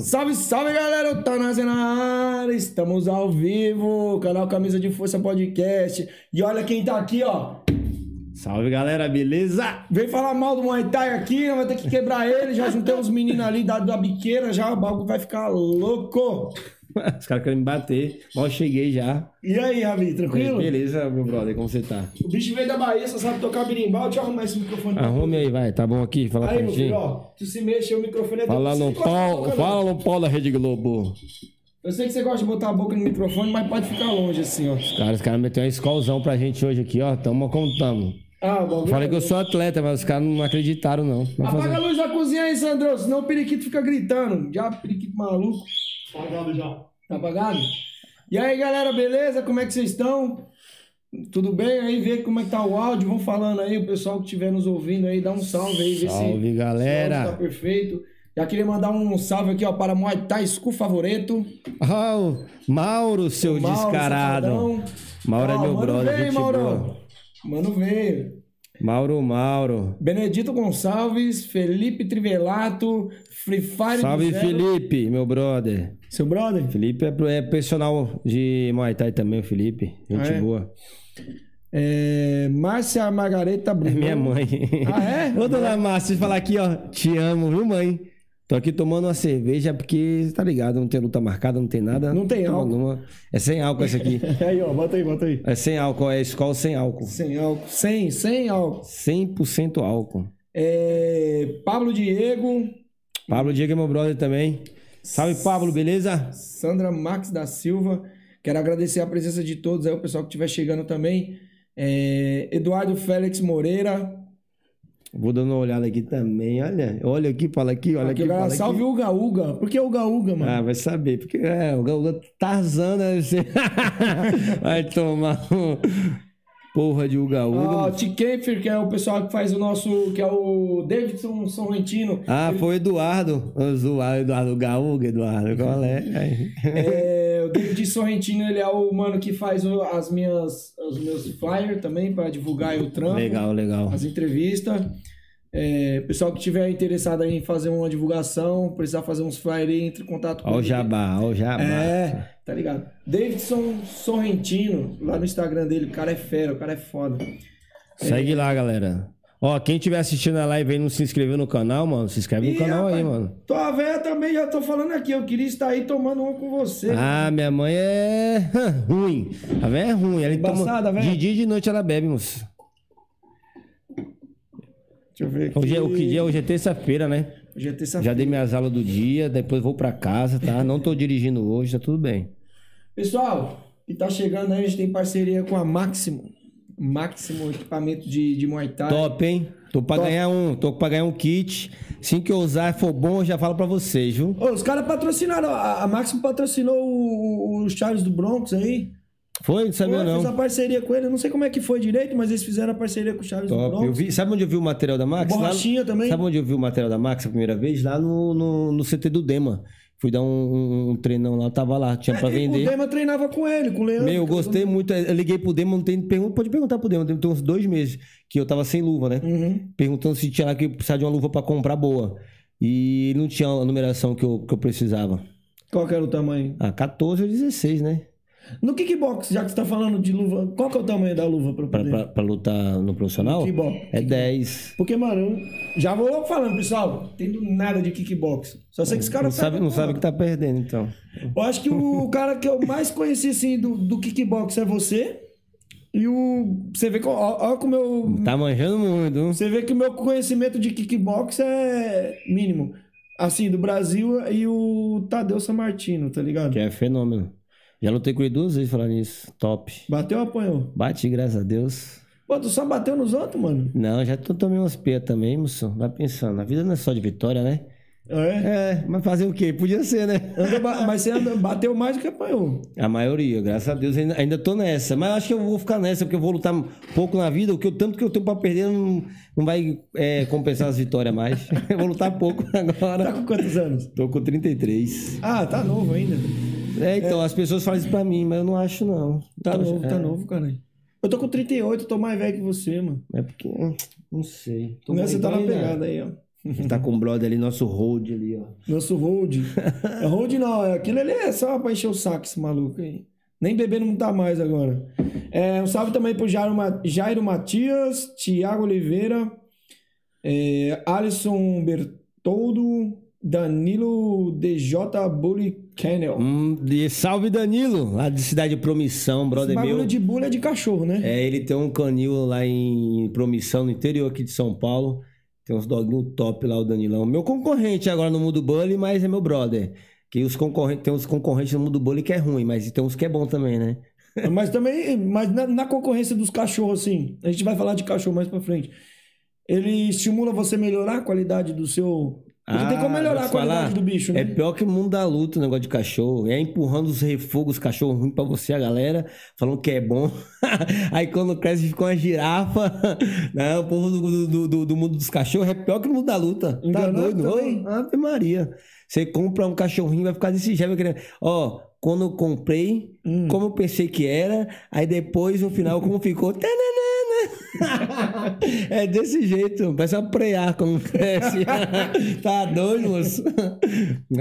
Salve, salve galera, o Tanase na área, estamos ao vivo, canal Camisa de Força Podcast. E olha quem tá aqui, ó. Salve galera, beleza? Vem falar mal do Muay Thai aqui, vai ter que quebrar ele. Já juntei os meninos ali da, da biqueira, já o bagulho vai ficar louco. Os caras querem me bater. Mal cheguei já. E aí, Ravi, tranquilo? Beleza, meu brother, como você tá? O bicho veio da Bahia, só sabe tocar birimbau. Deixa eu arrumar esse microfone. pra Arrume aí, vai. Tá bom aqui? Fala Aí, meu filho, ó. Tu se mexe, o microfone é Fala no pau, fala no pau da Rede Globo. Eu sei que você gosta de botar a boca no microfone, mas pode ficar longe assim, ó. Os caras, os caras meteram uma escolzão pra gente hoje aqui, ó. Tamo contando. Ah, bagulho. Falei que eu sou atleta, mas os caras não acreditaram, não. Vai Apaga fazer. a luz da cozinha aí, Sandro, senão o periquito fica gritando. Já, periquito maluco. Apagado já. Tá apagado? E aí, galera, beleza? Como é que vocês estão? Tudo bem? Aí, vê como é que tá o áudio. Vão falando aí, o pessoal que estiver nos ouvindo aí, dá um salve aí, vê se Salve, se o áudio galera. tá perfeito. Já queria mandar um salve aqui, ó, para Muay Thai School Favorito. Ah, o Mauro, seu Mauro, descarado. safadão. Mauro é meu mano brother, veio, gente Mauro. boa. Mano veio. Mauro, Mauro. Benedito Gonçalves, Felipe Trivelato, Free Fire Salve. Felipe, meu brother. Seu brother? Felipe é, é personal de Muay Thai também, o Felipe. Gente Ah, é? boa. É, Márcia Margareta É Bruno. minha mãe. Ah, é? Ô, dona Márcia, falar aqui, ó. Te amo, viu, mãe? Tô aqui tomando uma cerveja porque, tá ligado, não tem luta marcada, não tem nada. Não tem álcool. uma. É sem álcool essa aqui. Aí, ó, bota aí, bota aí. É sem álcool, é escola sem álcool. Sem álcool. Sem, sem álcool. 100% álcool. É, Pablo Diego, Pablo Diego é meu brother também. Salve, Pablo, beleza? Sandra Max da Silva. Quero agradecer a presença de todos aí, o pessoal que estiver chegando também. É, Eduardo Félix Moreira. Vou dando uma olhada aqui também. Olha, olha aqui, fala aqui, olha Aqui, aqui, fala salve aqui. Uga Uga. Por que Uga Uga, mano? Ah, vai saber, porque é, o Gaúga Tarzan deve ser. vai tomar um porra de Uga Ah, Uga. o T-Kemfer, que é o pessoal que faz o nosso. que é o Davidson Sorrentino. Ah, foi o Eduardo. O Eduardo, Eduardo Gaúga, Eduardo, qual é? É, o David Sorrentino, ele é o mano que faz as minhas, os meus flyers também para divulgar o trampo. Legal, legal. As entrevistas. É, pessoal que tiver interessado aí em fazer uma divulgação, precisar fazer uns flyers aí, entre em contato Ó o jabá, o jabá. É, tá ligado? Davidson Sorrentino, lá no Instagram dele, o cara é fera, o cara é foda. Segue lá, galera. Ó, quem tiver assistindo a live aí e não se inscreveu no canal, mano, se inscreve no canal aí, rapaz, mano. Tua véia também, já tô falando aqui, eu queria estar aí tomando uma com você. Ah, minha mãe é ruim. A velha é ruim. Ela Embaçada, toma... velha? De dia e de noite ela bebe, moço. Deixa eu ver aqui. Hoje é, o que dia? Hoje é terça-feira, né? Hoje é Já terça-feira. dei minhas aulas do dia, depois vou pra casa, tá? Não tô dirigindo hoje, tá tudo bem. Pessoal, que tá chegando aí, a gente tem parceria com a Máximo. Máximo equipamento de, de Muay Thai. Top, hein? Tô pra Top. ganhar um, tô pra ganhar um kit. Assim que eu usar for bom, eu já falo pra vocês, viu? Ô, os caras patrocinaram, a, a Máximo patrocinou o, o, Charles do Bronx aí. Foi? Não sabia Eu não. fiz a parceria com ele, eu não sei como é que foi direito, mas eles fizeram a parceria com o Charles Top. Eu vi, sabe onde eu vi o material da Max? Lá- Borrachinha também. Sabe onde eu vi o material da Max a primeira vez? Lá no, no, no CT do Dema. Fui dar um, um, um treinão lá, tava lá, tinha pra É, O vender. Dema treinava com ele, com o Leandro. Meu, eu o gostei muito. Eu liguei pro Dema, não tem pergunta, pode perguntar pro Dema. Tem uns dois meses que eu tava sem luva, né? Uhum. Perguntando se tinha lá que precisava de uma luva pra comprar boa. E não tinha a numeração que eu, que eu precisava. Qual que era o tamanho? Ah, 14 ou 16, né? No kickbox, já que você tá falando de luva, qual que é o tamanho da luva pra Pra, pra, pra lutar no profissional? Kickbox. É 10. Porque, mano, eu já vou logo falando, pessoal, entendo nada de kickbox. Só sei que esse cara Não sabe, não sabe que tá perdendo, então. Eu acho que o cara que eu mais conheci, assim, do, do kickbox é você. E o... Você vê, que- ó como eu... Tá manjando muito. Você vê que o meu conhecimento de kickbox é mínimo. Assim, do Brasil e o Tadeu Samartino, tá ligado? Que é fenômeno. Já lutei com ele duas vezes falando nisso. Top. Bateu ou apanhou? Bati, graças a Deus. Pô, tu só bateu nos outros, mano? Não, já tô, tomei umas peias também, moço. Vai pensando. A vida não é só de vitória, né? É? É, mas fazer o quê? Podia ser, né? Mas você bateu mais do que apanhou. A maioria, graças a Deus, ainda, ainda tô nessa. Mas acho que eu vou ficar nessa, porque eu vou lutar pouco na vida. O que eu, tanto que eu tenho pra perder não, não vai é, compensar as vitórias mais. Eu vou lutar pouco Tá agora. com quantos anos? Tô com 33. Ah, tá novo ainda. É, então, as pessoas falam isso pra mim, mas eu não acho, não. Tá Tô- novo, é, tá novo, caralho. Eu tô com 38, tô mais velho que você, mano. É porque, não sei. Tô Mas você tá na pegada aí, ó. Tá com o brother ali, nosso hold ali, ó. Nosso hold. é hold não, é aquilo ali é só pra encher o saco esse maluco aí. Nem bebendo não tá mais agora. É, um salve também pro Jairo, Jairo Matias, Tiago Oliveira, é, Alisson Bertoldo, Danilo DJ Bully Kennel. Hum, e salve Danilo, lá de Cidade de Promissão, Esse brother bagulho meu. de bullying é de cachorro, né? É, ele tem um canil lá em Promissão, no interior aqui de São Paulo. Tem uns doguinhos top lá, o Danilão. Meu concorrente agora no Mundo Bully, mas é meu brother. Que os concorrentes, tem uns concorrentes no Mundo Bully que é ruim, mas tem uns que é bom também, né? Mas também, mas na, na concorrência dos cachorros, assim, a gente vai falar de cachorro mais pra frente. Ele estimula você melhorar a qualidade do seu. Porque tem como melhorar vou a qualidade falar, do bicho, né? É pior que o mundo da luta, o negócio de cachorro. É empurrando os refogos, cachorro ruim pra você, a galera, falando que é bom. Aí quando cresce fica uma girafa. O povo do, do, do- do mundo dos cachorros é pior que o mundo da luta. Tá Enganado doido? também. Ô, Ave Maria. Você compra um cachorrinho, vai ficar desse jeito. Ó, quando eu comprei, Hum. como eu pensei que era, aí depois, no final, como ficou. é desse jeito, parece uma prear quando cresce. tá doido, moço?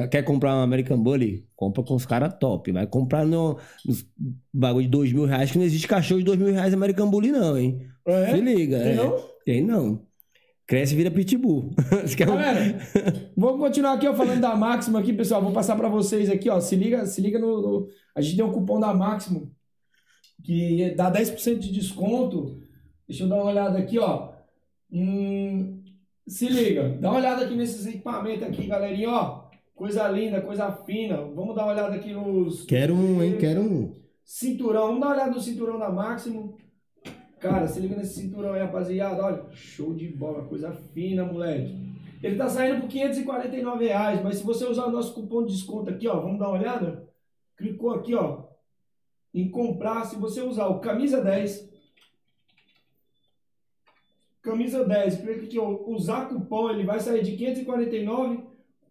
Quer comprar um American Bully? Compra com os caras top. Vai comprar no, nos bagulho de dois mil reais, que não existe cachorro de dois mil reais American Bully, não, hein? É? Se liga. Tem é. não? Tem não. Cresce e vira pitbull. Galera, vamos continuar aqui, ó, falando da Máximo aqui, pessoal. Vou passar pra vocês aqui, ó. Se liga, se liga no, no- A gente tem um cupom da Máximo que dá 10% de desconto. Deixa eu dar uma olhada aqui, ó. Hum, se liga, dá uma olhada aqui nesses equipamentos aqui, galerinha, ó. Coisa linda, coisa fina. Vamos dar uma olhada aqui nos. Quero um, hein? Quero um. Cinturão, vamos dar uma olhada no cinturão da Máximo. Cara, se liga nesse cinturão aí, rapaziada. Olha, show de bola, coisa fina, moleque. Ele tá saindo por 549 reais, mas se você usar o nosso cupom de desconto aqui, ó, vamos dar uma olhada? Clicou aqui, ó, em comprar. Se você usar o camisa 10, camisa 10, clica aqui, ó, usar cupom, ele vai sair de 549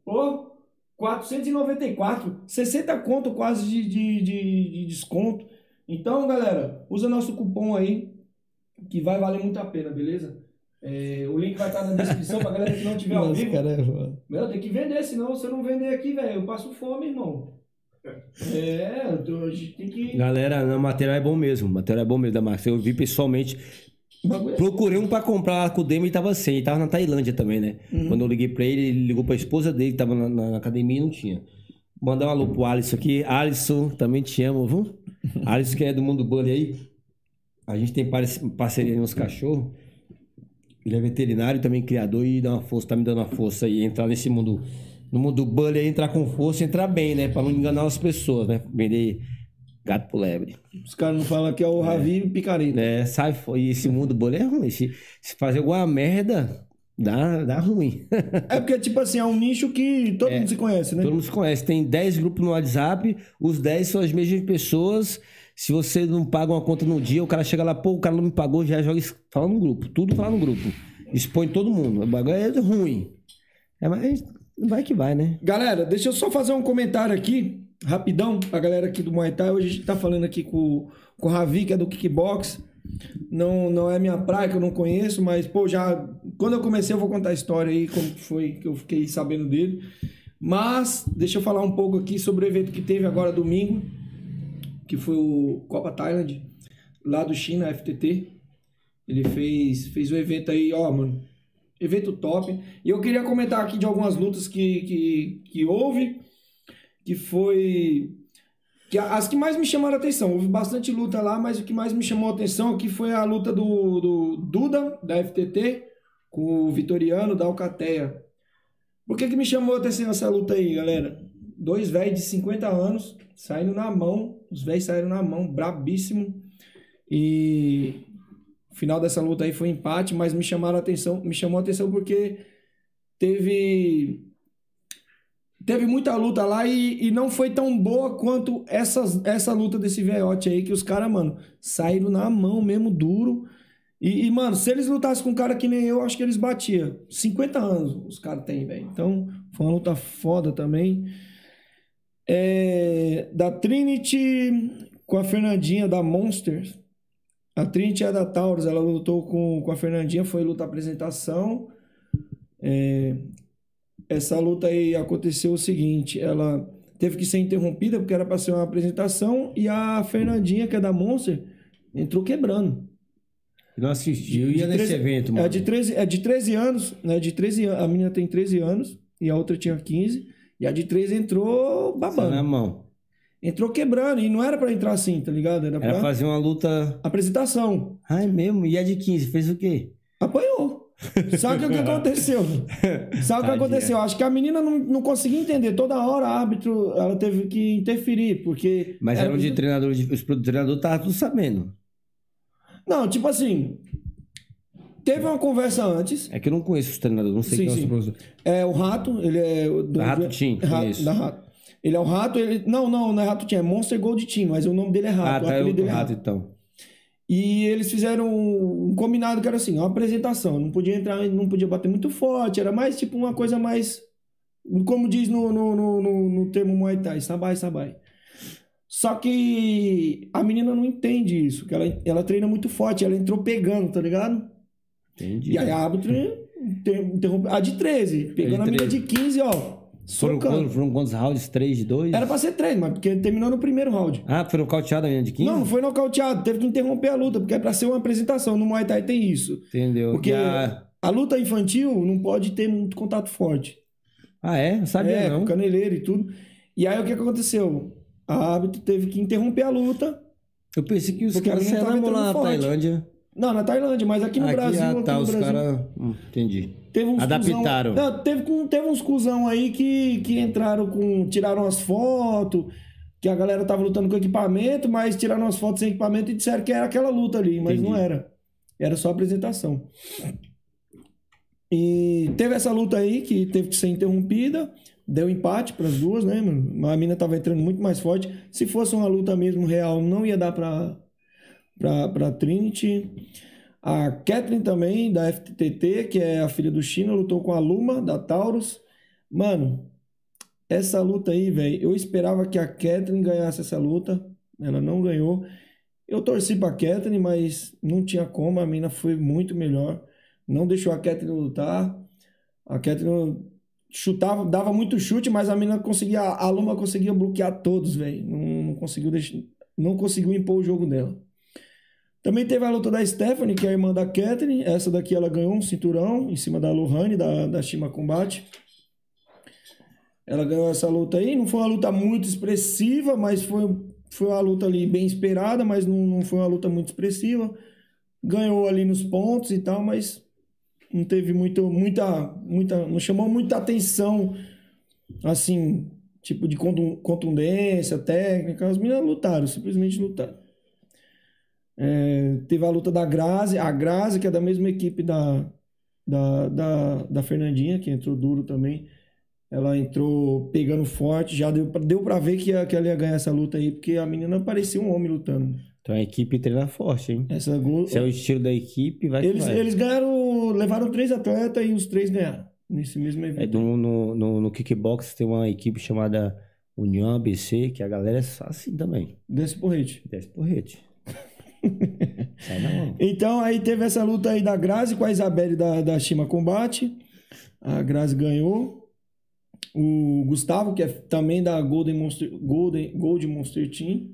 por 494, 60 conto quase de, de, de, de desconto. Então, galera, usa nosso cupom aí, que vai valer muito a pena, beleza? É, o link vai estar na descrição pra galera que não tiver ao vivo. cara é. Meu, tem que vender, senão se eu não vender aqui, velho, eu passo fome, irmão. É, eu tô- a gente tem que. Galera, o material é bom mesmo. O material é bom mesmo da marca. Eu vi pessoalmente. é- Procurei um pra comprar lá com o Demo e tava sem. Ele tava na Tailândia também, né? Uhum. Quando eu liguei pra ele, ele ligou pra esposa dele, que tava na, na academia e não tinha. Mandar um alô pro Alisson aqui. Alisson, também te amo, viu? Alisson, que é do Mundo Bully aí. A gente tem parce- parceria nos cachorros. Ele é veterinário, também criador e dá uma força, tá me dando uma força aí, entrar nesse mundo, no mundo bully aí, entrar com força entrar bem, né? Pra não enganar as pessoas, né? Vender gato pro lebre. Os caras não falam que é o Ravi e Picareta. É, sai fora. E esse mundo bully é ruim. Se, se fazer alguma merda, dá, dá ruim. É porque, tipo assim, é um nicho que todo mundo se conhece, né? Todo mundo se conhece. Tem 10 grupos no WhatsApp, os 10 são as mesmas pessoas. Se você não paga uma conta no dia, o cara chega lá, pô, o cara não me pagou, já joga. Fala no grupo. Tudo fala no grupo. Expõe todo mundo. O bagulho é ruim. É, mas vai que vai, né? Galera, deixa eu só fazer um comentário aqui, rapidão, pra galera aqui do Muay Thai. Hoje a gente tá falando aqui com, com o Ravi, que é do Kickbox. Não, não é minha praia, que eu não conheço, mas, pô, já. Quando eu comecei, eu vou contar a história aí, como foi que eu fiquei sabendo dele. Mas, deixa eu falar um pouco aqui sobre o evento que teve agora domingo, que foi o Copa Thailand, lá do China, FTT. Ele fez, fez o evento aí, ó, mano. Evento top. E eu queria comentar aqui de algumas lutas que, que, que houve, que foi. Que as que mais me chamaram atenção. Houve bastante luta lá, mas o que mais me chamou atenção aqui foi a luta do, do Duda, da FTT, com o Vitoriano, da Alcateia. Por que, que me chamou atenção essa luta aí, galera? Dois velhos de 50 anos saindo na mão. Os velhos saíram na mão, brabíssimo. E o final dessa luta aí foi empate, mas me chamaram a atenção, me chamou a atenção porque teve teve muita luta lá e, e não foi tão boa quanto essas, essa luta desse veiote aí, que os caras, mano, saíram na mão mesmo, duro. E, e, mano, se eles lutassem com um cara que nem eu, acho que eles batiam. 50 anos os caras têm, velho. Então, foi uma luta foda também. É, da Trinity com a Fernandinha da Monsters. A Trinity é da Taurus, ela lutou com, com a Fernandinha, foi luta apresentação. É, essa luta aí aconteceu o seguinte, ela teve que ser interrompida porque era para ser uma apresentação e a Fernandinha, que é da Monster, entrou quebrando. Não assistiu, ia nesse evento, mano. É de 13, é de 13 anos, né? De 13 A menina tem 13 anos e a outra tinha 15. E a de 13 entrou babando. na mão. Entrou quebrando. E não era pra entrar assim, tá ligado? Era pra Era fazer uma luta. apresentação. Ai, mesmo? E a de 15? Fez o quê? Apanhou. Sabe o que aconteceu? Sabe o que aconteceu? Acho que a menina não, não conseguia entender. Toda hora a árbitro ela teve que interferir, porque. Mas era um de treinador, de- os treinadores estavam tudo sabendo. Não, tipo assim. Teve uma conversa antes. É que eu não conheço os treinadores, não sei Sim, quem é sim. o professor. É o Rato, ele é. o do- Rato Team, Rato, conheço. da Rato. Ele é o Rato, ele. Não, não, não é Rato Team, é Monster Gold Team, mas o nome dele é Ah, Rato. o tá, é apelido o dele é rato então. E eles fizeram um combinado que era assim, uma apresentação. Não podia entrar, não podia bater muito forte, era mais tipo uma coisa mais. Como diz no, no, no, no, no termo Muay Thai, sabai, sabai. Só que a menina não entende isso, que ela, ela treina muito forte, ela entrou pegando, tá ligado? Entendi. E aí a árbitro inter- interrompeu. A de 13, pegando a, 13. de 15, ó. foram, quantos- foram quantos rounds? Três de dois? Era pra ser 3, mas porque terminou no primeiro round. Ah, foram cauteados a menina de 15? Não, não foi nocauteado, teve que interromper a luta, porque é pra ser uma apresentação. No Muay Thai tem isso. Entendeu? Porque a- a luta infantil não pode ter muito contato forte. Ah, é? Não sabia é, não. caneleiro e tudo. E aí o que aconteceu? A árbitro teve que interromper a luta. Eu pensei que os caras mão lá na. Tailândia. Não, na Tailândia, mas aqui no aqui, Brasil, ah, tá, os caras... Hum, entendi. teve uns Adaptaram. Cuzão... Não, teve, teve uns cuzão aí que, que entraram com. tiraram as fotos, que a galera tava lutando com equipamento, mas tiraram as fotos sem equipamento e disseram que era aquela luta ali, mas Entendi. não era. Era só apresentação. E teve essa luta aí que teve que ser interrompida, deu empate para as duas, né, mano? A mina tava entrando muito mais forte. Se fosse uma luta mesmo real, não ia dar pra, pra, pra Trinity. A Catherine também, da FTT, que é a filha do China, lutou com a Luma, da Taurus. Mano, essa luta aí, velho, eu esperava que a Catherine ganhasse essa luta. Ela não ganhou. Eu torci pra Catherine, mas não tinha como. A mina foi muito melhor. Não deixou a Catherine lutar. A Catherine chutava, dava muito chute, mas a mina conseguia. A Luma conseguia bloquear todos, velho. Não, não conseguiu deixar, não conseguiu impor o jogo dela. Também teve a luta da Stephanie, que é a irmã da Catherine. Essa daqui ela ganhou um cinturão em cima da Lohane, da, da Shima Combate. Ela ganhou essa luta aí. Não foi uma luta muito expressiva, mas foi, foi uma luta ali bem esperada, mas não, não foi uma luta muito expressiva. Ganhou ali nos pontos e tal, mas não teve muito, muita, muita. Não chamou muita atenção, assim, tipo de contu- contundência, técnica. As meninas lutaram, simplesmente lutaram. É, teve a luta da Grazi, a Grazi, que é da mesma equipe da, da, da, da Fernandinha, que entrou duro também. Ela entrou pegando forte, já deu, pra- deu pra ver que, que ela ia ganhar essa luta aí, porque a menina parecia um homem lutando. Então a equipe treina forte, hein? Essa glo- Se é o estilo da equipe, vai eles, vai. eles ganharam, levaram três atletas e os três ganharam nesse mesmo É, evento. no, no, no, no kickbox tem uma equipe chamada União ABC, que a galera é assim também. Desse porrete. Desce porrete. Então aí teve essa luta aí da Grazi com a Isabelle da, da Shima Combate. A Grazi ganhou. O Gustavo, que é também da Golden Monster, Golden, Gold Monster Team,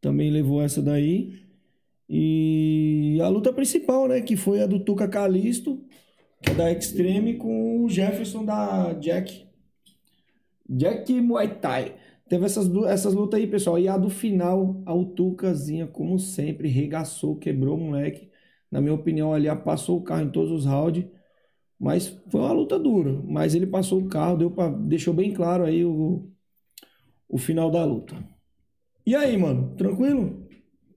também levou essa daí. E a luta principal, né, que foi a do Tuca Calisto, que é da Extreme, com o Jefferson da Jack. Jack Muay Thai. Teve essas, essas lutas aí, pessoal. E a do final, a Tucazinha, como sempre, regaçou, quebrou o moleque. Na minha opinião, ali, passou o carro em todos os rounds. Mas foi uma luta dura. Mas ele passou o carro, deu pra, deixou bem claro aí o, o final da luta. E aí, mano? Tranquilo?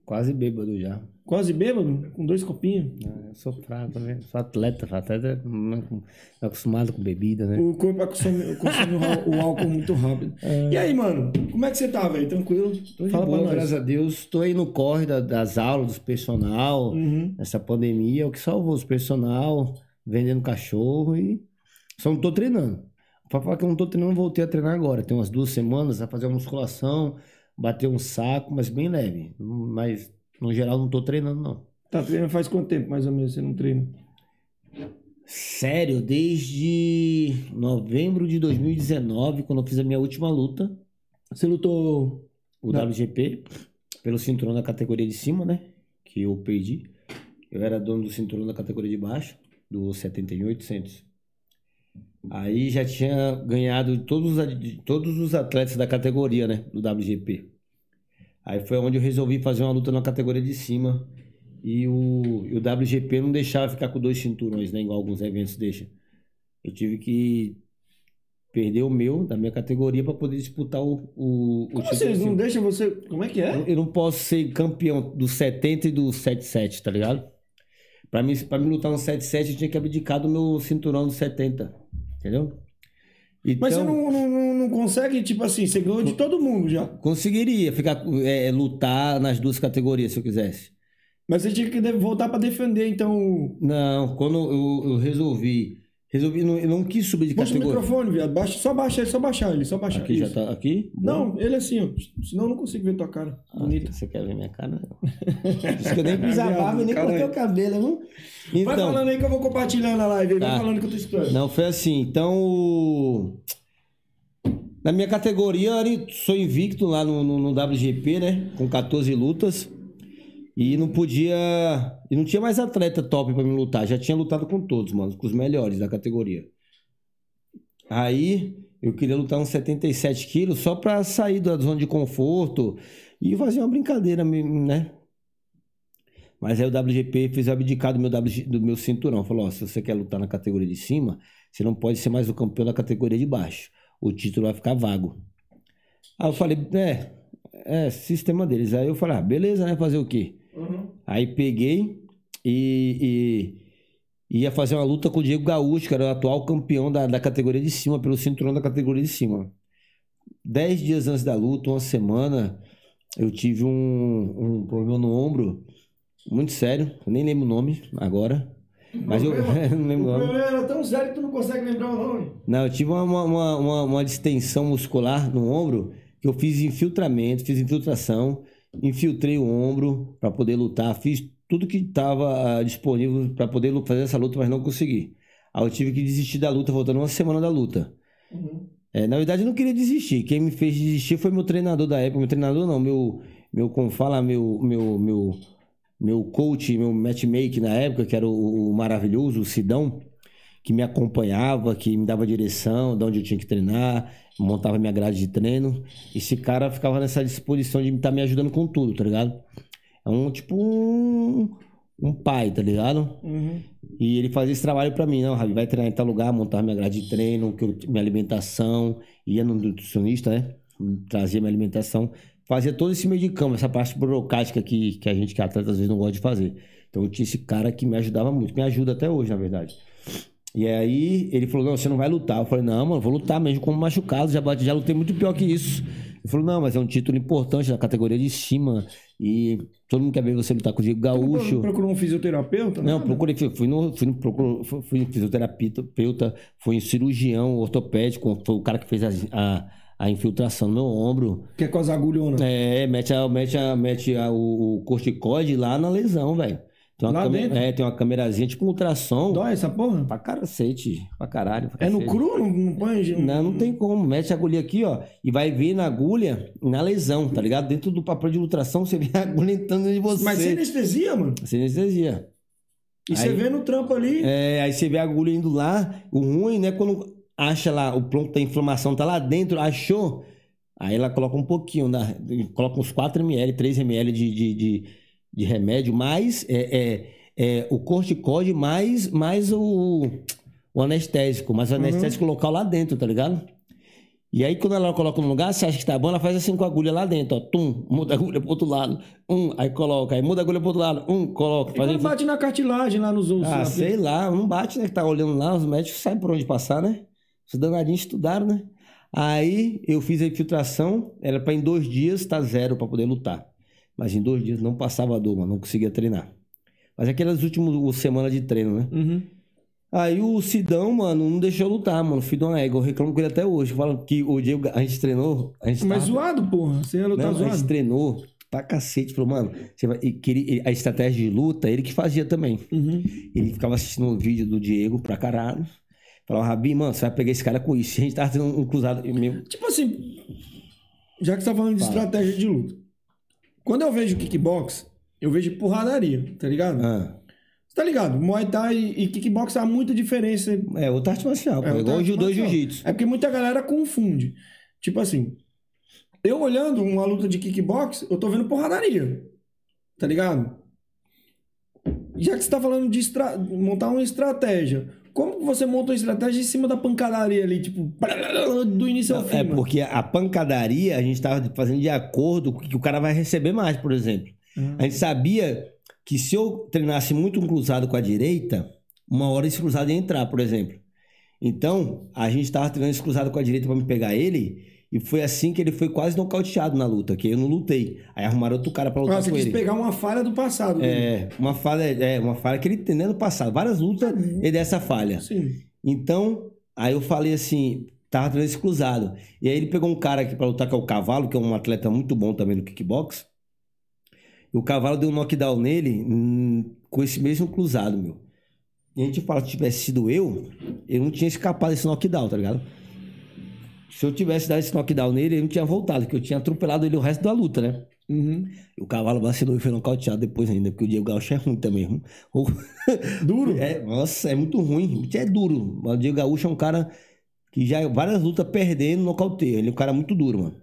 quase bêbado já. Quase bêbado, com dois copinhos. É, Eu sou fraco, né? Sou atleta, atleta é acostumado com bebida, né? O corpo consome, consome o ál- o álcool muito rápido. E aí, mano, como é que você tá, velho? Tranquilo? Tô de Fala boa, graças a Deus. Tô aí no corre da- das aulas, do personal, Uhum. essa pandemia, é o que salvou os personal, vendendo cachorro e só não tô treinando. Pra falar que eu não tô treinando, voltei a treinar agora. Tem umas duas semanas a fazer uma musculação, bater um saco, mas bem leve. Mas, no geral, não tô treinando, não. Tá treinando faz quanto tempo, mais ou menos, você não treina? Sério, desde novembro de 2019, quando eu fiz a minha última luta, Você lutou... o Não. WGP, pelo cinturão da categoria de cima, né? Que eu perdi. Eu era dono do cinturão da categoria de baixo, do 71,800. Aí já tinha ganhado todos os, todos os atletas da categoria, né? Do WGP. Aí foi onde eu resolvi fazer uma luta na categoria de cima. E o, e o WGP não deixava ficar com dois cinturões, né? Igual alguns eventos deixam. Eu tive que perder o meu, da minha categoria, para poder disputar o, o, o Como vocês de não deixam você... Como é que é? Eu- Eu não posso ser campeão do 70 e do 77, tá ligado? Pra mim, pra mim lutar no 77, eu tinha que abdicar do meu cinturão do 70. Entendeu? Então, Mas você não, não, não, não consegue, tipo assim, você ganhou de todo mundo já. conseguiria ficar, é, lutar nas duas categorias se eu quisesse. Mas você tinha que voltar pra defender, então... Não, quando eu, eu resolvi. Resolvi, não, eu não quis subir de o categoria. microfone, viado. Baixa, só baixar ele, só baixar ele, só baixar. Aqui já Isso. tá. Aqui? Não, ele assim, ó. Senão eu não consigo ver tua cara. Ah, Bonita. Você quer ver minha cara? Não. Isso que eu nem fiz a barba nem cortei o cabelo? Vai Então. falando aí que eu vou compartilhar na live. aí, Vai Tá. falando que eu tô estudando. Não, foi assim. Então, o- na minha categoria, eu sou invicto lá no, no- no WGP, né? Com 14 lutas. E não podia. E não tinha mais atleta top pra me lutar. Já tinha lutado com todos, mano, com os melhores da categoria. Aí eu queria lutar uns 77 quilos só pra sair da zona de conforto e fazer uma brincadeira, né? Mas aí o WGP fez abdicar do meu, WG do meu cinturão. Falou: ó, se você quer lutar na categoria de cima, você não pode ser mais o campeão da categoria de baixo. O título vai ficar vago. Aí eu falei: é, é, sistema deles. Aí eu falei: ah, beleza, né? Fazer o quê? Aí peguei e, e ia fazer uma luta com o Diego Gaúcho, que era o atual campeão da, da categoria de cima, pelo cinturão da categoria de cima. Dez dias antes da luta, uma semana, eu tive um, um problema no ombro, muito sério. Eu nem lembro o nome agora. Mas eu não lembro o nome. era tão sério que tu não consegue lembrar o nome. Não, eu tive uma, uma, uma, uma- distensão muscular no ombro que eu fiz infiltramento, fiz infiltração, infiltrei o ombro para poder lutar, fiz tudo que estava disponível para poder fazer essa luta, mas não consegui. Aí eu tive que desistir da luta, voltando uma semana da luta. É, na verdade, eu não queria desistir. Quem me fez desistir foi meu treinador da época. Meu treinador não, meu, meu como fala, meu, meu, meu, meu coach, meu matchmaker na época, que era o, o maravilhoso, o Sidão, que me acompanhava, que me dava direção, de onde eu tinha que treinar, montava minha grade de treino. Esse cara ficava nessa disposição de estar me ajudando com tudo, tá ligado? É um tipo um, um pai, tá ligado? E ele fazia esse trabalho pra mim, não, Rabi, vai treinar em tal lugar, montar minha grade de treino, que eu- minha alimentação, ia no nutricionista, né? Trazia minha alimentação, fazia todo esse meio de campo, essa parte burocrática que, que a gente, que atleta, às vezes não gosta de fazer. Então eu tinha esse cara que me ajudava muito, me ajuda até hoje, na verdade. E aí ele falou, não, você não vai lutar. Eu falei, não, mano, vou lutar mesmo como machucado, já, bate- já lutei muito pior que isso. Ele falou, não, mas é um título importante na categoria de cima e todo mundo quer ver você lutar com o Diego Gaúcho. Procurou um fisioterapeuta? Não, Nada? procurei, fui, no, fui no procuro, fui, fui fisioterapeuta, fui em cirurgião ortopédico, foi o cara que fez a, a, a infiltração no meu ombro. Que é com as agulhonas. É, mete, a, mete, a, mete a, o, o corticoide lá na lesão, velho. Tem uma Lá câmera- dentro? É, tem uma câmerazinha, tipo um ultrassom. Dói essa porra? Pra cacete, pra caralho. pra É no cru? Não, não põe... Não, não tem como. Mete a agulha aqui, ó, e vai ver na agulha, na lesão, tá ligado? Dentro do papel de ultrassom, você vê a agulha entrando em você. Mas sem anestesia, mano. Sem anestesia. E você Aí- vê no trampo ali... É, aí você vê a agulha indo lá, o ruim, né? Quando acha lá, o ponto da inflamação tá lá dentro, achou, aí ela coloca um pouquinho, né? coloca uns 4 ml, 3 ml de, de, de, de remédio, mais é, é, é, o corticóide, mais, mais o, o anestésico, mas o anestésico local lá dentro, tá ligado? E aí, quando ela coloca no lugar, você acha que tá bom, ela faz assim com a agulha lá dentro, ó. Tum, muda a agulha pro outro lado. Um, aí coloca. Aí muda a agulha pro outro lado. Um, coloca. E Faz quando bate na cartilagem lá nos ossos? Ah, sei lá, não bate, né? Que tá olhando lá, os médicos sabem por onde passar, né? Os danadinhos estudaram, né? Aí eu fiz a infiltração, era pra em dois dias tá zero pra poder lutar. Mas em dois dias não passava dor, mano, não conseguia treinar. Mas aquelas últimas semanas de treino, né? Uhum. Aí o Sidão, mano, não deixou lutar, mano. Filho de uma égua, eu reclamo com ele até hoje. Falando que o Diego, a gente treinou. A gente Mas tava- zoado, porra. Você ia lutar não, a zoado. gente treinou pra cacete. Falou, mano, você vai... e queria- a estratégia de luta, ele que fazia também. Uhum. Ele ficava assistindo o vídeo do Diego pra caralho. Falava, Rabi, mano, você vai pegar esse cara com isso. A gente tava tendo um cruzado mesmo. Tipo assim, já que você tá falando de Fala. estratégia de luta. Quando eu vejo kickbox, eu vejo porradaria, tá ligado? Ah, Você tá ligado? Muay Thai e kickbox há muita diferença. é, outra arte marcial. É, igual judô e jiu-jitsu. É porque muita galera confunde. Tipo assim, eu olhando uma luta de kickbox, eu tô vendo porradaria. Tá ligado? Já que você tá falando de estra- montar uma estratégia, como que você monta uma estratégia em cima da pancadaria ali, tipo, do início ao fim? É mano? porque a pancadaria a gente tava fazendo de acordo com o que o cara vai receber mais, por exemplo. Uhum. A gente sabia que se eu treinasse muito um cruzado com a direita, uma hora esse cruzado ia entrar, por exemplo. Então, a gente tava treinando esse cruzado com a direita pra me pegar ele, e foi assim que ele foi quase nocauteado na luta, que eu não lutei. Aí arrumaram outro cara pra lutar Ah, você com quis ele. pegar uma falha do passado. dele. É, uma falha, é, uma falha que ele tem no passado. Várias lutas ele dessa falha. Sim. Então, aí eu falei assim, tava treinando esse cruzado. E aí ele pegou um cara aqui pra lutar, que é o Cavalo, que é um atleta muito bom também no kickbox. E o Cavalo deu um knockdown nele hum, com esse mesmo cruzado, meu. E a gente fala, se tivesse sido eu, eu não tinha escapado desse knockdown, tá ligado? Se eu tivesse dado esse knockdown nele, ele não tinha voltado, porque eu tinha atropelado ele o resto da luta, né? Uhum. E o cavalo vacilou e foi nocauteado depois ainda, porque o Diego Gaúcho é ruim também. Duro? É, nossa, é muito ruim. É duro. O Diego Gaúcho é um cara que já várias lutas perdendo, nocauteia. Ele é um cara muito duro, mano.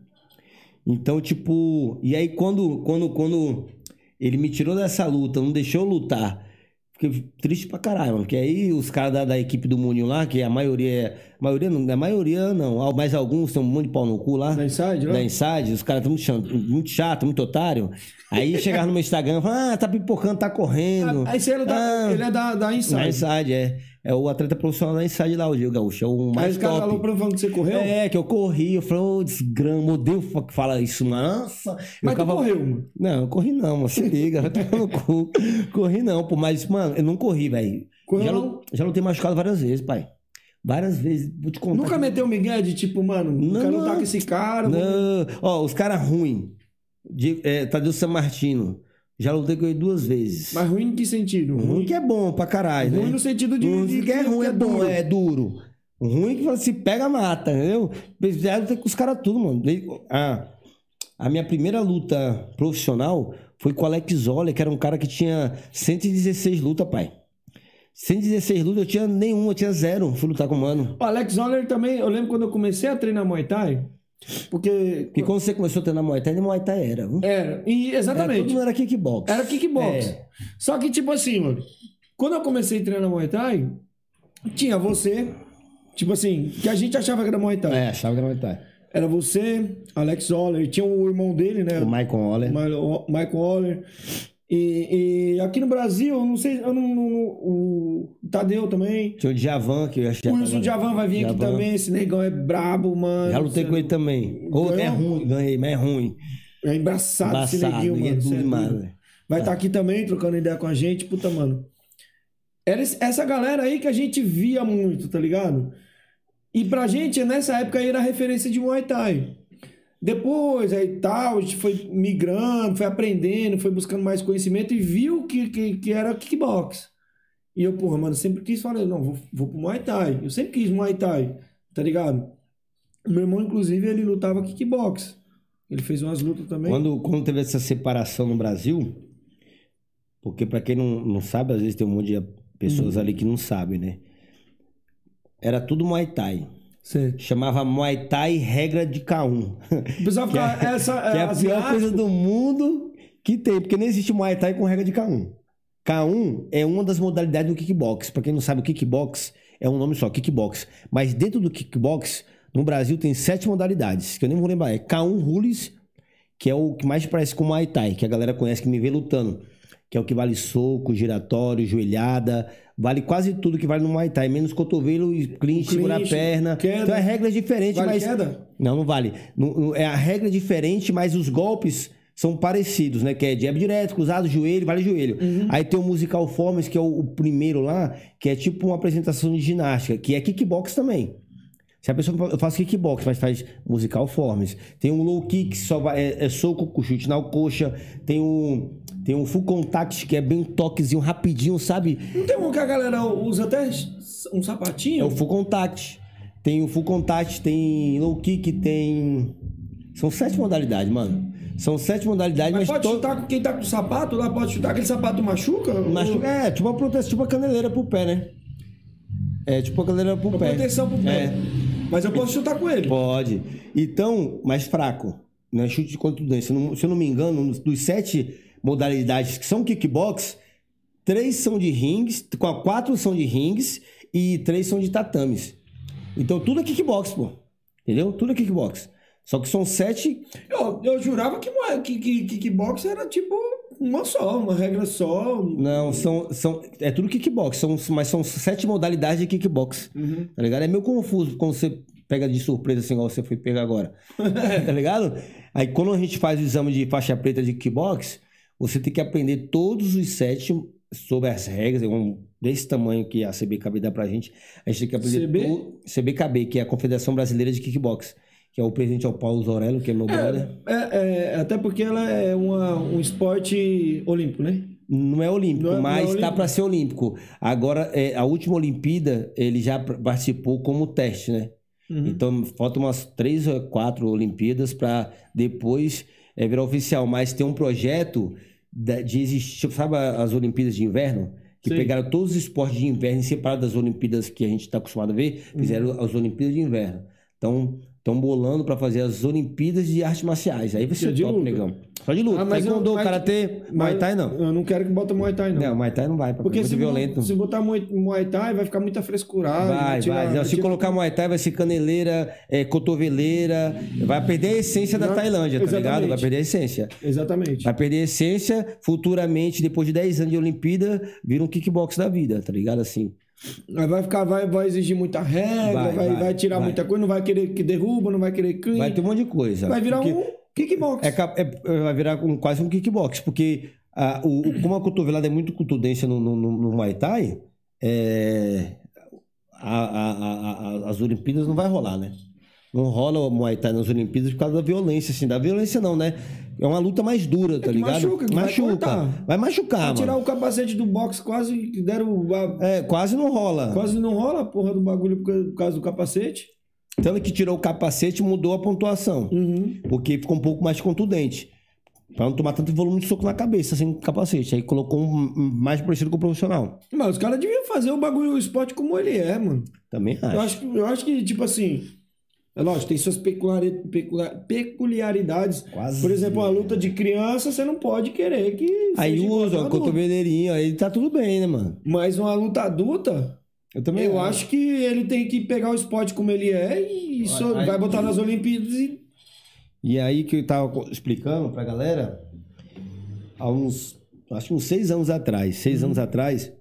Então, tipo, e aí quando, quando, quando ele me tirou dessa luta, não deixou eu lutar, fiquei triste pra caralho, mano. Porque aí os caras da, da equipe do Muninho lá, que a maioria é. A maioria não, a maioria não, mas alguns tem um monte de pau no cu lá. Da Inside, né? Da Inside, os caras estão muito, muito chato, muito otário. Aí chegava no meu Instagram e falava, ah, tá pipocando, tá correndo. Ah, esse ele, é da, Ah, ele é da, da Inside. Na Inside, é. É o atleta profissional da Inside lá, o Diego Gaúcho. É o Aí mais os caras top. falaram pra falando que você correu? É, que eu corri, eu falei, ô, desgrama, odeio que fala isso, nossa. Eu Mas tu ficava- correu, mano. Não, eu corri não, mano, se liga, vai tomar no cu. Corri não, pô, mas, mano, eu não corri, velho. Já, não? já lutei machucado várias vezes, pai. Várias vezes, vou te contar. Nunca que- meteu o Miguel de tipo, mano, não, Não, quero lutar não. com esse cara. Não, ó, os caras ruins. É, Tadeu San Martino. Já lutei com ele duas vezes. Mas ruim em que sentido? Ruim que é bom pra caralho, Ruim né? no sentido de. Ruim de- que é ruim, é, bom, duro. é duro. Ruim que se pega, mata, entendeu? Já lutei com os caras tudo, mano. Ah, a minha primeira luta profissional foi com o Alex Zoller, que era um cara que tinha 116 lutas, pai. 116 lutas, eu tinha nenhuma, eu tinha zero. Fui lutar com o mano. O Alex Zoller também, eu lembro quando eu comecei a treinar Muay Thai, porque. Porque quando você começou a treinar Muay Thai, Muay Thai era, viu? Era, e Era, exatamente. tudo não era kickbox. Era kickbox. É. Só que, tipo assim, mano, quando eu comecei a treinar Muay Thai, tinha você, tipo assim, que a gente achava que era Muay Thai. É, achava que era Muay Thai. Era você, Alex Zoller, tinha o irmão dele, né? O Michael Waller. Ma- o Michael Waller. E, e aqui no Brasil, eu não sei, eu não, não- o Tadeu também. Tinha o Djavan, que eu achei. O Wilson Javan vai vir aqui Djavan. também. Esse negão é brabo, mano. Já lutei com ele também. Ô, é Ganhou? ruim, ganhei, mas é ruim. É embaçado, esse neguinho, é mano. é demais, doido. velho. Vai estar aqui também, trocando ideia com a gente. Puta, mano. Era essa galera aí que a gente via muito, tá ligado? E pra gente, nessa época aí, era referência de Muay Thai. Depois, aí tal, a gente foi migrando, foi aprendendo, foi buscando mais conhecimento e viu que, que, que era kickbox. E eu, porra, mano, sempre quis falar, não, vou, vou pro Muay Thai. Eu sempre quis Muay Thai, tá ligado? Meu irmão, inclusive, ele lutava kickbox. Ele fez umas lutas também. Quando, quando teve essa separação no Brasil, porque pra quem não, não sabe, às vezes tem um monte de pessoas Uhum. ali que não sabem, né? Era tudo Muay Thai. Certo. Chamava Muay Thai regra de K1. O pessoal fica. essa, que é a pior asiático, coisa do mundo que tem, porque não existe Muay Thai com regra de K1. K1 é uma das modalidades do kickbox. Pra quem não sabe, o kickbox é um nome só, kickbox. Mas dentro do kickbox, No Brasil tem sete modalidades, que eu nem vou lembrar. É K1 Rules, que é o que mais parece com Muay Thai, que a galera conhece, que me vê lutando. Que é o que vale soco, giratório, joelhada, vale quase tudo que vale no Muay Thai, menos cotovelo e clinch, segurar a perna. queda. Então é regra diferente, Vale mas. queda? Não, não vale. Não- não- é a regra diferente, mas os golpes são parecidos, né? Que é jab direto, cruzado, joelho, vale joelho. Uhum. Aí tem o musical forms, que é o, o primeiro lá, que é tipo uma apresentação de ginástica, que é kickbox também. Se a pessoa eu faço kickbox, mas faz musical forms. Tem um low kick, só vai, é, é soco com chute na coxa. Tem um, tem um full contact, que é bem um toquezinho rapidinho, sabe? Não tem um que a galera usa até um sapatinho? É o full contact. Tem o full contact, tem low kick, tem. São sete modalidades, mano. São sete modalidades, Mas mas, pode to- chutar com quem tá com sapato lá? Pode chutar aquele sapato machuca? Machuca- É, tipo uma proteção, tipo uma caneleira pro pé, né? É, tipo uma caneleira pro pé. Proteção pro pé. É. Mas eu posso chutar com ele. Pode. Então, mais fraco. Né? Chute de contundência. Se eu não- Se eu não me engano, dos sete modalidades que são kickbox, três são de rings, qu- quatro são de rings e três são de tatames. Então, tudo é kickbox, pô. Entendeu? Tudo é kickbox. Só que são sete. Eu, eu jurava que, que, que kickbox era tipo uma só, uma regra só. Não, são. são é tudo kickbox, são, mas são sete modalidades de kickbox. Tá ligado? É meio confuso quando você pega de surpresa assim, igual você foi pegar agora. tá ligado? Aí quando a gente faz o exame de faixa preta de kickbox, você tem que aprender todos os sete sobre as regras, é um desse tamanho que a CBKB dá pra gente. A gente tem que aprender CB? to- CBKB, que é a Confederação Brasileira de Kickbox, que é o presidente é o Paulo Zorello, que é meu brother. É, é, até porque ela é uma, um esporte olímpico, né? Não é olímpico, Não é- é mas tá olímpico. para ser olímpico. Agora, é, a última Olimpíada, ele já participou como teste, né? Uhum. Então, faltam umas três ou quatro Olimpíadas para depois é, virar oficial. Mas tem um projeto de existir, sabe as Olimpíadas de Inverno? Que Sim. pegaram todos os esportes de inverno e separaram das Olimpíadas que a gente está acostumado a ver, Uhum. fizeram as Olimpíadas de Inverno. Então, estão bolando para fazer as Olimpíadas de artes marciais. Aí vai Que é ser de top, luta. negão. Só de luta. Ah, mas Taekwondo, mas- Karatê, Muay Thai não. Eu não quero que bota Muay Thai, não. Não, Muay Thai não vai, porque é muito se, violento. se botar Muay, Thai, vai ficar muita frescurada. Vai, tirar- vai. Não, se tirar- colocar Muay Thai, vai ser caneleira, é, cotoveleira. Vai perder a essência da Não, Tailândia, tá ligado? exatamente. Vai perder a essência. Exatamente. Vai perder a essência, futuramente, depois de 10 anos de Olimpíada, vira um kickbox da vida, tá ligado? Assim. Vai ficar, vai, vai exigir muita regra, vai, Vai, vai, tirar muita coisa, não vai querer que derruba, não vai querer que. Vai ter um monte de coisa. Vai virar Porque um kickbox. é é- vai virar um- quase um kickbox, porque ah, o, o- como a cotovelada é muito contundência no, no, no- no Muay Thai, é, a- a- as Olimpíadas não vai rolar, né? Não rola o Muay Thai nas Olimpíadas por causa da violência, assim. Da violência não, né? É uma luta mais dura, tá que ligado? machuca, que vai machuca. cortar. Vai machucar, Vai tirar mano. o capacete do box quase que deram. a- É, quase não rola. Quase não rola a porra do bagulho por causa- do capacete. Tanto que tirou o capacete mudou a pontuação. Uhum. Porque ficou um pouco mais contundente. Pra não tomar tanto volume de soco na cabeça sem capacete. Aí colocou um mais parecido com o profissional. Mas os caras deviam fazer o bagulho, o esporte como ele é, mano. Também acho. Eu acho, eu acho que, tipo assim. É lógico, tem suas peculiaridades. Quase. Por exemplo, uma luta de criança, você não pode querer que. Aí usa a cotoveleirinha, aí tá tudo bem, né, mano? Mas uma luta adulta, Eu também eu acho que ele tem que pegar o esporte como ele é e só Aí- vai botar nas Olimpíadas e. E aí que eu tava explicando pra galera, há uns, acho que uns seis anos atrás, seis anos atrás,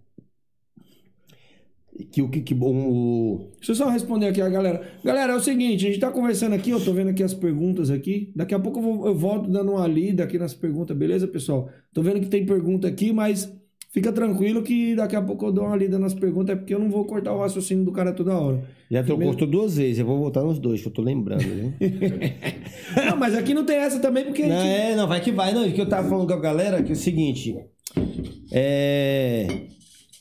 que o que o, Deixa eu só responder aqui a galera. Galera, é o seguinte, a gente tá conversando aqui, eu tô vendo aqui as perguntas aqui. Daqui a pouco eu, vou- eu volto dando uma lida aqui nas perguntas, beleza, pessoal? Tô vendo que tem pergunta aqui, mas fica tranquilo que daqui a pouco eu dou uma lida nas perguntas, é porque eu não vou cortar o raciocínio do cara toda hora. já trocou Primeiro- duas vezes, eu vou voltar nos dois, que eu tô lembrando, né? Não, mas aqui não tem essa também, porque Não, gente... é, não, vai que vai. Não, o que eu tava falando com a galera que é o seguinte. É.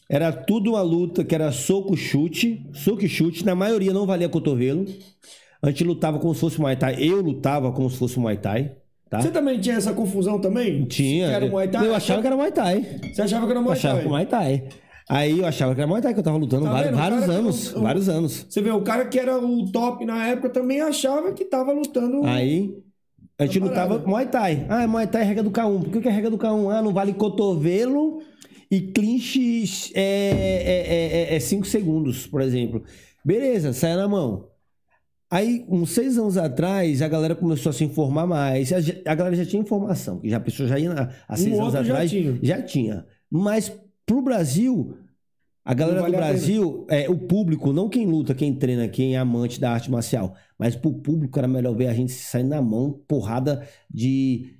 Era tudo uma luta que era soco-chute, soco e chute, na maioria não valia cotovelo. A gente lutava como se fosse Muay Thai. Eu lutava como se fosse Muay Thai, tá? Você também tinha essa confusão também? Tinha. Que era Muay Thai? Eu achava que era Muay Thai. Você achava que era Eu Muay achava Thai? que era Muay Thai. Aí eu achava que era Muay Thai que eu tava lutando Tá vários, vários cara que- anos. o- Vários anos. Você vê, o cara que era o top na época também achava que tava lutando... Aí a gente lutava. Muay Thai. Ah, Muay Thai é regra do K1. Por que que é regra do K1? Ah, não vale cotovelo e clinch é 5 é, é, é cinco segundos, por exemplo. Beleza, sai na mão. Aí, uns seis anos atrás, a galera começou a se informar mais. A, a galera já tinha informação, que já a pessoa já ia na- há seis anos outro já atrás. tinha. Já tinha. Mas pro Brasil, a galera vale do Brasil, é, o público, não quem luta, quem treina, quem é amante da arte marcial, mas pro público era melhor ver a gente sair na mão, porrada de.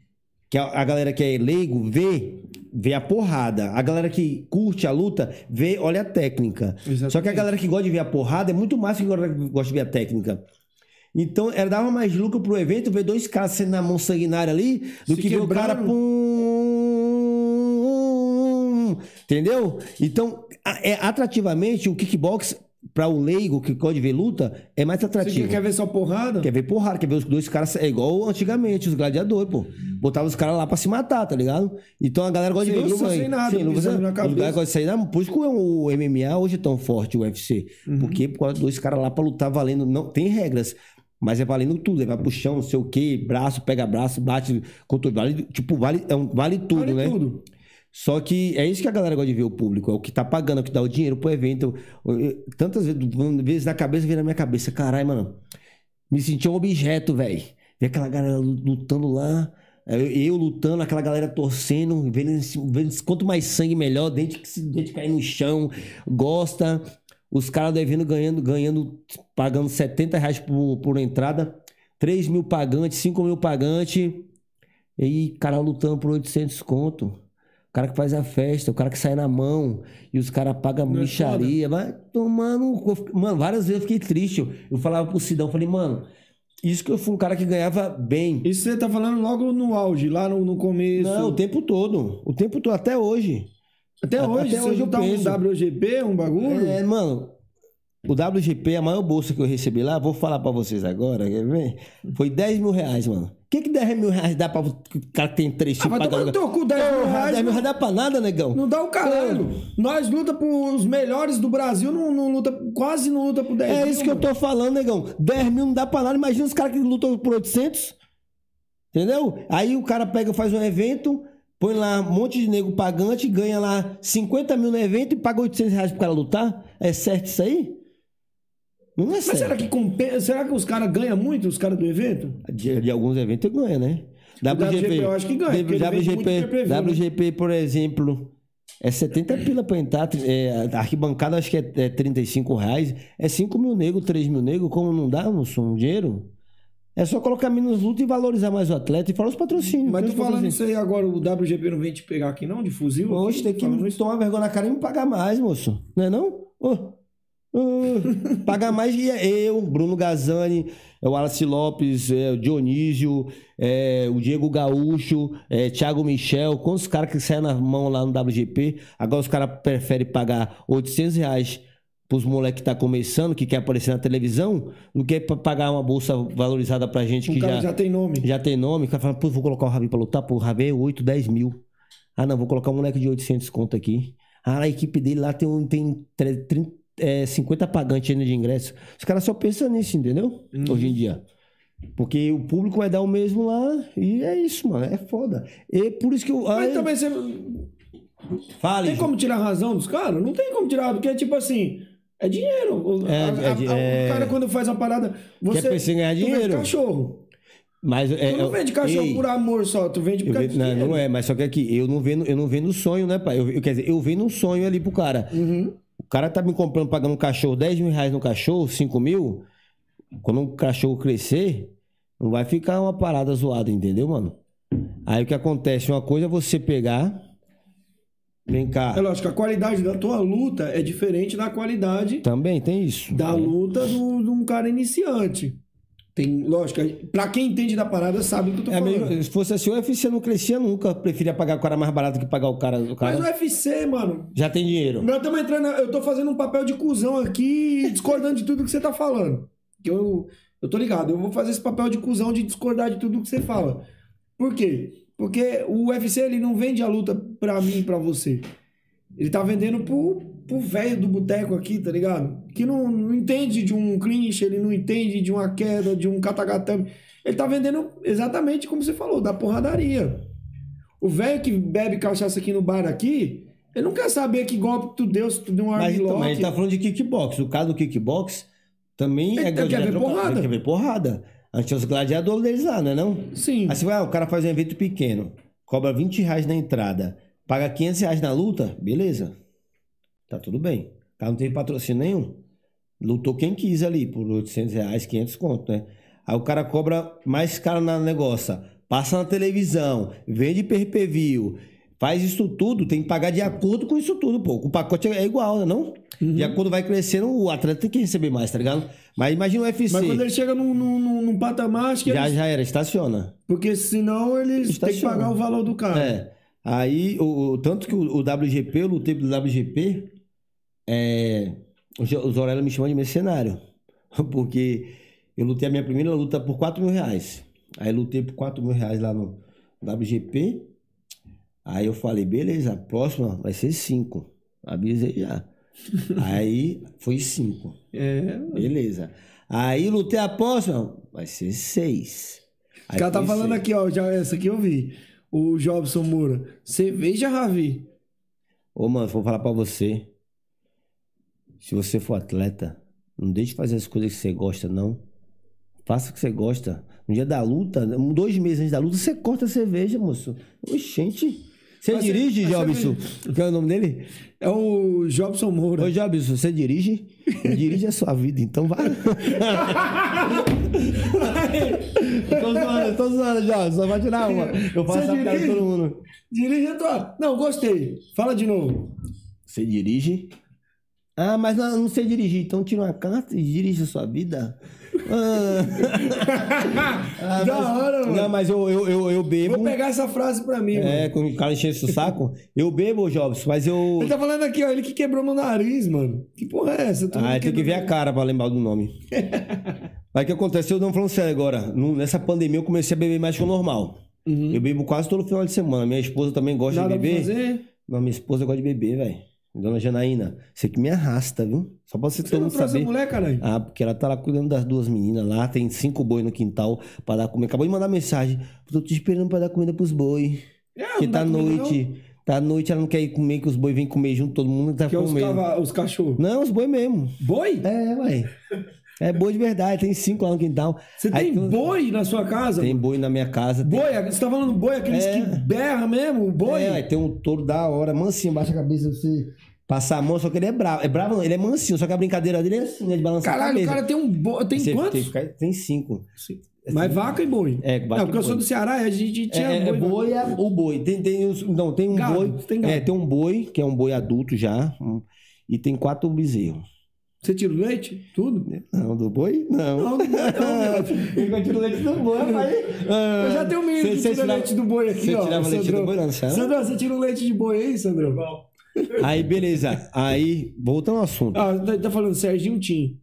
Que a, galera que é leigo vê, vê a porrada. A galera que curte a luta vê, olha a técnica. Só que a Exatamente. galera que gosta de ver a porrada é muito mais que a galera que gosta de ver a técnica. Então, era dava mais lucro pro evento ver dois caras sendo na mão sanguinária ali do Se que ver o cara pum. Entendeu? Então, é atrativamente o kickbox para o leigo que gosta de ver luta é mais Você atrativo. quer ver só porrada? Quer ver porrada, quer ver os dois caras. É igual antigamente, os gladiadores, pô. Botava os caras lá pra se matar, tá ligado? Então a galera gosta Sem de ver luva, sangue. sem nada, luva, pisando sem- na Os cabeça. caras gostam de sair na Por isso que o MMA hoje é tão forte, o UFC. Uhum. Porque por causa de dois caras lá pra lutar valendo. Não, tem regras. Mas é valendo tudo. É vai pro chão, não sei o quê, braço, pega braço, bate contra vale, Tipo, vale, é um, vale tudo, Vale né? tudo. Só que é isso que a galera gosta de ver o público, é o que tá pagando, é o que dá o dinheiro pro evento. Eu- tantas vezes, na cabeça vem na minha cabeça, caralho, mano. Me senti um objeto, velho. Ver aquela galera lutando lá, eu, eu lutando, aquela galera torcendo, vendo, vendo quanto mais sangue melhor, dente, que se- dente cair no chão, gosta. Os caras do evento ganhando, ganhando, pagando 70 reais por, por entrada, 3 mil pagantes, 5 mil pagantes. E cara lutando por 800 conto. O cara que faz a festa, o cara que sai na mão e os caras pagam é micharia. Vai tomando. Mano, várias vezes eu fiquei triste. Eu, eu falava pro Sidão, falei, mano, isso que eu fui um cara que ganhava bem. Isso você tá falando logo no auge, lá no, no começo. Não, o tempo todo. O tempo todo, até hoje. Até hoje, até hoje eu um penso. WGP, um bagulho. É, mano, o WGP, a maior bolsa que eu recebi lá, vou falar pra vocês agora, quer ver? Foi 10 mil reais, mano. O que, que 10 mil reais dá pra o cara que tem três Ah, filhos vai tomar no teu cu, 10 mil reais, 10 mil reais dá pra nada, negão. Não dá o caralho. Nós luta pros melhores do Brasil, não, não luta, quase não luta por 10 É mil, isso que eu mano. tô falando, negão. 10 mil não dá pra nada. Imagina os caras que lutam por 800. Entendeu? Aí o cara pega, faz um evento, põe lá um monte de nego pagante, ganha lá 50 mil no evento e paga 800 reais pro cara lutar. É certo isso aí? Não é Mas será que, compensa, será que os caras ganham muito, os caras do evento? De, de alguns eventos ganha, né? WGP eu acho que ganha, porque ele vende muito WGP, pay-per-view, né? WGP, por exemplo, é 70 pila pra entrar. É, a arquibancada acho que é, é 35 reais. É 5 mil negros, 3 mil negros. Como não dá, moço, um dinheiro? É só colocar menos luta e valorizar mais o atleta e falar os patrocínios. Mas Tem tu os falando patrocínios. isso aí agora, o WGP não vem te pegar aqui não, de fuzil? Oxe, tem que Falando isso. tomar vergonha na cara e me pagar mais, moço. Não é não? Ô, ô, pagar mais que eu, Bruno Gazani, é o Wallace Lopes, é o Dionísio, é o Diego Gaúcho, é, Thiago Michel, quantos caras que saem na mão lá no WGP. Agora os caras preferem pagar 800 reais pros moleques que tá começando, que quer aparecer na televisão, do que pagar uma bolsa valorizada pra gente Um que já, já tem nome. já tem nome, o cara fala, pô, vou colocar o Ravi pra lutar, pô, o Ravi é 8, 10 mil. Ah, não, vou colocar um moleque de 800 conto aqui. Ah, a equipe dele lá tem, um, tem tre- trin- é, 50 pagantes ainda de ingresso. Os caras só pensam nisso, entendeu? Uhum. Hoje em dia. Porque o público vai dar o mesmo lá e é isso, mano. É foda. E por isso que eu. Mas Ai, também você... Fale. Tem como tirar a razão dos caras? Não tem como tirar, porque tipo assim, é dinheiro. O- É, a- é a- é. O cara quando faz uma parada, você Quer pensar em ganhar dinheiro. cachorro. Mas, é, Tu não é- vende cachorro Ei, por amor só, tu vende por causa ve- de não, não é, mas só que aqui, eu não vendo, eu não vendo sonho, né, pai? Eu, eu- quer dizer, eu vendo um sonho ali pro cara. Uhum. O cara tá me comprando, pagando um cachorro, 10 mil reais no cachorro, 5 mil. Quando o cachorro crescer, não vai ficar uma parada zoada, entendeu, mano? Aí o que acontece? Uma coisa é você pegar. Vem cá. É lógico, a qualidade da tua luta é diferente da qualidade Também tem isso. da luta de um cara iniciante. Tem, lógico, pra quem entende da parada sabe o que eu tô É falando. mesmo, se fosse assim, o UFC não crescia nunca. Preferia pagar o cara mais barato que pagar o cara. O cara Mas o UFC, mano, já tem dinheiro. nós estamos entrando. Eu tô fazendo um papel de cuzão aqui, discordando de tudo que você tá falando. Que Eu, eu tô ligado, eu vou fazer esse papel de cuzão de discordar de tudo que você fala. Por quê? Porque o UFC ele não vende a luta pra mim e pra você. Ele tá vendendo pro, pro velho do boteco aqui, tá ligado? Que não, não entende de um clinch, ele não entende de uma queda, de um katagatame. Ele tá vendendo exatamente como você falou, da porradaria. O velho que bebe cachaça aqui no bar aqui, ele não quer saber que golpe tu deu, se tu deu um Mas, então, armlock. mas a gente tá falando de kickbox. O caso do kickbox, Também é Ele quer ver gladiador- porrada. Ele quer ver porrada. A gente tem os gladiadores deles lá, não é não? Sim. Aí você vai, ah, o cara faz um evento pequeno, cobra 20 reais na entrada, paga 500 reais na luta, beleza. Tá tudo bem. O cara não teve patrocínio nenhum. Lutou quem quis ali, por 800 reais, 500 conto, né? Aí o cara cobra mais caro na negócio, passa na televisão, vende per-per-view, faz isso tudo, tem que pagar de acordo com isso tudo, pô. O pacote é igual, né, não? Uhum. De acordo vai crescendo, o atleta tem que receber mais, tá ligado? Mas imagina o UFC. Mas quando ele chega num, num, num- patamar, acho que Já, eles- já era, estaciona. Porque senão eles têm que pagar o valor do cara. É. Aí, o, o- tanto que o, o WGP, eu lutei pelo WGP, é, o Zorella me chama de mercenário. Porque eu lutei a minha primeira luta por 4 mil reais. Aí lutei por 4 mil reais lá no WGP. Aí eu falei, beleza, a próxima vai ser 5. Avisei já. Aí foi 5. É. Beleza. Aí lutei a próxima, vai ser 6. O cara tá falando aqui, ó, já essa aqui eu vi. O Jobson Moura. Cerveja, Ravi. Ô, mano, vou falar pra você. Se você for atleta, não deixe de fazer as coisas que você gosta, não. Faça o que você gosta. No dia da luta, dois meses antes da luta, você corta a cerveja, moço. Oxente. Você Mas você- dirige, você Jobson? Qual é o nome dele? É o Jobson Moura. Ô, Jobson, você dirige? Dirige a sua vida, então vai. tô zoando, tô zoando, Jobson. Só vai tirar uma. Eu faço Você a piada de todo mundo. Dirige a tua. Não, gostei. Fala de novo. Você dirige? Ah, mas não, não sei dirigir, então tira uma carta e dirige a sua vida. Ah. Ah, Da mas- hora, mano. Não, mas eu, eu, eu, eu bebo. Vou pegar essa frase pra mim, mano. É, quando o cara enche o saco. Eu bebo, Jobs, mas eu. Ele tá falando aqui, ó, ele que quebrou meu nariz, mano. Que porra é essa? Ah, tem que ver a cara pra lembrar do nome. Mas o que aconteceu? Não falando sério agora. Nessa pandemia eu comecei a beber mais que o normal. Eu bebo quase todo final de semana. Minha esposa também gosta Uhum. Nada de pra beber. fazer? Não, minha esposa gosta de beber, velho. Dona Janaína, você que me arrasta, viu? Só pra você, Você todo não mundo saber. a mulher, caralho? Ah, porque ela tá lá cuidando das duas meninas lá, tem cinco boi no quintal pra dar comida. Acabou de mandar mensagem. Tô te esperando pra dar comida pros boi. É, não dá tá noite. Tá noite, ela não quer ir comer, que os boi vêm comer junto, todo mundo tá Que é os, comendo. cava... os cachorros. Não, os boi mesmo. Boi? É, ué. É boi de verdade, tem cinco lá no quintal. Você Aí tem tu- boi na sua casa? Tem boi na minha casa. Tem... Boi? Você tá falando boi, aqueles É. que berra mesmo? Boi? É, tem um touro da hora, mansinho, baixa a cabeça, você passar a mão, só que ele é bravo. É bravo não, ele é mansinho, só que a brincadeira dele é assim, né, de balançar a Caralho, o cabeça. cara tem um boi. Tem Você quantos? Tem, tem cinco. Mas vaca e boi. É, vaca Não, porque e eu sou boi. do Ceará, a gente tinha É, é boi. boi é o boi. Tem, tem, os- não, tem um Gado, boi. tem gado. é, tem um boi, que é um boi adulto já. um, e tem quatro bezerros. Você tira o leite? Tudo? Não, do boi? Não. Não, não, não, não. Eu tiro leite do boi, rapaz. Eu já tenho um menino que tira leite do boi aqui, Você ó. tirava leite Sandrão. do boi, não, Sandro? Sandrão, você tira um leite de boi aí, Sandrão? Aí, beleza. Aí, voltando ao assunto. Ah, tá, tá falando Serginho Tim.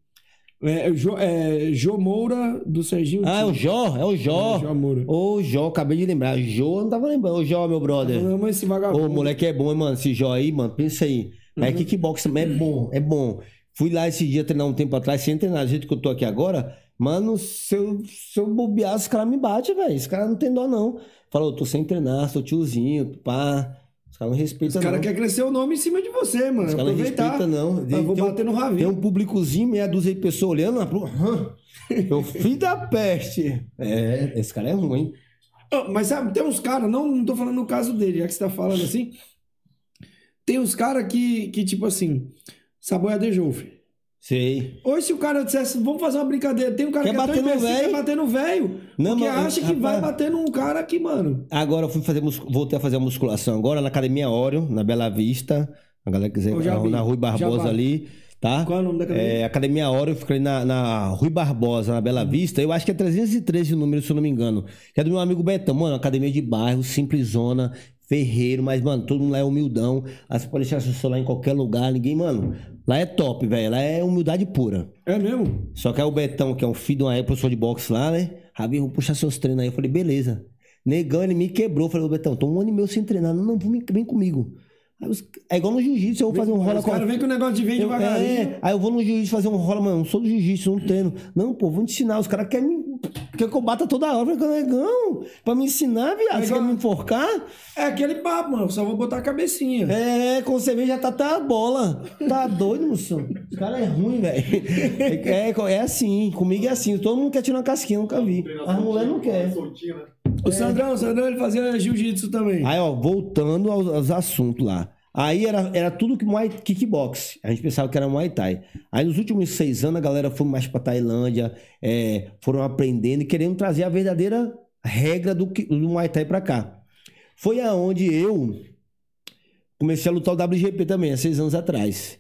É, é, Jô, é, Jô Moura do Serginho Ah, é o. Jó, é o Jó. É, Jó Moura. Ô, Jó, acabei de lembrar. Jó, eu não tava lembrando. Ô, Jó, meu brother. Amo esse vagabundo. Ô, moleque é bom, hein, mano. Esse Jó aí, mano, pensa aí. Mas Uhum. kickbox é bom, é bom. Fui lá esse dia treinar um tempo atrás, sem treinar, do jeito que eu tô aqui agora. Mano, se eu, se eu bobear, os caras me batem, velho. Os caras não tem dó, não. Falou, eu tô sem treinar, sou tiozinho, pá. Os caras não respeitam, Os caras querem crescer o nome em cima de você, mano. Os caras não respeitam, não. Eu vou Tem um- bater no Tem Ravi. um públicozinho, meia dúzia de pessoas olhando. lá pro- Eu filho da peste. É, esse cara é ruim. Ah, Mas sabe, tem uns caras, não, não tô falando no caso dele, já que você tá falando assim. Tem uns caras que, que, tipo assim, saboia de jofre. Sei. Hoje, se o cara dissesse, vamos fazer uma brincadeira, tem um cara Quer que é tão bater no véio? quer bater no velho. Não, Porque mas, acha que rapaz- vai bater num cara que, mano. Agora eu fui fazer voltei a fazer a musculação agora na Academia Óreo, na Bela Vista. A galera quiser Eu já na, na Rui Barbosa ali, tá? Qual é o nome da academia? É, Academia Óreo, eu fiquei na, na Rui Barbosa, na Uhum. Bela Vista. Eu acho que é 313 o número, se eu não me engano. Que é do meu amigo Betão, mano, academia de bairro, simplesona, ferreiro, mas, mano, todo mundo lá é humildão. Aí você pode deixar seu celular em qualquer lugar, ninguém, mano. Lá é top, velho. Lá é humildade pura. É mesmo? Só que é o Betão, que é um filho de uma época, professor de boxe lá, né? Rabi, vou puxar seus treinos aí. Eu falei, beleza. Negão, ele me quebrou. Eu falei, ô Betão, tô um ano e meio sem treinar. Não, não, vem, vem comigo. Aí os- é igual no jiu-jitsu, eu vou fazer um rola Os com caras vêm com o negócio de vem devagarinho. é, aí eu vou no jiu-jitsu fazer um rola, mano, não sou do jiu-jitsu, não treino. Não, pô, vou te ensinar. Os caras querem me quer que eu bata toda hora. Eu falei, negão, pra me ensinar, viado, Mas você quer me enforcar? É aquele papo, mano. Só vou botar a cabecinha. É, quando você vê, já tá até a bola. Tá doido, moção? Os caras é ruim, velho. É, é, é assim, comigo é assim. Todo mundo quer tirar uma casquinha, nunca vi. As mulheres não querem. O Sandrão, o Sandrão, ele fazia jiu-jitsu também. Aí, ó, voltando aos, aos assuntos lá. Aí era, era tudo que Muay kickbox. A gente pensava que era Muay Thai. Aí nos últimos seis anos a galera foi mais pra Tailândia, é, foram aprendendo e querendo trazer a verdadeira regra do, do Muay Thai pra cá. Foi aonde eu comecei a lutar o WGP também, há seis anos atrás.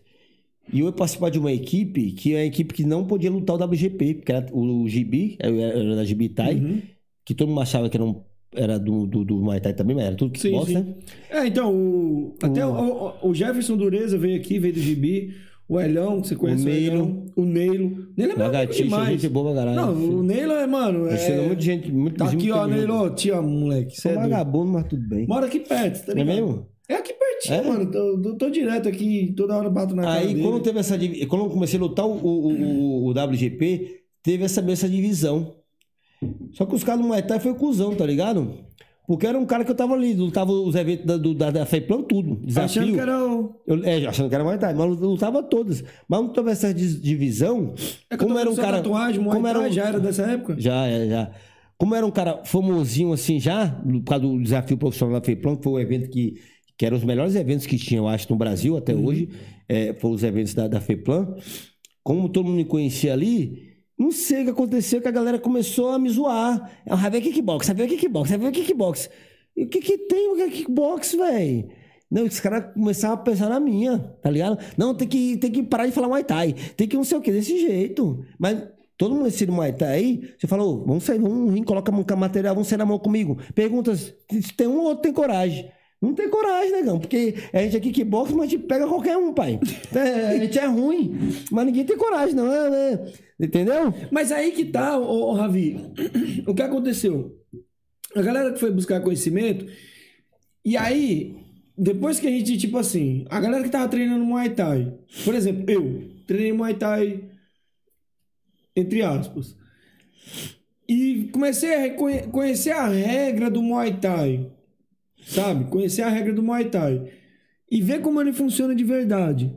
E eu ia participar de uma equipe que é a equipe que não podia lutar o WGP, porque era o eu era da GB Thai, Uhum. Que todo mundo achava que era, um- era do, do, do Muay Thai também, mas era tudo kickbox, né? É, então, o, até o, o- o Jefferson Dureza veio aqui, veio do Gibi. O Elhão, que você conhece o, O Neilo. Elhão. O Neilo. Neilo é Lagartixa, demais. gente boa caralho. Não, o Neilo é, mano. É... Muita gente, muito Tá aqui, muito ó. Neilo. Te amo, moleque. Sou é vagabundo, mas tudo bem. Mora aqui perto, tá Não é ligado? mesmo? É aqui pertinho, É? mano. Tô, tô- tô direto aqui, toda hora bato na cara Aí, quando teve essa quando eu comecei a lutar o, o, o, o WGP, teve essa mesma divisão. Só que os caras do Muay Thai foi cuzão, tá ligado? Porque era um cara que eu tava ali, lutava os eventos da, do, da, da FEPLAN, tudo. Desafio. Achando que era o... Eu, é, achando que era Muay Thai, mas lutava todas. Mas não teve essa divisão. É como era um cara. tatuagem, Muay como era um, já era dessa época? Já, é, já. Como era um cara famosinho assim já, por causa do desafio profissional da FEPLAN, que foi o evento que, que eram os melhores eventos que tinha, eu acho, no Brasil até hoje, é, foram os eventos da, da FEPLAN. Como todo mundo me conhecia ali, não sei o que aconteceu, que a galera começou a me zoar. Ah, vai ver kickbox, vai ver kickbox, ver kickbox. E o que que tem o é kickbox, velho? Não, os caras começaram a pensar na minha, tá ligado? Não, tem que, tem que parar de falar Muay Thai. Tem que não sei o que, desse jeito. Mas todo mundo ensina Muay Thai você falou, vamos sair, vamos vir, coloca material, vamos sair na mão comigo. Pergunta se tem um ou outro tem coragem. Não tem coragem, negão, porque a gente é kickbox, mas a gente pega qualquer um, pai. É, a gente é ruim, mas ninguém tem coragem, não é? né? Entendeu? Mas aí que tá, ô, ô, Ravi. O que aconteceu? A galera que foi buscar conhecimento, e aí, depois que a gente, tipo assim, a galera que tava treinando Muay Thai, por exemplo, eu treinei Muay Thai, entre aspas, e comecei a conhecer a regra do Muay Thai, sabe? Conhecer a regra do Muay Thai, e ver como ele funciona de verdade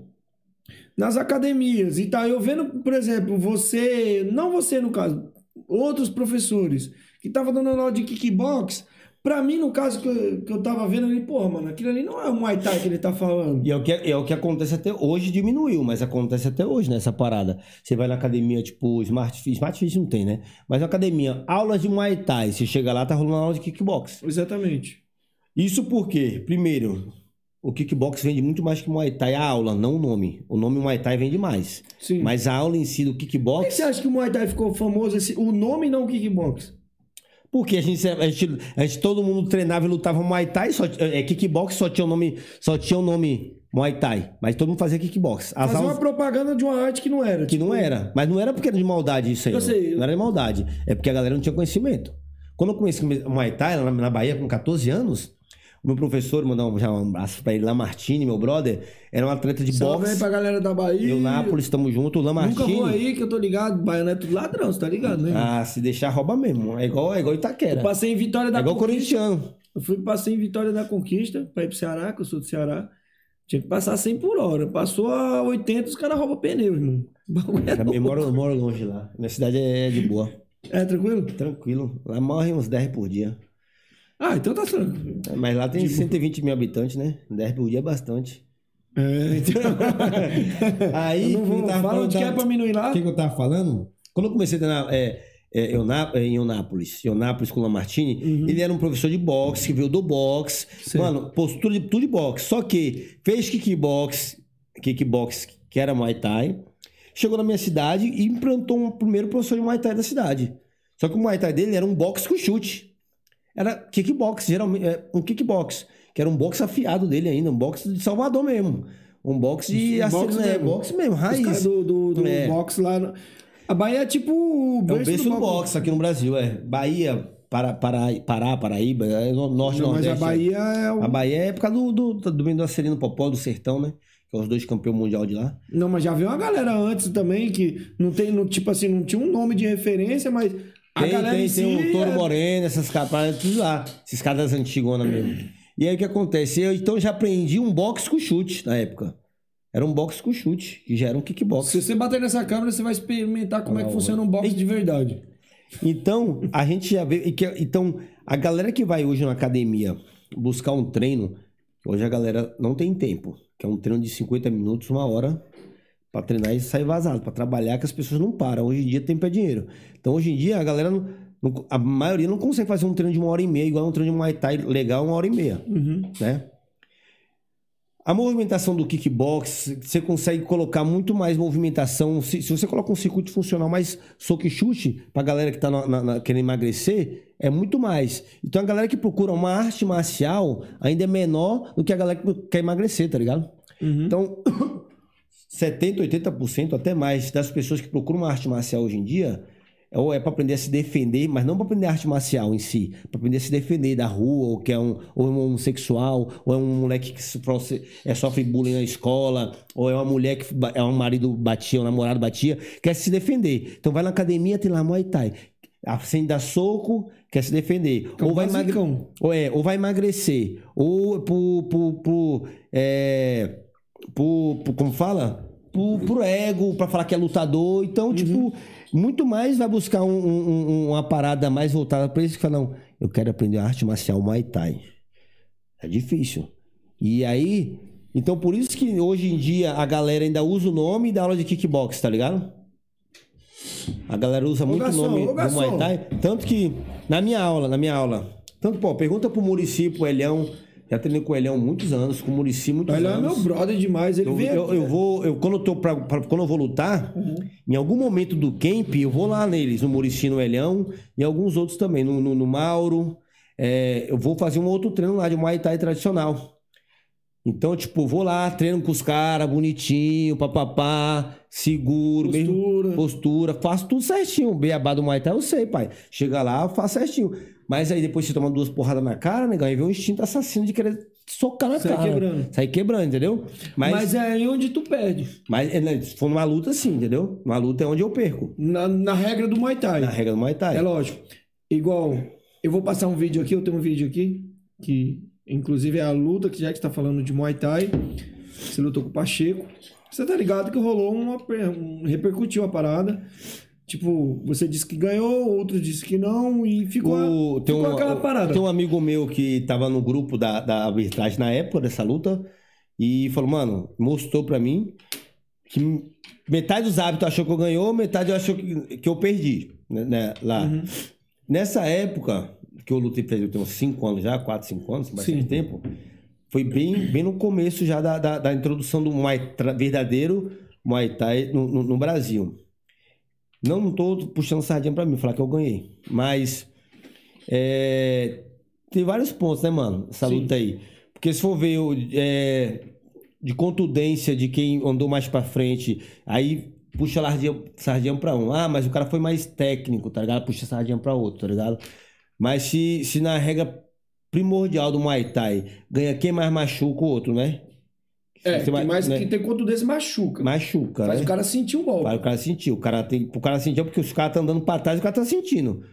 nas academias e tá eu vendo, por exemplo, você, não você no caso, outros professores que estavam dando aula de kickbox, pra mim no caso que eu, que eu tava vendo ali, porra, mano, aquilo ali não é o Muay Thai que ele tá falando. E é o, que, é o que acontece até hoje, diminuiu, mas acontece até hoje nessa parada. Você vai na academia, tipo, Smart Fit, Smart Fit não tem, né? Mas na academia, aulas de Muay Thai, você chega lá, tá rolando aula de kickbox. Exatamente. Isso porque, primeiro, o kickbox vende muito mais que Muay Thai, a aula, não o nome. O nome Muay Thai vende mais. Sim. Mas a aula em si do Por que kickbox, você acha que o Muay Thai ficou famoso esse, o nome não o kickbox? porque a gente, a gente, a gente todo mundo treinava e lutava Muay Thai, só, é, kickbox só tinha o nome, só tinha o nome Muay Thai, mas todo mundo fazia kickbox. As Fazer aulas uma propaganda de uma arte que não era. que não era, mas não era porque era de maldade isso aí. Eu não. sei. Não era de maldade, é porque a galera não tinha conhecimento. Quando eu comecei Muay Thai na, na Bahia com 14 anos, o meu professor, mandar um, já um abraço pra ele, Lamartine, meu brother, era um atleta de Salve aí boxe. pra galera da Bahia. Eu, Nápoles, estamos juntos. O Nunca Lamartine. vou aí que eu tô ligado. Baiano é tudo ladrão, você tá ligado, né? Ah, se deixar, rouba mesmo. É igual, é igual Itaquera. Passei em Vitória da É igual Conquista. corintiano. Eu fui, passei em Vitória da Conquista pra ir pro Ceará, que eu sou do Ceará. Tinha que passar 100 por hora. Passou a 80, os caras roubam pneu, irmão. O bagulho é Eu moro, eu moro longe lá. Minha cidade é de boa. É, tranquilo? Tranquilo. Lá morrem uns 10 por dia. Ah, então tá tranquilo. Mas lá tem 120 mil habitantes, né? 10 por dia é bastante. É, então... Aí, Eu não vou, tava fala onde que é pra mim não ir lá. O que, que eu tava falando? Quando eu comecei a treinar é, é, é, em Eunápolis, Eunápolis com o Lamartine, ele era um professor de boxe, que veio do boxe. Certo. Mano, postura de tudo de boxe. Só que fez kickbox, kickbox, que era Muay Thai, chegou na minha cidade e implantou um primeiro professor de Muay Thai da cidade. Só que o Muay Thai dele era um boxe com chute. Era kickbox, geralmente, é, um kickbox, que era um boxe afiado dele ainda, um boxe de Salvador mesmo. Um boxe de Um boxe é, mesmo. boxe mesmo, raiz. do, do, do É. boxe lá. A Bahia é tipo o É o berço, berço do boxe aqui no Brasil, é. Bahia, Pará, Pará, Pará Paraíba, é no norte, Não, mas nordeste. a Bahia é o... A Bahia é por causa do, do, do, do Acelino Popó, do Sertão, né? Que são os dois campeões mundial de lá. Não, mas já veio uma galera antes também que não tem, não, tipo assim, não tinha um nome de referência, mas A Tem, tem, em tem o Touro é- Moreno, essas capas, tudo lá. Esses caras antigonas mesmo. E aí o que acontece? Eu então já aprendi um box com chute na época. Era um box com chute, que já era um kickbox. Se você bater nessa câmera, você vai experimentar como é que funciona um boxe de verdade. Então, a gente já vê. e Então, a galera que vai hoje na academia buscar um treino, hoje a galera não tem tempo. Que é um treino de 50 minutos, uma hora, pra treinar e sair vazado, pra trabalhar, que as pessoas não param. Hoje em dia, tempo é dinheiro. Então, hoje em dia, a galera não. não- a maioria não consegue fazer um treino de uma hora e meia, igual um treino de Muay Thai legal, uma hora e meia. Né? A movimentação do kickbox, você consegue colocar muito mais movimentação. Se, se você coloca um circuito funcional mais soco e chute, pra galera que tá na, na- na- querendo emagrecer, é muito mais. Então a galera que procura uma arte marcial ainda é menor do que a galera que quer emagrecer, tá ligado? Então, 70, 80%, até mais, das pessoas que procuram uma arte marcial hoje em dia, é ou é para aprender a se defender, mas não para aprender arte marcial em si, para aprender a se defender da rua, ou que é um, ou é um homossexual, ou é um moleque que sofre, é, sofre bullying na escola, ou é uma mulher que é um marido batia, um namorado batia, quer se defender. Então vai na academia, tem lá Muay Thai. Sem dar soco, quer se defender. É ou, vai emagre- ou, é, ou vai emagrecer, ou por, por, por, é, por, por- como fala? Por, por ego, pra falar que é lutador. Então, tipo, muito mais vai buscar um- um- um- uma parada mais voltada pra isso que fala, não, eu quero aprender a arte marcial Muay Thai. É difícil. E aí, então por isso que hoje em dia a galera ainda usa o nome da aula de kickbox, tá ligado? A galera usa muito o nome ô, do. Muay Thai. Tanto que, na minha aula, na minha aula, tanto, pô, pergunta pro Murici, pro Elhão, já treinei com o Elhão muitos anos, com o Murici muitos Ele é anos. meu brother demais. Ele Eu, eu, eu vou, eu, quando eu tô pra, pra- quando eu vou lutar, em algum momento do camp, eu vou lá neles, no Murici, no Elhão, e alguns outros também, no, no, no Mauro. É, eu vou fazer um outro treino lá de Muay Thai tradicional. Então, tipo, vou lá, treino com os caras, bonitinho, papapá, seguro, Postura. postura, faço tudo certinho. Beabá do Muay Thai eu sei, pai. Chega lá, eu faço certinho. Mas aí depois você toma duas porradas na cara, negão, e vem um instinto assassino de querer socar na Sai cara. quebrando. Sai quebrando, entendeu? Mas... é aí onde tu perde. Mas é, né, se for numa luta, sim, entendeu? Numa luta é onde eu perco. Na, na regra do Muay Thai. Na regra do Muay Thai. É lógico. Igual, eu vou passar um vídeo aqui, eu tenho um vídeo aqui, que inclusive é a luta, que já que está falando de Muay Thai, você lutou com o Pacheco. Você tá ligado que rolou uma. Um, repercutiu a parada. Tipo, você disse que ganhou, outro disse que não, e ficou, O- tem, ficou um, aquela parada. tem um amigo meu que tava no grupo da, da arbitragem na época dessa luta e falou, mano, mostrou pra mim que metade dos hábitos achou que eu ganhou, metade achou que, que eu perdi né, né, lá. Uhum. Nessa época, que eu lutei, eu tenho uns 5 anos já, 4, 5 anos, bastante Sim. tempo, foi bem, bem no começo já da, da, da introdução do Muay, verdadeiro Muay Thai no, no- no Brasil. Não tô puxando sardinha pra mim, falar que eu ganhei. Mas é, tem vários pontos, né, mano? Essa Sim. luta aí. Porque se for ver é, de contundência de quem andou mais pra frente, aí puxa sardinha, sardinha pra um. Ah, mas o cara foi mais técnico, tá ligado? Puxa sardinha pra outro, tá ligado? Mas se, se na regra primordial do Muay Thai ganha quem mais machuca o outro, né? É, Você mais né? que tem quanto desse machuca. Machuca, Faz né? o cara sentir o golpe. Para o cara sentir. O cara tem, o cara sentir é porque os caras estão andando pra trás e o cara tá sentindo.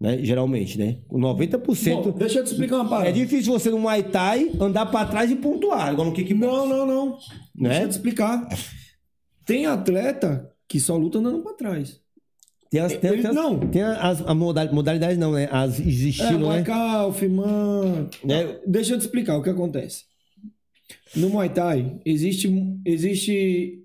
Né? Geralmente, né? Com 90%. Bom, deixa eu te explicar uma parada. é difícil você no Muay Thai andar pra trás e pontuar, igual no kickbox. Não, não, não. Né? Deixa eu te explicar. Tem atleta que só luta andando pra trás. Tem as, tem, Ele- tem as, não. tem as modalidades não, né? As os É, Muay né? Calf, man. Né? Deixa eu te explicar o que acontece. No Muay Thai existe, existe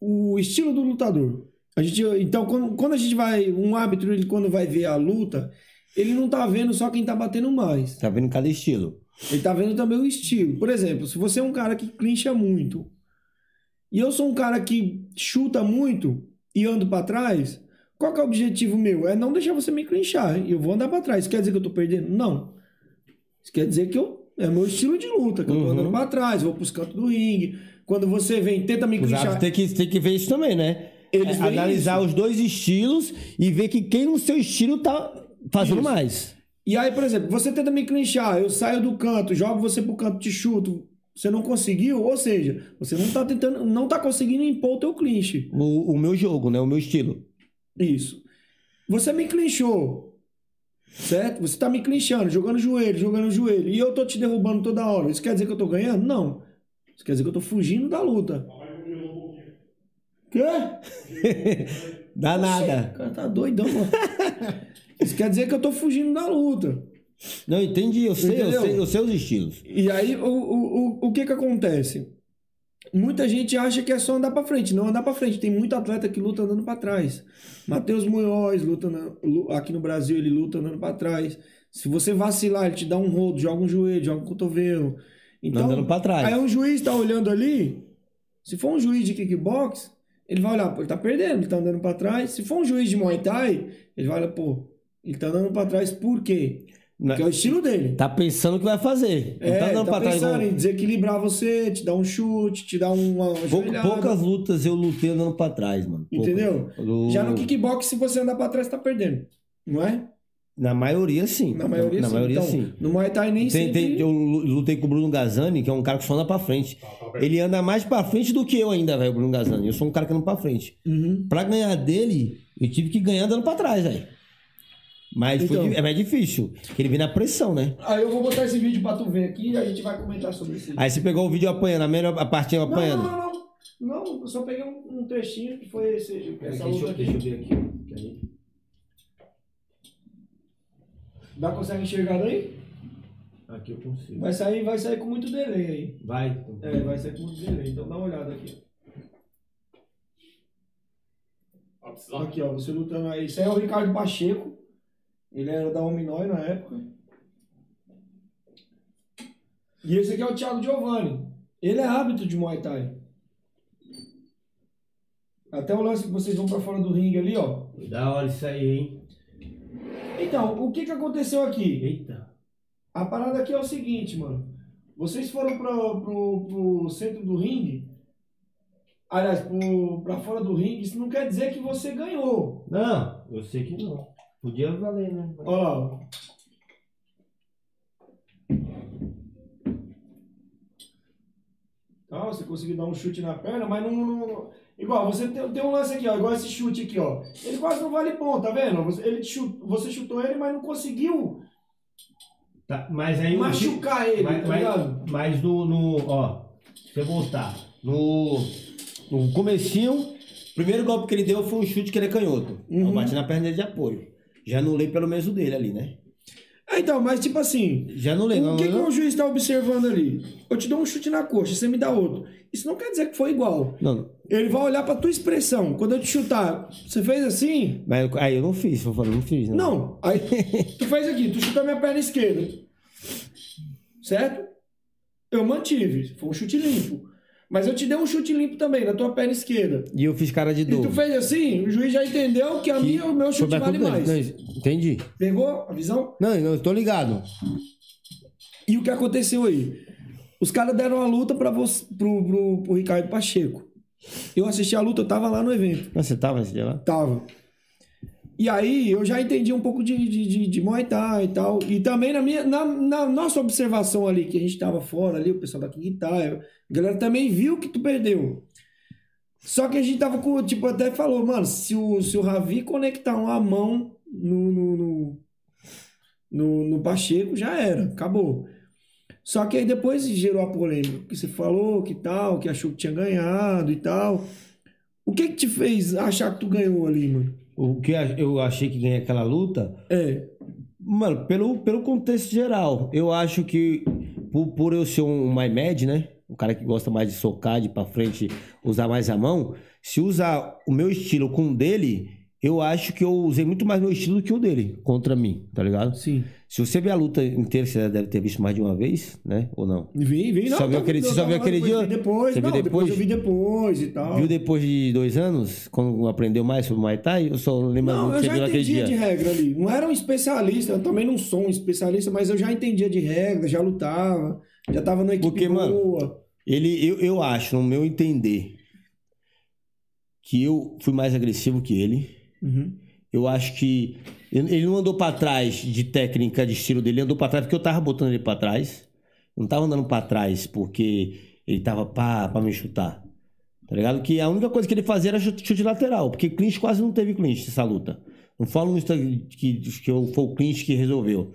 o estilo do lutador. A gente, então, quando, quando a gente vai, um árbitro, ele quando vai ver a luta, ele não tá vendo só quem tá batendo mais. Tá vendo cada estilo. Ele tá vendo também o estilo. Por exemplo, se você é um cara que clincha muito e eu sou um cara que chuta muito e ando pra trás, qual que é o objetivo meu? É não deixar você me clinchar. Eu vou andar pra trás. Isso quer dizer que eu tô perdendo? Não. Isso quer dizer que eu é meu estilo de luta, que eu tô Uhum. andando pra trás, vou pros cantos do ringue. Quando você vem, tenta me clinchar. têm que, tem que ver isso também, né? Eles É, analisar isso. os dois estilos e ver que quem no seu estilo tá fazendo Isso. mais. E aí, por exemplo, você tenta me clinchar, eu saio do canto, jogo você pro canto, te chuto, você não conseguiu, ou seja, você não tá tentando, não tá conseguindo impor o teu clinch. O, o meu jogo, né? O meu estilo. Isso. Você me clinchou. Certo? Você tá me clinchando, jogando joelho, jogando joelho. E eu tô te derrubando toda hora. Isso quer dizer que eu tô ganhando? Não. Isso quer dizer que eu tô fugindo da luta. Quê? Dá O nada. cara tá doidão, mano. Isso quer dizer que eu tô fugindo da luta. Não, entendi. Eu sei, eu sei, eu sei os estilos. E aí, o, o, o, o que que acontece? Muita gente acha que é só andar pra frente. Não andar pra frente. Tem muito atleta que luta andando pra trás. Matheus Munhoz luta aqui no Brasil, ele luta andando pra trás. Se você vacilar, ele te dá um rodo, joga um joelho, joga um cotovelo. Então, Andando pra trás. Aí um juiz tá olhando ali. Se for um juiz de kickbox, ele vai olhar, pô, ele tá perdendo, ele tá andando pra trás. Se for um juiz de Muay Thai, ele vai olhar, pô, ele tá andando pra trás por quê? Porque é o estilo dele. Tá pensando o que vai fazer. Não É, tá tá, andando pra trás. pensando igual- em desequilibrar você, te dar um chute, te dar uma Pou- joelhada. poucas lutas eu lutei andando pra trás, mano. Poucas. Entendeu? Eu- Já no kickbox, se você andar pra trás, tá perdendo. Não é? Na maioria, sim. Na maioria, Na sim. maioria, então, sim. No Muay Thai nem Tem- sempre... tem- eu lutei com o Bruno Gazani, que é um cara que só anda pra frente. Ele anda mais pra frente do que eu ainda, velho, o Bruno Gazani. Eu sou um cara que anda pra frente. Uhum. Pra ganhar dele, eu tive que ganhar andando pra trás, velho. Mas foi Então. di- é mais difícil. Porque ele vem na pressão, né? Aí eu vou botar esse vídeo pra tu ver aqui e a gente vai comentar sobre isso. Aí você pegou o vídeo apanhando, a melhor a partinha Não, apanhando. não, não, não. Não, eu só peguei um, um trechinho que foi esse, essa luta aqui. ver aqui. Dá, consegue enxergar daí? Aqui eu consigo. Vai sair, vai sair com muito delay aí. Vai. É, vai sair com muito delay. Então dá uma olhada aqui. Aqui, ó, você lutando aí. Isso aí é o Ricardo Pacheco. Ele era da Ominói na época. E esse aqui é o Thiago Giovanni. Ele é hábito de Muay Thai. Até o lance que vocês vão pra fora do ringue ali, ó. Da hora isso aí, hein? Então, o que que aconteceu aqui? Eita. A parada aqui é o seguinte, mano. Vocês foram pro, pro, pro centro do ringue. Aliás, pro, pra fora do ringue. Isso não quer dizer que você ganhou. Não, eu sei que não. Podia valer, né? Olha lá. Tá, você conseguiu dar um chute na perna, mas não. não- igual, você tem, tem um lance aqui, ó. Igual esse chute aqui, ó. Ele quase não vale ponto, tá vendo? Você, ele te chut- você chutou ele, mas não conseguiu Tá, mas aí o- machucar ele, Mas, tá mas, mas no, no. Ó, se eu voltar. No. No comecinho, primeiro golpe que ele deu foi um chute que ele é canhoto. Uhum. Eu bati na perna dele de apoio. Já anulei pelo menos o dele ali, né? É, então, mas tipo assim. Já anulei, não. O que, que não, o juiz está observando ali? Eu te dou um chute na coxa, você me dá outro. Isso não quer dizer que foi igual. não, não. Ele vai olhar pra tua expressão. Quando eu te chutar, você fez assim? Mas eu- aí eu não fiz, falando, não fiz. Não. Não. Aí tu fez aqui, tu chutou minha perna esquerda. Certo? Eu mantive. Foi um chute limpo. Mas eu te dei um chute limpo também na tua perna esquerda. E eu fiz cara de E dor. tu fez assim, o juiz já entendeu que a minha, o meu chute vale mais. Não, entendi. Pegou a visão? Não, não, eu tô ligado. E o que aconteceu aí? Os caras deram a luta você, pro, pro, pro Ricardo Pacheco. Eu assisti a luta, eu tava lá no evento. Você tava nesse dia lá? Tava. E aí eu já entendi um pouco de, de, de, de Muay Thai e tal. E também na, minha, na, na nossa observação ali, que a gente tava fora ali, o pessoal da King Thai, a galera também viu que tu perdeu. Só que a gente tava com, tipo, até falou, mano, se o, se o Ravi conectar uma mão no, no, no, no, no Pacheco, já era, acabou. Só que aí depois gerou a polêmica, que você falou que tal, que achou que tinha ganhado e tal. O que que te fez achar que tu ganhou ali, mano? O que eu achei que ganhei aquela luta É, Mano, pelo, pelo contexto geral, eu acho que por, por eu ser um MyMed, né? Um cara que gosta mais de socar, de ir pra frente, usar mais a mão. Se usar o meu estilo com o dele, eu acho que eu usei muito mais meu estilo do que o dele contra mim, tá ligado? sim. Se você ver a luta inteira, você deve ter visto mais de uma vez, né? Ou não? Vi, vi, não. Só viu tava- aquele- eu você só viu aquele depois, dia? depois, Você viu não, depois depois? eu vi depois e tal. Viu depois de dois anos, quando aprendeu mais sobre Muay Thai? Eu só lembro Não, eu que você já viu naquele entendia dia. de regra ali. Não era um especialista, eu também não sou um especialista, mas eu já entendia de regra, já lutava, já tava na equipe Porque, mano, boa. Ele, eu, eu acho, no meu entender, que eu fui mais agressivo que ele. Uhum. Eu acho que ele não andou pra trás de técnica, de estilo dele, ele andou pra trás porque eu tava botando ele pra trás. Não tava andando pra trás porque ele tava pá, pra me chutar. Tá ligado? Que a única coisa que ele fazia era chute, chute lateral, porque clinch quase não teve clinch essa luta. Não falo Instagram que, que foi o cliente que resolveu.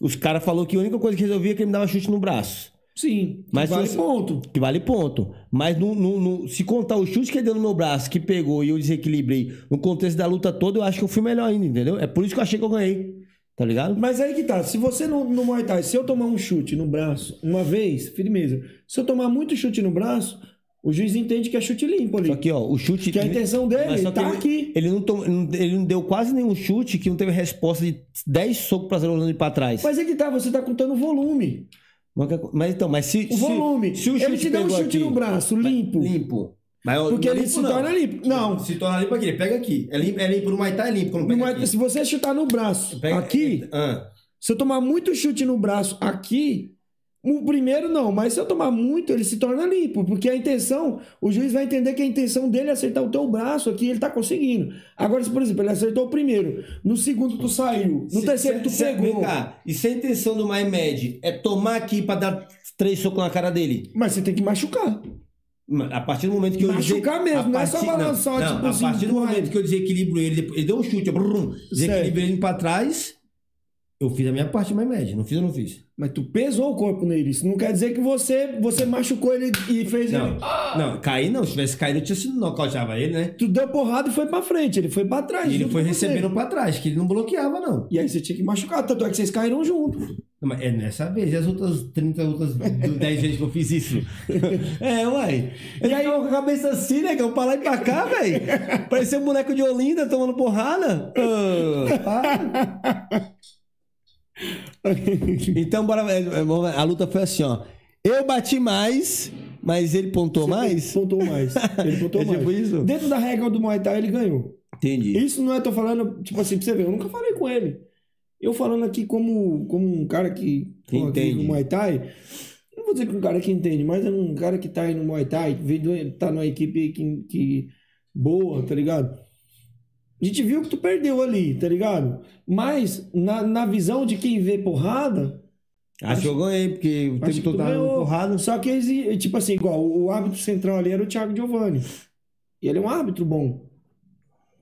Os caras falaram que a única coisa que resolvia é que ele me dava chute no braço. Sim, Mas vale você- ponto. Que vale ponto. Mas no, no- no- se contar o chute que ele deu no meu braço, que pegou e eu desequilibrei no contexto da luta toda, eu acho que eu fui melhor ainda, entendeu? É por isso que eu achei que eu ganhei. Tá ligado? Mas aí que tá, se você no, no Muay Thai, se eu tomar um chute no braço uma vez, firmeza. Se eu tomar muito chute no braço, o juiz entende que é chute limpo ali. Só que, ó, o chute. Que a intenção dele tá ele, aqui. Ele não, tom- ele não- deu quase nenhum chute que não teve resposta de 10 socos pra olhando ele pra trás. Mas é que tá, você tá contando o volume. Mas, mas então, mas se. O se- volume. Se o ele chute te dá um chute aqui- no braço, limpo. Limpo. Mas, Porque é ele limpo, se não. torna limpo. Não. Se torna limpo aqui, ele pega aqui. É limpo, é limpo no Muay Thai, é limpo. Quando pega Muay se você chutar no braço Pega- aqui, Ah. se eu tomar muito chute no braço aqui, o primeiro não, mas se eu tomar muito, ele se torna limpo, porque a intenção, o juiz vai entender que a intenção dele é acertar o teu braço aqui, ele tá conseguindo. Agora, se, por exemplo, ele acertou o primeiro, no segundo tu saiu, no Se- terceiro tu se- pegou. Vem cá. E se a intenção do MyMed é tomar aqui pra dar três socos na cara dele? Mas você tem que machucar. A partir do momento que eu Machucar mesmo, não é só balançar, não, tipo não, assim, A partir do momento que eu desequilibro ele, ele deu um chute, eu brum, desequilibrei ele pra trás, eu fiz a minha parte mais média. Não fiz ou não fiz? Mas tu pesou o corpo nele. Isso não quer dizer que você, você machucou ele e fez Não, ele. não, cair não. Se tivesse caído, eu tinha sido nocauteava ele, né? Tu deu porrada e foi pra frente, ele foi pra trás. E ele foi com você. recebendo pra trás, que ele não bloqueava, não. E aí você tinha que machucar, tanto é que vocês caíram junto. Não, mas É nessa vez, e as outras 30 outras 10 vezes que eu fiz isso? é, uai. Ele ficava com a cabeça assim, né? Que eu pra lá e pra cá, velho. Parecia um boneco de Olinda tomando porrada. Para. então, bora. é, é. A luta foi assim, ó. Eu bati mais, mas ele pontou mais? Pontou mais. Ele pontou É mais. tipo isso? Dentro da regra do Muay Thai, ele ganhou. Entendi. Isso não é, tô falando, tipo assim, pra você ver, eu nunca falei com ele. Eu falando aqui como, como um cara que, entende. no Muay Thai, não vou dizer que um cara que entende, mas é um cara que tá aí no Muay Thai, veio tá numa equipe que, que boa, tá ligado? A gente viu que tu perdeu ali, tá ligado? Mas na, na visão de quem vê porrada, Acho que eu ganhei, porque o tempo todo tava porrada. Só que, exi- tipo assim, igual o árbitro central ali era o Thiago Giovanni. E ele é um árbitro bom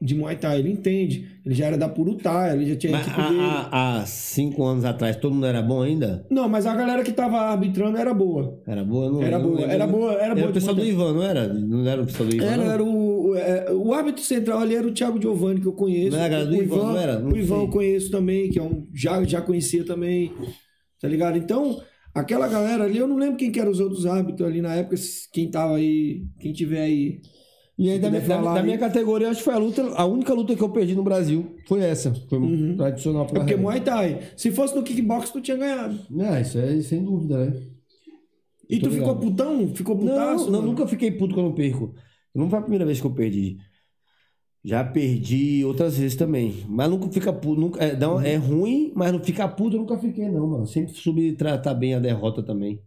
de Muay Thai, ele entende. Ele já era da Purutá, ele já tinha a Mas equipe há, dele. há- há cinco anos atrás, todo mundo era bom ainda? Não, mas a galera que tava arbitrando era boa. Era boa? Não, Era não boa, lembro. era boa, era boa o pessoal do Ivan, não era? Não era o pessoal do Ivan? Era, era o, o, é, o árbitro central ali era o Thiago Giovanni, que eu conheço. Não era do o Ivan, não era? Não o Ivan sei. eu conheço também, que é um, já, já conhecia também, tá ligado? Então, aquela galera ali, eu não lembro quem que eram os outros árbitros ali na época, quem tava aí, quem tiver aí. E aí, da, minha, da- da minha categoria, acho que foi a luta, a única luta que eu perdi no Brasil. Foi essa. Foi tradicional É pra porque regra. Muay Thai, se fosse no kickbox, tu tinha ganhado. É, isso é sem dúvida, né? E Tô tu ficou ligado. putão? Ficou putaço? Não, não, nunca fiquei puto quando eu perco. Não foi a primeira vez que eu perdi. Já perdi outras vezes também. Mas nunca fica puto. Nunca, é, um- é ruim, mas não ficar puto eu nunca fiquei, não, mano. Sempre soube tratar bem a derrota também.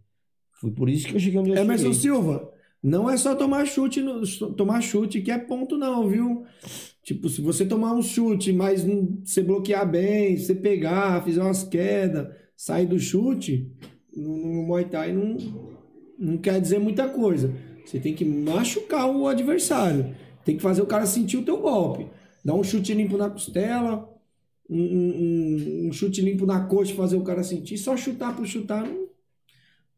Foi por isso que eu cheguei onde eu Emerson cheguei. Silva, não é só tomar chute, no- tomar chute que é ponto não, viu? Tipo, se você tomar um chute, mas não, você bloquear bem, você pegar, fizer umas quedas, sair do chute, no, no Muay Thai não, não quer dizer muita coisa. Você tem que machucar o adversário. Tem que fazer o cara sentir o teu golpe. Dar um chute limpo na costela, um, um- um- chute limpo na coxa, fazer o cara sentir. Só chutar por chutar não,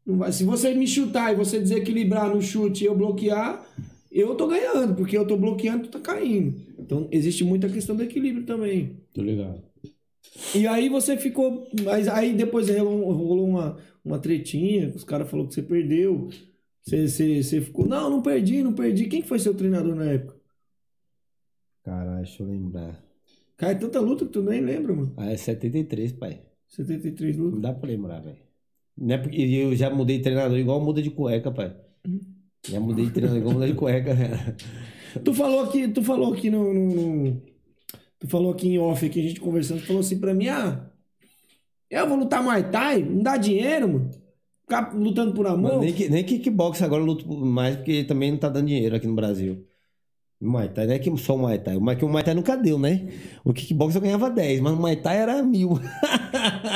não vai. Se você me chutar e você desequilibrar no chute e eu bloquear, eu tô ganhando, porque eu tô bloqueando, tu tá caindo. Então existe muita questão do equilíbrio também. Tô ligado. E aí você ficou. Mas aí depois rolou, rolou uma, uma tretinha, os caras falaram que você perdeu. Você, você, você ficou. Não, não perdi, não perdi. Quem que foi seu treinador na época? Caralho, deixa eu lembrar. Cara, é tanta luta que tu nem lembra, mano. Ah, é 73, pai. 73 Não lutas. dá pra lembrar, velho. Não é porque eu já mudei de treinador igual muda de cueca, pai. Já mudei de treinador igual muda de cueca. Tu falou aqui, tu falou aqui no, no- no- Tu falou aqui em off, aqui a gente conversando, tu falou assim pra mim, ah, eu vou lutar Muay Thai, não dá dinheiro, mano. Lutando por amor. Mas nem, que- nem kickbox agora eu luto mais porque também não tá dando dinheiro aqui no Brasil. Muay Thai não é que só o Muay Thai. O Muay Thai nunca deu, né? O kickbox eu ganhava 10, mas o Muay Thai era mil.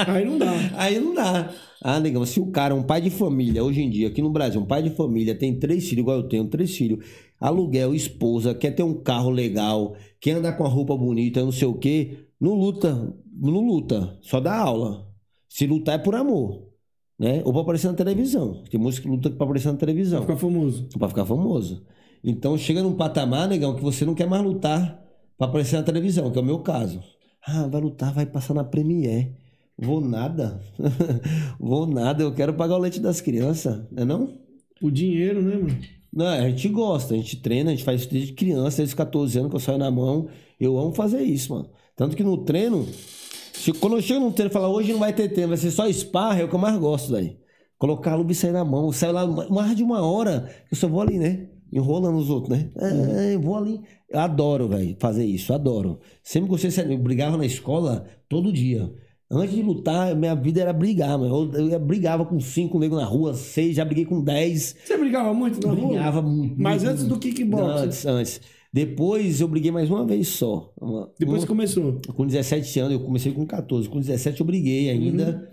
Aí não dá. Aí não dá. Ah, negão, se o cara, um pai de família, hoje em dia, aqui no Brasil, um pai de família, tem três filhos, igual eu tenho, três filhos, aluguel, esposa, quer ter um carro legal, quer andar com a roupa bonita, não sei o quê, não luta, não luta, só dá aula. Se lutar é por amor, né? Ou pra aparecer na televisão. Tem música que luta pra aparecer na televisão. Fica famoso. Pra ficar famoso. Então chega num patamar, negão, que você não quer mais lutar pra aparecer na televisão, que é o meu caso. Ah, vai lutar, vai passar na Premiere. Vou nada. Vou nada, eu quero pagar o leite das crianças, não é não? O dinheiro, né, mano? Não, a gente gosta, a gente treina, a gente faz isso desde criança, desde os 14 anos que eu saio na mão. Eu amo fazer isso, mano. Tanto que no treino, se- quando eu chego no treino e falo, hoje não vai ter treino, vai ser só sparra, é o que eu mais gosto daí. Colocar a luva e sair na mão. Eu saio lá mais de uma hora, eu só vou ali, né? Enrolando os outros, né? É, eu vou ali. Eu adoro, velho, fazer isso, adoro. Sempre gostei, de ser- eu brigava na escola todo dia. Antes de lutar, minha vida era brigar, mano. Eu, eu brigava com cinco negros na rua, seis, já briguei com dez. Você brigava muito na rua? Brigava muito. Mas muito, antes do kickbox. Antes, antes. Depois eu briguei mais uma vez só. Uma- Depois uma- começou. com 17 anos, eu comecei com 14. Com 17 eu briguei ainda.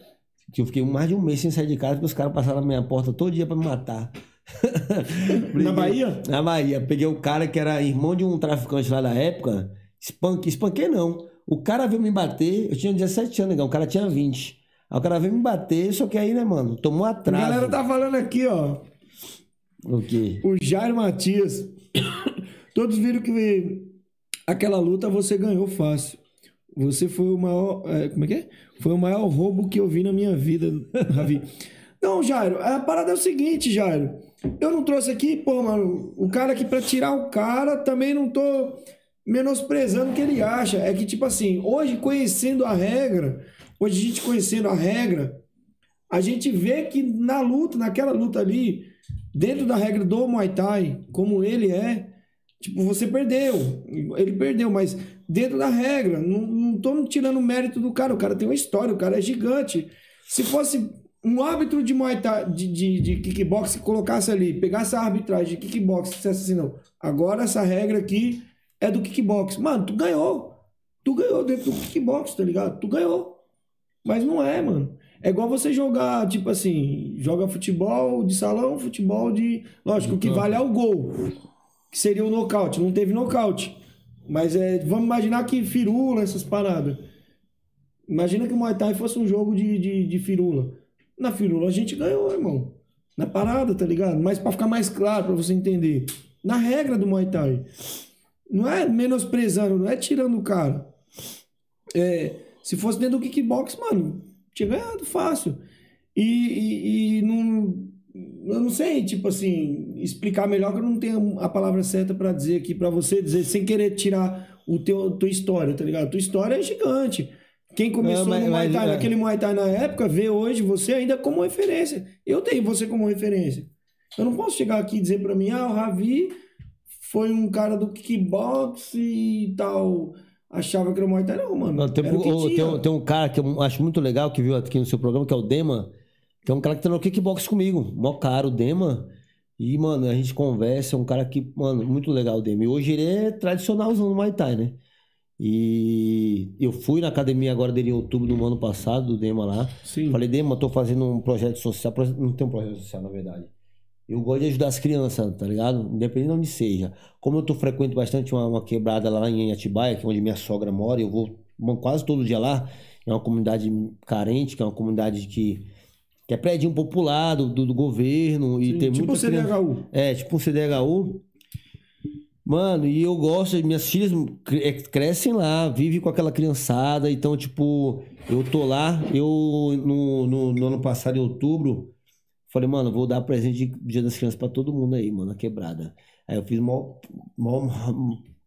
Que eu fiquei mais de um mês sem sair de casa, porque os caras passaram na minha porta todo dia pra me matar. Briguei- Bahia? Na Bahia. Peguei o cara que era irmão de um traficante lá da época. Espanquei, espanquei não. O cara veio me bater, eu tinha 17 anos, negão, o cara tinha 20. Aí o cara veio me bater, só que aí, né, mano, tomou A atraso. galera tá falando aqui, ó. O quê? O Jairo Matias. Todos viram que aquela luta você ganhou fácil. Você foi o maior. é, como é que é? Foi o maior roubo que eu vi na minha vida, Ravi. Não, Jairo, a parada é o seguinte, Jairo. Eu não trouxe aqui, pô, mano, o cara aqui pra tirar o cara, também não tô menosprezando o que ele acha. É que, tipo assim, hoje conhecendo a regra, hoje a gente conhecendo a regra, a gente vê que na luta, naquela luta ali, dentro da regra do Muay Thai, como ele é, tipo, você perdeu. Ele perdeu, mas dentro da regra, não, não tô tirando mérito do cara. O cara tem uma história, o cara é gigante. Se fosse um árbitro de Muay Thai, de, de, de kickbox, colocasse ali, pegasse a arbitragem de kickbox e dissesse assim, não, agora essa regra aqui é do kickbox. Mano, tu ganhou. Tu ganhou dentro do kickbox, tá ligado? Tu ganhou. Mas não é, mano. É igual você jogar, tipo assim, joga futebol de salão, futebol de. Lógico, o que vale é o gol. Que seria o nocaute. Não teve nocaute. Mas é, vamos imaginar que firula, essas paradas. Imagina que o Muay Thai fosse um jogo de, de, de firula. Na firula a gente ganhou, irmão. Na parada, tá ligado? Mas pra ficar mais claro, pra você entender. Na regra do Muay Thai. Não é menosprezando, não é tirando o cara. É, se fosse dentro do kickbox, mano, tinha ganhado fácil. E, e, e não. Eu não sei, tipo assim, explicar melhor que eu não tenho a palavra certa pra dizer aqui pra você, dizer sem querer tirar o teu tua história, tá ligado? Tua história é gigante. Quem começou Não, mas- no Muay mas- Thai, é. naquele Muay Thai na época, vê hoje você ainda como referência. Eu tenho você como referência. Eu não posso chegar aqui e dizer pra mim, ah, o Ravi foi um cara do kickbox e tal. Achava que era Muay Thai. Não, mano. Tem, o tem um- tem um cara que eu acho muito legal que viu aqui no seu programa, que é o Dema, é um cara que treinou kickbox comigo. Mó caro, o Dema. E, mano, a gente conversa, é um cara que, mano, muito legal o Dema. E hoje ele é tradicionalzão no Muay Thai, né? E eu fui na academia agora dele em outubro do ano passado, do Dema lá. Sim. Falei, Dema, tô fazendo um projeto social. Não tem um projeto social, na verdade. Eu gosto de ajudar as crianças, tá ligado? Independente de onde seja. Como eu tô frequento bastante uma, uma quebrada lá em Atibaia, que é onde minha sogra mora, eu vou quase todo dia lá. É uma comunidade carente, que é uma comunidade que, que é prédio populado do, do governo. E Sim, tem tipo muita o criança- CDHU. é, tipo um CDHU. Mano, e eu gosto, minhas filhas é, crescem lá, vivem com aquela criançada. Então, tipo, eu tô lá, eu no, no, no ano passado, em outubro, falei, mano, vou dar presente de Dia das Crianças pra todo mundo aí, mano, na quebrada. Aí eu fiz mó, mó,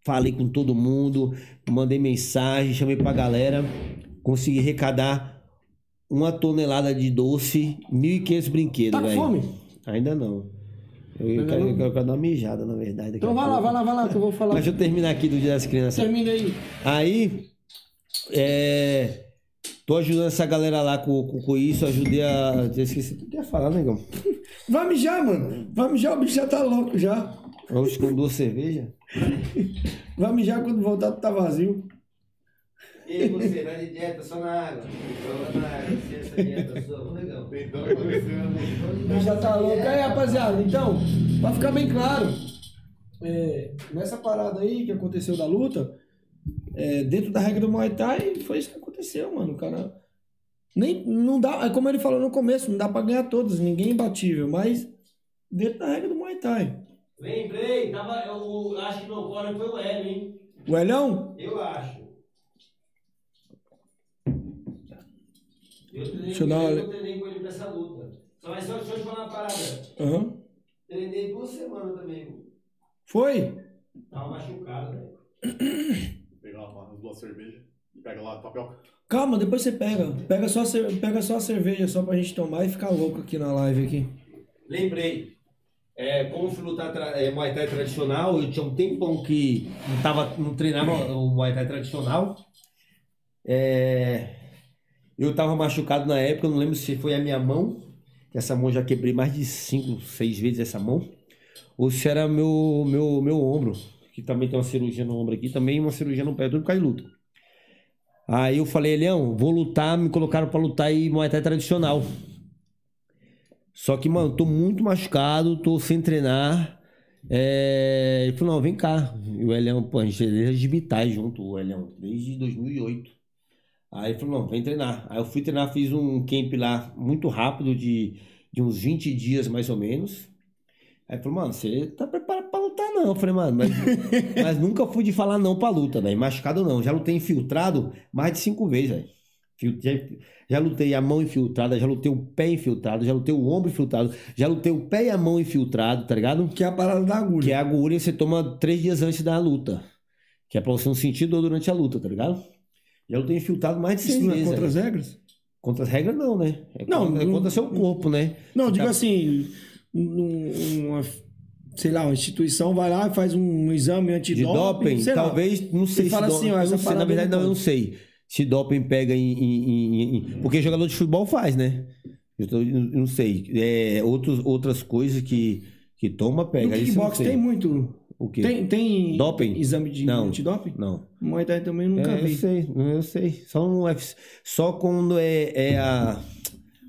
falei com todo mundo, mandei mensagem, chamei pra galera, consegui arrecadar uma tonelada de doce, 1.500 brinquedos, Tá com velho. fome? Ainda não. Eu, eu quero, eu quero dar uma mijada, na verdade. Então vai lá, vai lá, vai lá, que eu vou falar. Mas deixa eu terminar aqui do Dia das Crianças. Termina aí. Aí, é, tô ajudando essa galera lá com, com, com isso, ajudei a... Eu esqueci o que eu ia falar, negão. Vai mijar, mano. Vai mijar, o bicho já tá louco já. Hoje com duas cervejas. Vai mijar quando voltar, tu tá vazio. E aí, você, vai de dieta só na água. Joga na água, se essa dieta sua, vamos legal. Já tá louco. Aí, rapaziada, então, pra ficar bem claro, é, nessa parada aí que aconteceu da luta, é, dentro da regra do Muay Thai, foi isso que aconteceu, mano. O cara. Nem, não dá, é como ele falou no começo, não dá pra ganhar todos, ninguém é imbatível, mas dentro da regra do Muay Thai. Lembrei, tava, eu acho que meu corner foi o Hélio, hein? O Elhão? Eu acho. Eu treinei, Deixa eu com dar uma ele, olhada. eu treinei com ele pra essa luta. Só, mas só, deixa eu te falar uma parada. Aham. Treinei duas semanas também. Foi? Tava machucado, velho. Pegar uma, duas cervejas e pega lá a tapioca. Calma, depois você pega. Pega só, pega só a cerveja só pra gente tomar e ficar louco aqui na live aqui. Lembrei. É, como fui lutar é, Muay Thai tradicional, eu tinha um tempão que não, tava, não treinava o Muay Thai tradicional. É, eu tava machucado na época, não lembro se foi a minha mão, que essa mão já quebrei mais de cinco, seis vezes essa mão, ou se era meu, meu, meu ombro, que também tem uma cirurgia no ombro aqui, também uma cirurgia no pé, tudo por. Aí eu falei, Leão, vou lutar, me colocaram pra lutar em Muay tradicional. Só que, mano, tô muito machucado, tô sem treinar. É... Ele falou, não, vem cá. E o Elião, pô, a gente é de Vitais junto, o Elião, desde 2008. Aí ele falou, não, vem treinar. Aí eu fui treinar, fiz um camp lá muito rápido, de, de uns 20 dias mais ou menos. Aí falou, mano, você tá preparado pra lutar não? Eu falei, mano, mas, mas nunca fui de falar não pra luta, velho. Machucado não. Já lutei infiltrado mais de cinco vezes, velho. Já, já lutei a mão infiltrada, já lutei o pé infiltrado, já lutei o ombro infiltrado, já lutei o pé e a mão infiltrado, tá ligado? Que é a parada da agulha. Que é a agulha que você toma três dias antes da luta. Que é pra você não sentir dor durante a luta, tá ligado? Já lutei infiltrado mais de Isso seis não é vezes. contra as velho. regras? Contra as regras, não, né? É Não, contra, é contra seu corpo, né? Não, digo tá- assim, um- uma, sei lá, uma instituição vai lá e faz um exame De antidoping, doping, sei lá. talvez, não sei E fala se assim, ó, essa sei, na verdade, não eu não sei se doping pega em, em- em- Porque jogador de futebol faz, né? Eu, eu não sei. É, outros, outras coisas que, que toma, No pega. Isso eu não kickbox tem muito. O quê? Tem, tem Doping? exame de Não. antidoping? Não. Muay Thai também nunca É, eu vi. sei, eu sei. Só, no UFC, só quando é, é a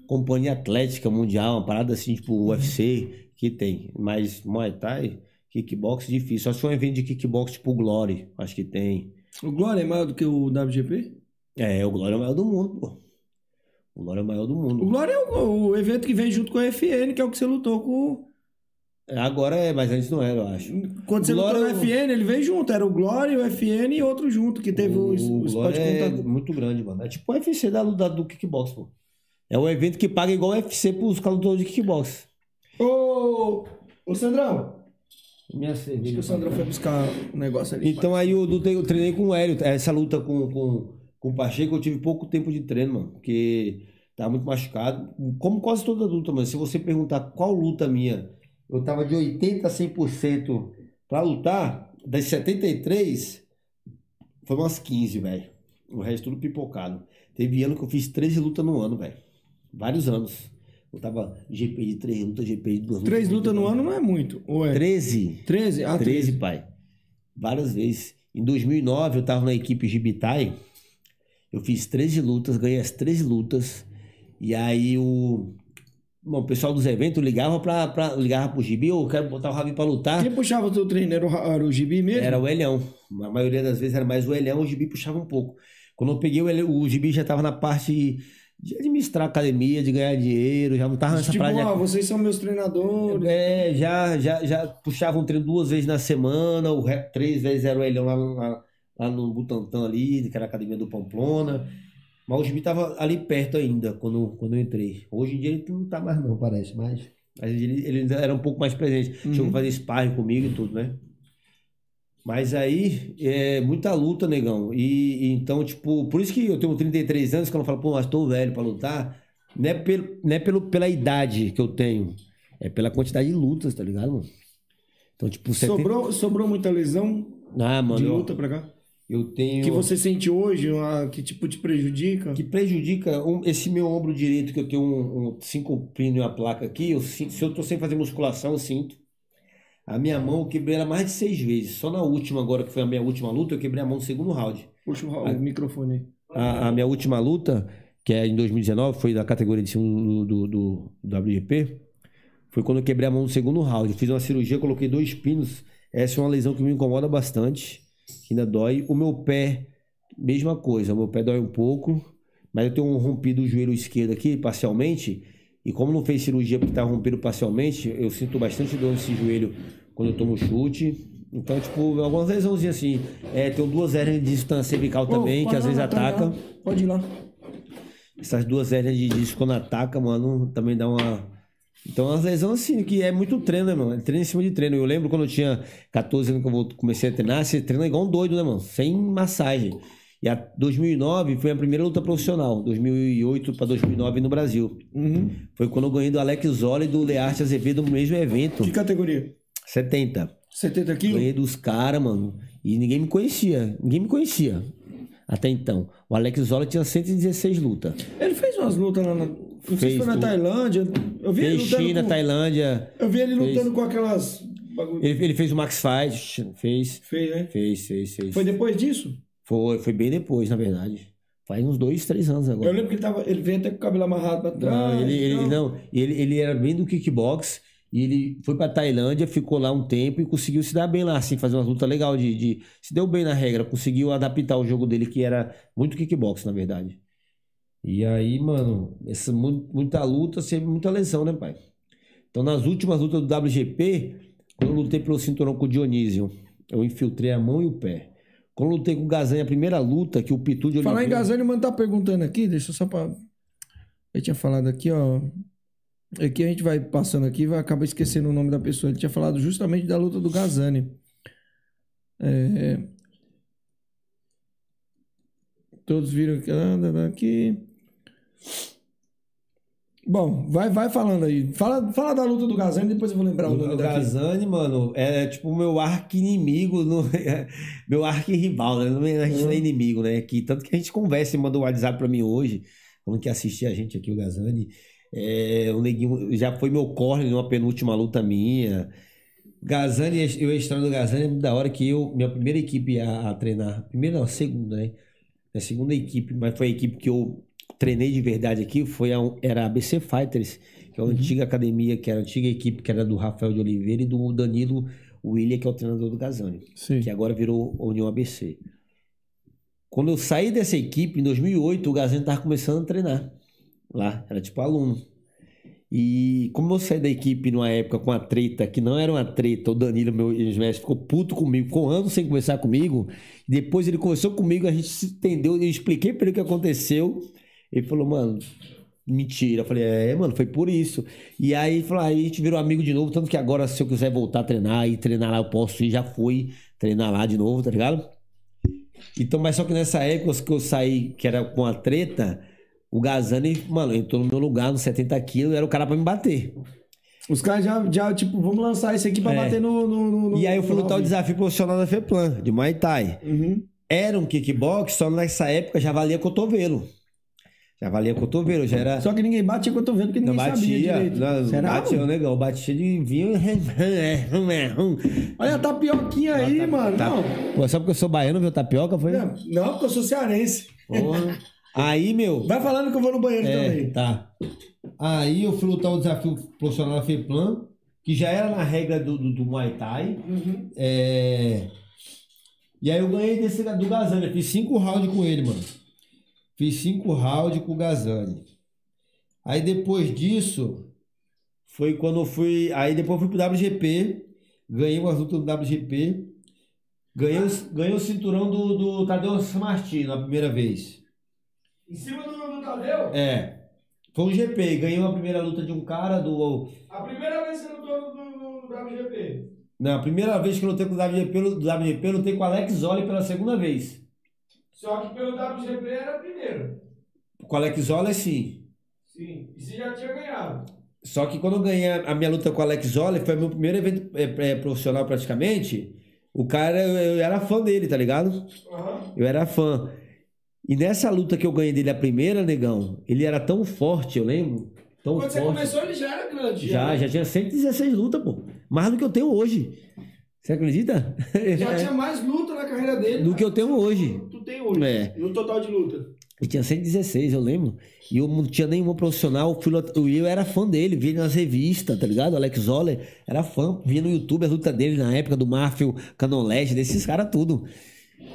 Companhia Atlética Mundial, uma parada assim, tipo. UFC, que tem. Mas Muay Thai, kickbox, difícil. Só se for um evento de kickbox tipo o Glory, acho que tem. O Glória é maior do que o WGP? É, o Glória é o maior do mundo, pô. O Glória é o maior do O mundo. Glória é o, o evento que vem junto com a FN, que é o que você lutou com. É, Agora é, mas antes não era, eu acho. Quando você Glória lutou é no o- FN, ele veio junto. Era o Glória, o FN e outro junto, que teve o, o, o Glória é muito grande, mano. É tipo o UFC da, da, do kickbox, pô. É um evento que paga igual o UFC pros lutadores de kickbox. Ô, ô Sandrão, Minha acho que cerveja. o Sandrão foi buscar um negócio ali. Então aí eu, eu treinei com o Hélio. Essa luta com, com, com o Pacheco eu tive pouco tempo de treino, mano. Porque tava muito machucado. Como quase toda luta, mano. Se você perguntar qual luta minha, eu tava de 80% a 100% pra lutar. Das 73, foi umas 15, velho. O resto tudo pipocado. Teve ano que eu fiz 13 lutas no ano, velho. Vários anos. Eu tava GP de 3 lutas, GP de 2 lutas. Três lutas no ano não é muito. Ou é? 13. 13? Ah, 13, pai. Várias vezes. Em 2009, eu tava na equipe Gibitai. Eu fiz 13 lutas, ganhei as 13 lutas. E aí o. Bom, o pessoal dos eventos ligava, pra, pra, ligava pro Gibi, eu quero botar o Ravi pra lutar. Quem puxava o teu treino era o, Ra- era o Gibi mesmo? Era o Elhão. A maioria das vezes era mais o Elhão, o Gibi puxava um pouco. Quando eu peguei o Elhão, o Gibi já tava na parte de administrar a academia, de ganhar dinheiro, já não tava nessa Tipo, praia. ó, vocês são meus treinadores. É, já, já, já puxava um treino duas vezes na semana, o três vezes era o Elhão lá, lá, lá no Butantã ali, que era a academia do Pamplona. Mas o Gibi tava ali perto ainda quando, quando eu entrei. Hoje em dia ele não tá mais não, parece, mas, mas ele, ele era um pouco mais presente. Chegou a fazer sparring comigo e tudo, né? Mas aí, é muita luta, negão. E, e então, tipo, por isso que eu tenho 33 anos, quando eu falo, pô, mas tô velho pra lutar, não é, pelo, não é pelo, pela idade que eu tenho, é pela quantidade de lutas, tá ligado, mano? Então, tipo, 70... Sobrou, sobrou muita lesão Ah, mano, de luta pra cá? Eu tenho... Que você sente hoje, uma- que tipo te prejudica? que prejudica um- esse meu ombro direito, que eu tenho um, um cinco pino e uma placa aqui, eu sinto- se eu tô sem fazer musculação, eu sinto. A minha mão eu quebrei ela mais de seis vezes. Só na última, agora que foi a minha última luta, eu quebrei a mão no segundo round. Puxa o, o microfone. A, a minha última luta, que é em 2019, foi da categoria de cima do, do, do WGP. Foi quando eu quebrei a mão no segundo round. Eu fiz uma cirurgia, coloquei dois pinos. Essa é uma lesão que me incomoda bastante, que ainda dói. O meu pé, mesma coisa. O meu pé dói um pouco, mas eu tenho um rompido o joelho esquerdo aqui, parcialmente. E como não fez cirurgia porque estava rompido parcialmente, eu sinto bastante dor nesse joelho quando eu tomo chute. Então, tipo, algumas lesãozinhas assim. É, tenho duas hérnias de distância cervical também, Ô, que às vezes tá ataca. Pode ir lá. Essas duas hérnias de disco quando ataca, mano, também dá uma. Então, as lesões assim, que é muito treino, né, mano? É treino em cima de treino. Eu lembro quando eu tinha 14 anos que eu comecei a treinar, você treina igual um doido, né, mano? Sem massagem. E a 2009 foi a primeira luta profissional, 2008 para 2009 no Brasil. Uhum. Foi quando eu ganhei do Alex Zola e do Learte Azevedo no mesmo evento, Que categoria? 70. 70 quilos? Ganhei dos caras, mano. E ninguém me conhecia. Ninguém me conhecia. Até então. O Alex Zola tinha 116 lutas. Ele fez umas lutas lá na. Não sei se Fez foi na Tailândia. Eu vi ele Fez lutando China, com... Tailândia. Eu vi ele Fez. lutando com aquelas. Ele, ele fez o Max Fight. Fez. Fez, né? Fez, fez, fez. Foi depois disso? Foi, foi bem depois, na verdade. Faz uns dois, três anos agora. Eu lembro que ele, tava, ele veio até com o cabelo amarrado pra trás. Não, ele, ele, então. não, ele, ele era bem do kickbox e ele foi pra Tailândia, ficou lá um tempo e conseguiu se dar bem lá, assim, fazer uma luta legal de, de- se deu bem na regra, conseguiu adaptar o jogo dele que era muito kickbox, na verdade. E aí, mano, essa mu- muita luta, sempre muita lesão, né, pai? Então, nas últimas lutas do WGP, quando eu lutei pelo cinturão com o Dionísio, eu infiltrei a mão e o pé. Quando eu lutei com o Gazan, a primeira luta que o Pitu de Falar em Oliveira- Gazani, o mano tá perguntando aqui, deixa eu só pra. Eu tinha falado aqui, ó. Aqui a gente vai passando aqui, vai acabar esquecendo o nome da pessoa. Ele tinha falado justamente da luta do Gazani. É... Todos viram que. Bom, vai, vai falando aí. Fala, fala da luta do Gazani, depois eu vou lembrar o nome o daqui. Gazani, mano, é tipo o meu arqui-inimigo, no- meu arqui-rival, né? Não é- A gente não é inimigo, né? Que, tanto que a gente conversa e mandou um WhatsApp pra mim hoje, falando que assistia a gente aqui, o Gazani. É, o Neguinho já foi meu corner numa penúltima luta minha. Gazani, eu a história do Gazani é da hora que eu, minha primeira equipe a, a treinar, primeira não, a segunda, né? A segunda equipe, mas foi a equipe que eu treinei de verdade aqui, foi a, era a ABC Fighters, que é uma antiga academia, que era a antiga equipe que era do Rafael de Oliveira e do Danilo William, que é o treinador do Gazani, que agora virou União ABC. Quando eu saí dessa equipe, em 2008, o Gazani estava começando a treinar lá, era tipo aluno. E como eu saí da equipe numa época com a treta, que não era uma treta, o Danilo, meu ex-mestre, ficou puto comigo, ficou anos sem conversar comigo. Depois ele conversou comigo, a gente se entendeu, eu expliquei para ele o que aconteceu. Ele falou, mano, mentira. Eu falei, é, mano, foi por isso. E aí, ele falou, aí a gente virou amigo de novo, tanto que agora, se eu quiser voltar a treinar e treinar lá, eu posso ir, já fui treinar lá de novo, tá ligado? Então, mas só que nessa época que eu saí, que era com a treta, o Gazani, mano, entrou no meu lugar nos 70 quilos, era o cara pra me bater. Os caras já, já, tipo, vamos lançar esse aqui pra É. bater no, no, no- E aí eu fui lutar o desafio profissional da FEPLAN, de Muay Thai. Uhum. Era um kickbox, só nessa época já valia cotovelo. Já valia cotovelo, já era... Só que ninguém bate com cotovelo, porque Não ninguém sabia batia, direito. não, batia, mano? negão, batia de vinho. Olha a tapioquinha aí, mano. Tá. Não. Pô, só porque eu sou baiano, viu tapioca, foi? não, não, porque eu sou cearense. Porra. Aí, meu. Vai falando que eu vou no banheiro É, também. tá. Aí eu fui lutar o desafio profissional da FEPLAN, que já era na regra do, do, do Muay Thai. Uhum. É... E aí eu ganhei desse do Gazani. Eu fiz cinco rounds com ele, mano. Fiz cinco rounds com o Gazani. Aí depois disso, foi quando eu fui. Aí depois eu fui pro WGP. Ganhei umas lutas do WGP. Ganhei, o- ganhei o cinturão do, do Tadeu Martins na primeira vez. Em cima do, do Tadeu? É. Foi um GP. Ganhei uma primeira luta de um cara do. A primeira vez que você lutou no, no, no WGP. Não, a primeira vez que eu lutei com o WGP, do WGP, eu lutei com o Alex Zoli pela segunda vez. Só que pelo WGP era a primeira. Com o Alex Zoli, sim. Sim. E você já tinha ganhado. Só que quando eu ganhei a minha luta com o Alex Zoli, foi meu primeiro evento é, é, profissional praticamente. O cara, eu, eu era fã dele, tá ligado? Aham. Eu era fã. E nessa luta que eu ganhei dele a primeira, negão, ele era tão forte, eu lembro. Tão Quando você forte. começou, ele já era grande. Já, já tinha 116 lutas, pô. Mais do que eu tenho hoje. Você acredita? Já tinha mais luta na carreira dele. Do que eu tenho hoje. Tem hoje. É. No total de luta. Ele tinha 116, eu lembro. E eu não tinha nenhuma profissional. Eu eu era fã dele, via nas revistas, tá ligado? Alex Zoller era fã, via no YouTube a luta dele na época do Marfil, Canolege, desses caras tudo.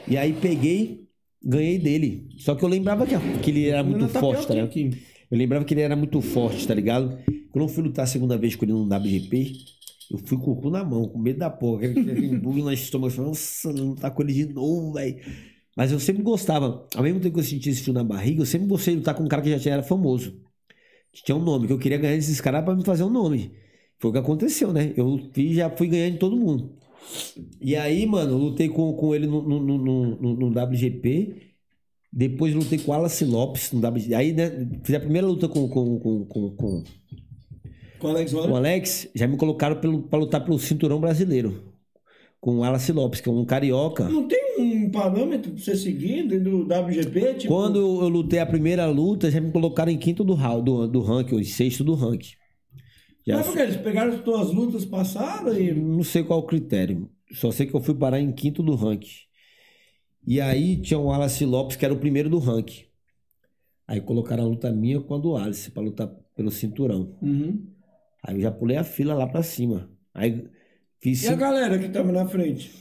E aí peguei, ganhei dele. Só que eu lembrava que, que ele era muito tá forte, tá ligado? aqui. Eu lembrava que ele era muito forte, tá ligado? Quando eu fui lutar a segunda vez com ele no WGP, eu fui com o cu na mão, com medo da porra. Aquele, bug no estômago, eu falei, nossa, não tá com ele de novo, velho. Mas eu sempre gostava, ao mesmo tempo que eu sentia esse frio na barriga, eu sempre gostei de lutar com um cara que já era famoso. Que tinha um nome, que eu queria ganhar desses caras pra me fazer um nome. Foi o que aconteceu, né? Eu já fui ganhando de todo mundo. E aí, mano, eu lutei com, com ele no, no, no, no- no WGP. Depois lutei com o Wallace Lopes no WGP. Aí, né, fiz a primeira luta com, com, com, com, com, Com o Alex o. Alex. Já me colocaram pelo, pra lutar pelo cinturão brasileiro. Com o Wallace Lopes, que é um carioca. Não tem um parâmetro pra você seguir dentro do WGP? Tipo, Quando eu lutei a primeira luta, já me colocaram em quinto do, do, do ranking, ou em sexto do ranking. Já Mas por que? Eles pegaram as tuas lutas passadas e. Não sei qual o critério. Só sei que eu fui parar em quinto do ranking. E aí tinha o Wallace Lopes, que era o primeiro do ranking. Aí colocaram a luta minha com a do Wallace, pra lutar pelo cinturão. Uhum. Aí eu já pulei a fila lá pra cima. Aí fiz E a galera que tava na frente?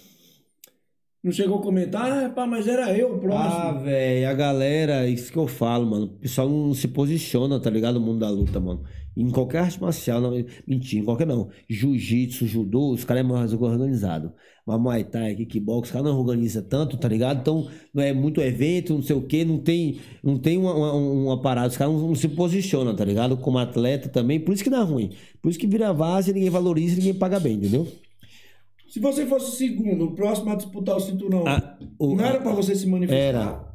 Não chegou a comentar? Ah, pá, mas era eu o Ah, próximo. velho, a galera, isso que eu falo, mano. O pessoal não se posiciona, tá ligado? No mundo da luta, mano. Em qualquer arte marcial, não, mentira, em qualquer não. Jiu-jitsu, judô, os caras é mais organizado. Mas Muay Thai, kickbox, os caras não organizam tanto, tá ligado? Então, não é muito evento, não sei o quê, não tem, não tem uma, uma, uma parada. Os caras não, não se posicionam, tá ligado? Como atleta também, por isso que dá ruim. Por isso que vira vaza, ninguém valoriza, ninguém paga bem, entendeu? Se você fosse o segundo, o próximo a disputar o cinturão, Ah, o- não era pra você se manifestar? Era.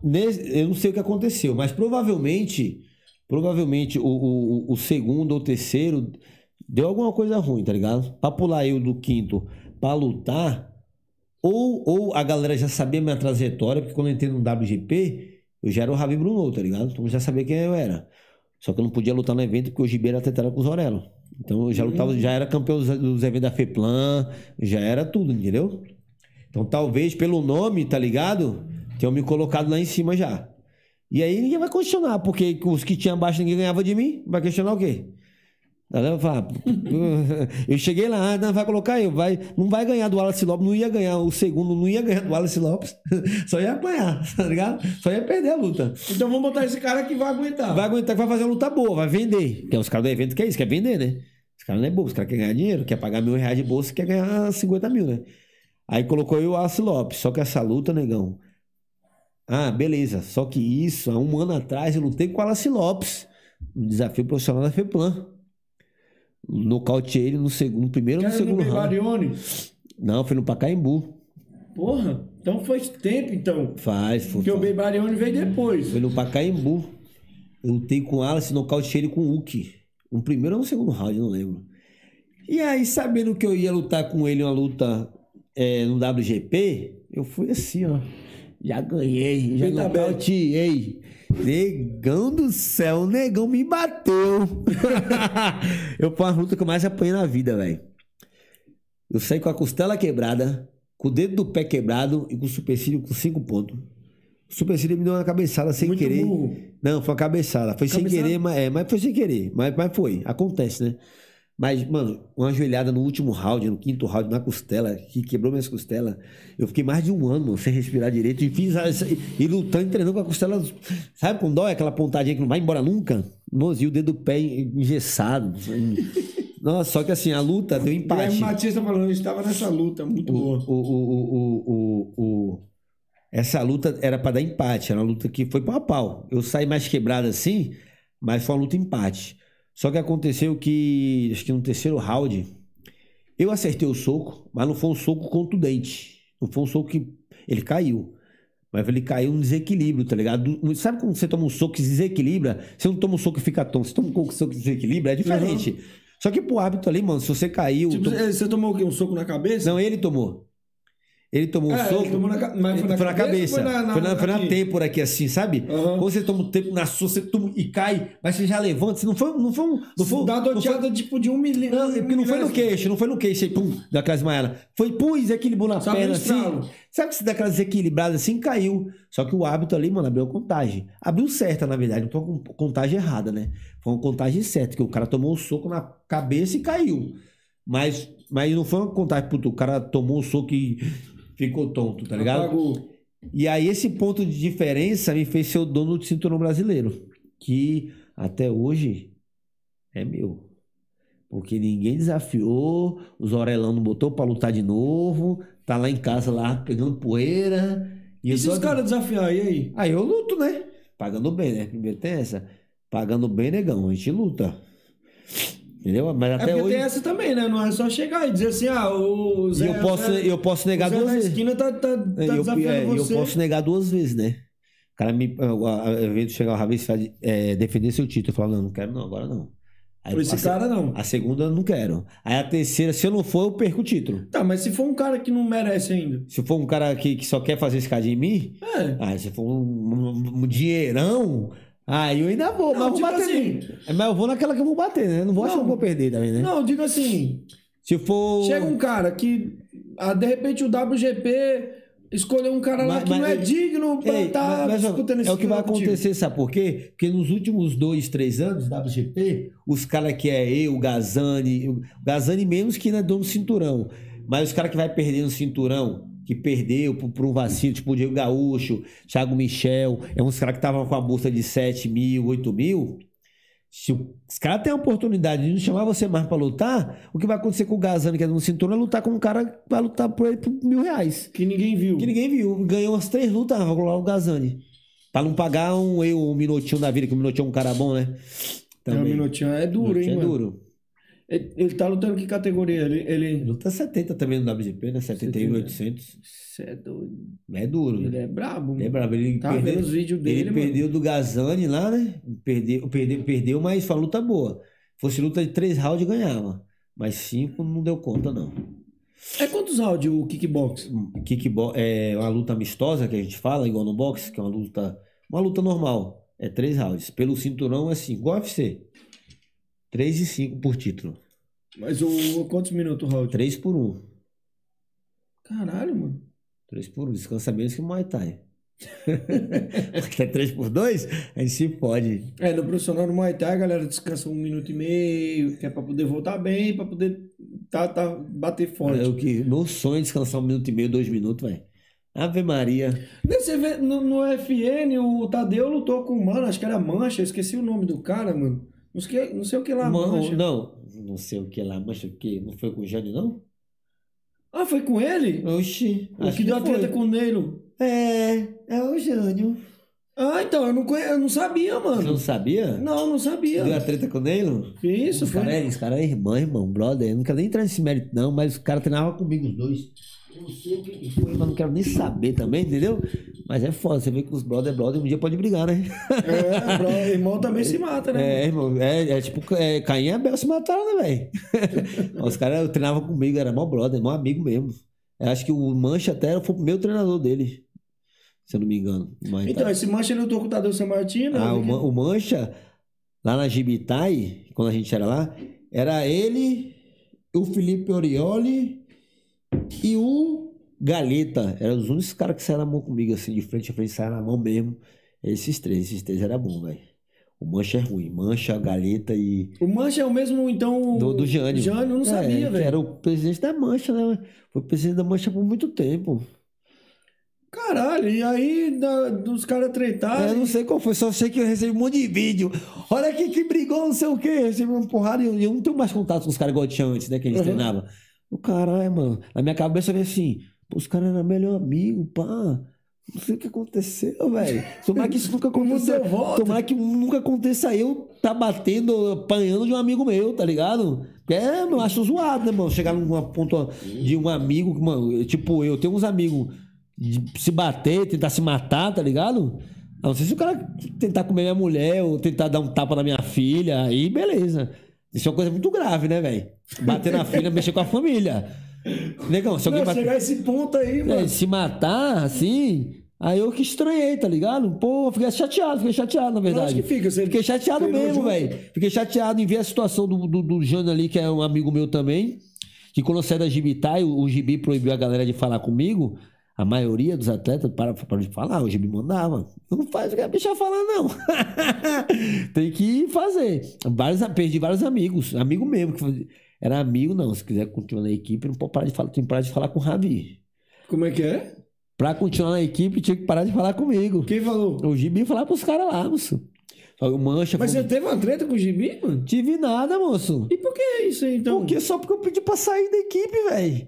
Eu não sei o que aconteceu, mas provavelmente, provavelmente o, o, o segundo ou terceiro deu alguma coisa ruim, tá ligado? Pra pular eu do quinto pra lutar, ou, ou a galera já sabia minha trajetória, porque quando eu entrei no WGP, eu já era o Ravi Bruno, tá ligado? Então eu já sabia quem eu era. Só que eu não podia lutar no evento porque o Gibeira tetera com o Zorello. Então eu já lutava, já era campeão dos, dos eventos da FEPLAN, já era tudo, entendeu? Então talvez pelo nome, tá ligado? Tenham me colocado lá em cima já. E aí ninguém vai questionar, porque os que tinham abaixo ninguém ganhava de mim. Vai questionar o quê? Tá vendo? Fala, Eu cheguei lá, não vai colocar eu, vai, não vai ganhar do Wallace Lopes, não ia ganhar o segundo, não ia ganhar do Wallace Lopes, só ia apanhar, tá ligado? Só ia perder a luta. Então vamos botar esse cara que vai aguentar. Vai aguentar, vai fazer uma luta boa, vai vender. Porque os caras do evento quer isso, quer vender, né? Os caras não é bobo, os caras querem ganhar dinheiro, quer pagar mil reais de bolsa, quer ganhar 50 mil, né? Aí colocou eu o Wallace Lopes, só que essa luta, negão. Ah, beleza. Só que isso, há um ano atrás, eu lutei com o Wallace Lopes, no desafio profissional da FEPLAN. Nocauteei ele no segundo, primeiro ou no era no segundo round. Não, foi no Pacaembu. Porra, então faz tempo então. Faz, foi. Porque o Barbarione veio depois. Foi no Pacaembu. Eu lutei com o Wallace, nocauteei ele com o Uki. Um primeiro ou um segundo round, não lembro. E aí, sabendo que eu ia lutar com ele uma luta é, no WGP, eu fui assim, ó. Já ganhei, já nocauteei. Negão do céu, o negão me bateu. eu foi uma luta que eu mais apanhei na vida, velho. Eu saí com a costela quebrada, com o dedo do pé quebrado e com o supercílio com cinco pontos. O supercílio me deu uma cabeçada sem Muito querer. burro. Não, foi uma cabeçada. Foi sem Cabeçada? querer, mas, é, mas foi sem querer. Mas, mas foi. Acontece, né? Mas, mano, uma joelhada no último round, no quinto round, na costela, que quebrou minhas costelas. Eu fiquei mais de um ano, mano, sem respirar direito. E fiz essa- e lutando, treinando com a costela. Sabe quando dói aquela pontadinha que não vai embora nunca? Moço, e o dedo do pé engessado. Nossa, só que assim, a luta deu Guilherme empate. Matias tá falando, eu estava nessa luta, muito O, boa. o, o, o, o, o- essa luta era pra dar empate, era uma luta que foi pau a pau. Eu saí mais quebrado assim, mas foi uma luta empate. Só que aconteceu que, acho que no terceiro round, eu acertei o soco, mas não foi um soco contundente. Não foi um soco que. Ele caiu. Mas ele caiu no desequilíbrio, tá ligado? Do- Sabe quando você toma um soco que se desequilibra? Você não toma um soco que fica tonto, você toma um soco que se desequilibra, é diferente. Só que pro hábito ali, mano, se você caiu. Tipo, tom- você tomou o quê? Um soco na cabeça? Não, ele tomou. Ele tomou um É, soco. ele tomou na mas foi na foi na cabeça foi na- na- foi na, foi na aqui? têmpora aqui, assim, sabe? Aham. Quando você toma um tempo na sua, você toma e cai, mas você já levanta. Você não foi. Não foi, um- não foi, Dá doteada tipo de um milímetro. não, é porque não foi no queixo, não foi no queixo aí, pum, daquela desmaiada. Foi, pum, desequilibrou na Só perna assim. Sabe que se daquela desequilibrada assim, caiu. Só que o hábito ali, mano, abriu a contagem. Abriu certa, na verdade, não foi uma contagem errada, né? Foi uma contagem certa, que o cara tomou um soco na cabeça e caiu. Mas, mas não foi uma contagem, puto, o cara tomou um soco e ficou tonto, tá ligado? Apagou. E aí esse ponto de diferença me fez ser o dono do cinturão brasileiro, que até hoje é meu. Porque ninguém desafiou, os Orelão não botou pra lutar de novo, tá lá em casa lá pegando poeira. E eu se os caras desafiar, e aí? Aí eu luto, né? Pagando bem, né? Primeiro tem essa. Pagando bem, negão, a gente luta. Entendeu? Mas É até porque hoje. tem essa também, né? Não é só chegar e dizer assim, ah, o E Zé... eu posso, o Zé, eu posso negar o duas vezes. esquina tá, tá, tá É, eu, é, eu você. posso negar duas vezes, né? O cara me. A, evento chegar vez e é, defender seu título. Eu falo, não, não quero, não, agora não. Aí, Esse a, cara não. a segunda eu não quero. Aí a terceira, se eu não for, eu perco o título. Tá, mas se for um cara que não merece ainda. Se for um cara que, que só quer fazer escada em mim, É. aí se for um, um- um dinheirão, aí eu ainda vou, Não, mas eu vou bater. assim- nele. É, Mas eu vou naquela que eu vou bater, né? Não vou achar Não. que eu vou perder também, né? Não, digo assim, Se for. chega um cara que, ah, de repente, o WGP escolheu um cara lá Mas- que mas- não é digno pra estar mas, ó, disputando esse é o que vai acontecer, sabe por quê? Porque nos últimos dois, três anos WGP, os caras que é eu, o Gazani, o Gazani menos que não é dono do cinturão, mas os caras que vai perder no cinturão, que perdeu por, por um vacilo, tipo o Diego Gaúcho, Thiago Michel, é uns caras que estavam com a bolsa de 7 mil, 8 mil. Se o- os caras têm a oportunidade de não chamar você mais pra lutar, o que vai acontecer com o Gazani, que é no cinturão, é lutar com um cara que vai lutar por ele por mil reais. Que ninguém viu. Que ninguém viu. Ganhou umas três lutas, vai lá o Gazani. Pra não pagar um eu, um minutinho da vida, que o minutinho é um cara bom, né? É, o Também. Minutinho é duro, hein, Minutinho é mano? duro. Ele, ele tá lutando que categoria? Ele... ele... Luta 70 também no WGP, né? 71, 800. Cê é doido. É duro. Ele né? é brabo. É brabo. Ele Tá perdeu, vendo os vídeos dele, ele mano. perdeu do Gazani lá, né? Perdeu, perdeu, perdeu, mas foi uma luta boa. Fosse luta de três rounds, ganhava. Mas cinco não deu conta, não. É quantos rounds o kickbox? Kickbo é uma luta amistosa que a gente fala, igual no boxe, que é uma luta, uma luta normal. É três rounds. Pelo cinturão é cinco. Igual UFC. Três e cinco por título. Mas o quantos minutos round? Três por um. Caralho, mano. Três por um. Descansa menos que o Muay Thai. Porque é três por dois, a gente se pode. É, no profissional no Muay Thai, a galera descansa um minuto e meio, que é pra poder voltar bem, pra poder tá, tá, bater forte. É o que, meu sonho é descansar um minuto e meio, dois minutos, velho. Ave Maria. Você vê, no, no FN, o Tadeu lutou com o mano, acho que era Mancha, esqueci o nome do cara, mano. Não sei, não sei o que lá, Mano, Mancha. não, não sei o que lá, mas o que? Não foi com o Jânio, não? Ah, foi com ele? Oxi. O que deu a treta com o Neilo. É, é o Jânio. Ah, então, eu não, conhe... eu não sabia, Você não mano. sabia? Não, não sabia. Deu a treta com o Neilo? Isso, Os foi. caras os cara é irmão, irmão, brother. Eu não quero nem entrar nesse mérito, não, mas os caras treinavam comigo, os dois. Eu não sei o que foi, mas não quero nem saber também, entendeu? Mas é foda, você vê que os brother, brother, um dia pode brigar, né? É, bro, irmão também se mata, né? É, irmão, é, é tipo, é, Caim e Abel se mataram, né, velho? os caras treinavam comigo, era mó brother, mó amigo mesmo. Eu acho que o Mancha até foi o meu treinador dele, se eu não me engano. Mas Então, tá- esse Mancha ele lutou com o Tadeu San Martino. Ah, eu o, Man- o Mancha, lá na Gibitai, quando a gente era lá, era ele, o Felipe Orioli e o Galeta. Eram os únicos caras que saíram na mão comigo, assim, de frente a frente, saíram na mão mesmo. Esses três, esses três era bom, velho. O Mancha é ruim. Mancha, Galeta e. O Mancha é o mesmo, então. Do, do Jânio. Jânio, eu não É, sabia, velho. Era o presidente da Mancha, né? Foi presidente da Mancha por muito tempo. Caralho, e aí da- dos caras eu tretarem. não sei qual foi, só sei que eu recebi um monte de vídeo. Olha aqui que brigou, não sei o quê. Eu recebi uma porrada e eu, eu não tenho mais contato com os caras igual eu tinha antes, né? Que a gente Uhum. treinava. O caralho, mano. Na minha cabeça eu falei assim, pô, os caras eram melhor amigo, pá. Não sei o que aconteceu, velho. Tomara que isso nunca aconteça. Tomara que nunca aconteça eu tá batendo, apanhando de um amigo meu, tá ligado? É, eu acho zoado, né, mano? Chegar numa ponta de um amigo, mano, tipo, eu tenho uns amigos de se bater, tentar se matar, tá ligado? A não sei se o cara tentar comer minha mulher ou tentar dar um tapa na minha filha, aí beleza. Isso é uma coisa muito grave, né, velho? Bater na filha, mexer com a família. Negão, se alguém Não, chegar a esse ponto aí, É, mano. se matar, assim. Aí eu que estranhei, tá ligado? Pô, fiquei chateado, fiquei chateado, na verdade. Lógico que fica, você Fiquei chateado mesmo, velho. Fiquei chateado em ver a situação do, do, do Jano ali, que é um amigo meu também. Que quando eu saí da Gibitai, o, o Gibi proibiu a galera de falar comigo. A maioria dos atletas para, para de falar, o Gibi mandava. Não faz o que a bicha fala, não. Tem que fazer. Vários, perdi vários amigos. Amigo mesmo. Que era amigo, não. Se quiser continuar na equipe, não pode parar de falar. Tem que parar de falar com o Ravi. Como é que é? Pra continuar na equipe, tinha que parar de falar comigo. Quem falou? O Gibi falar pros caras lá, moço. O Mancha. Mas você teve uma treta com o Gibi, mano? Tive nada, moço. E por que isso aí, então? Porque só porque eu pedi pra sair da equipe, velho.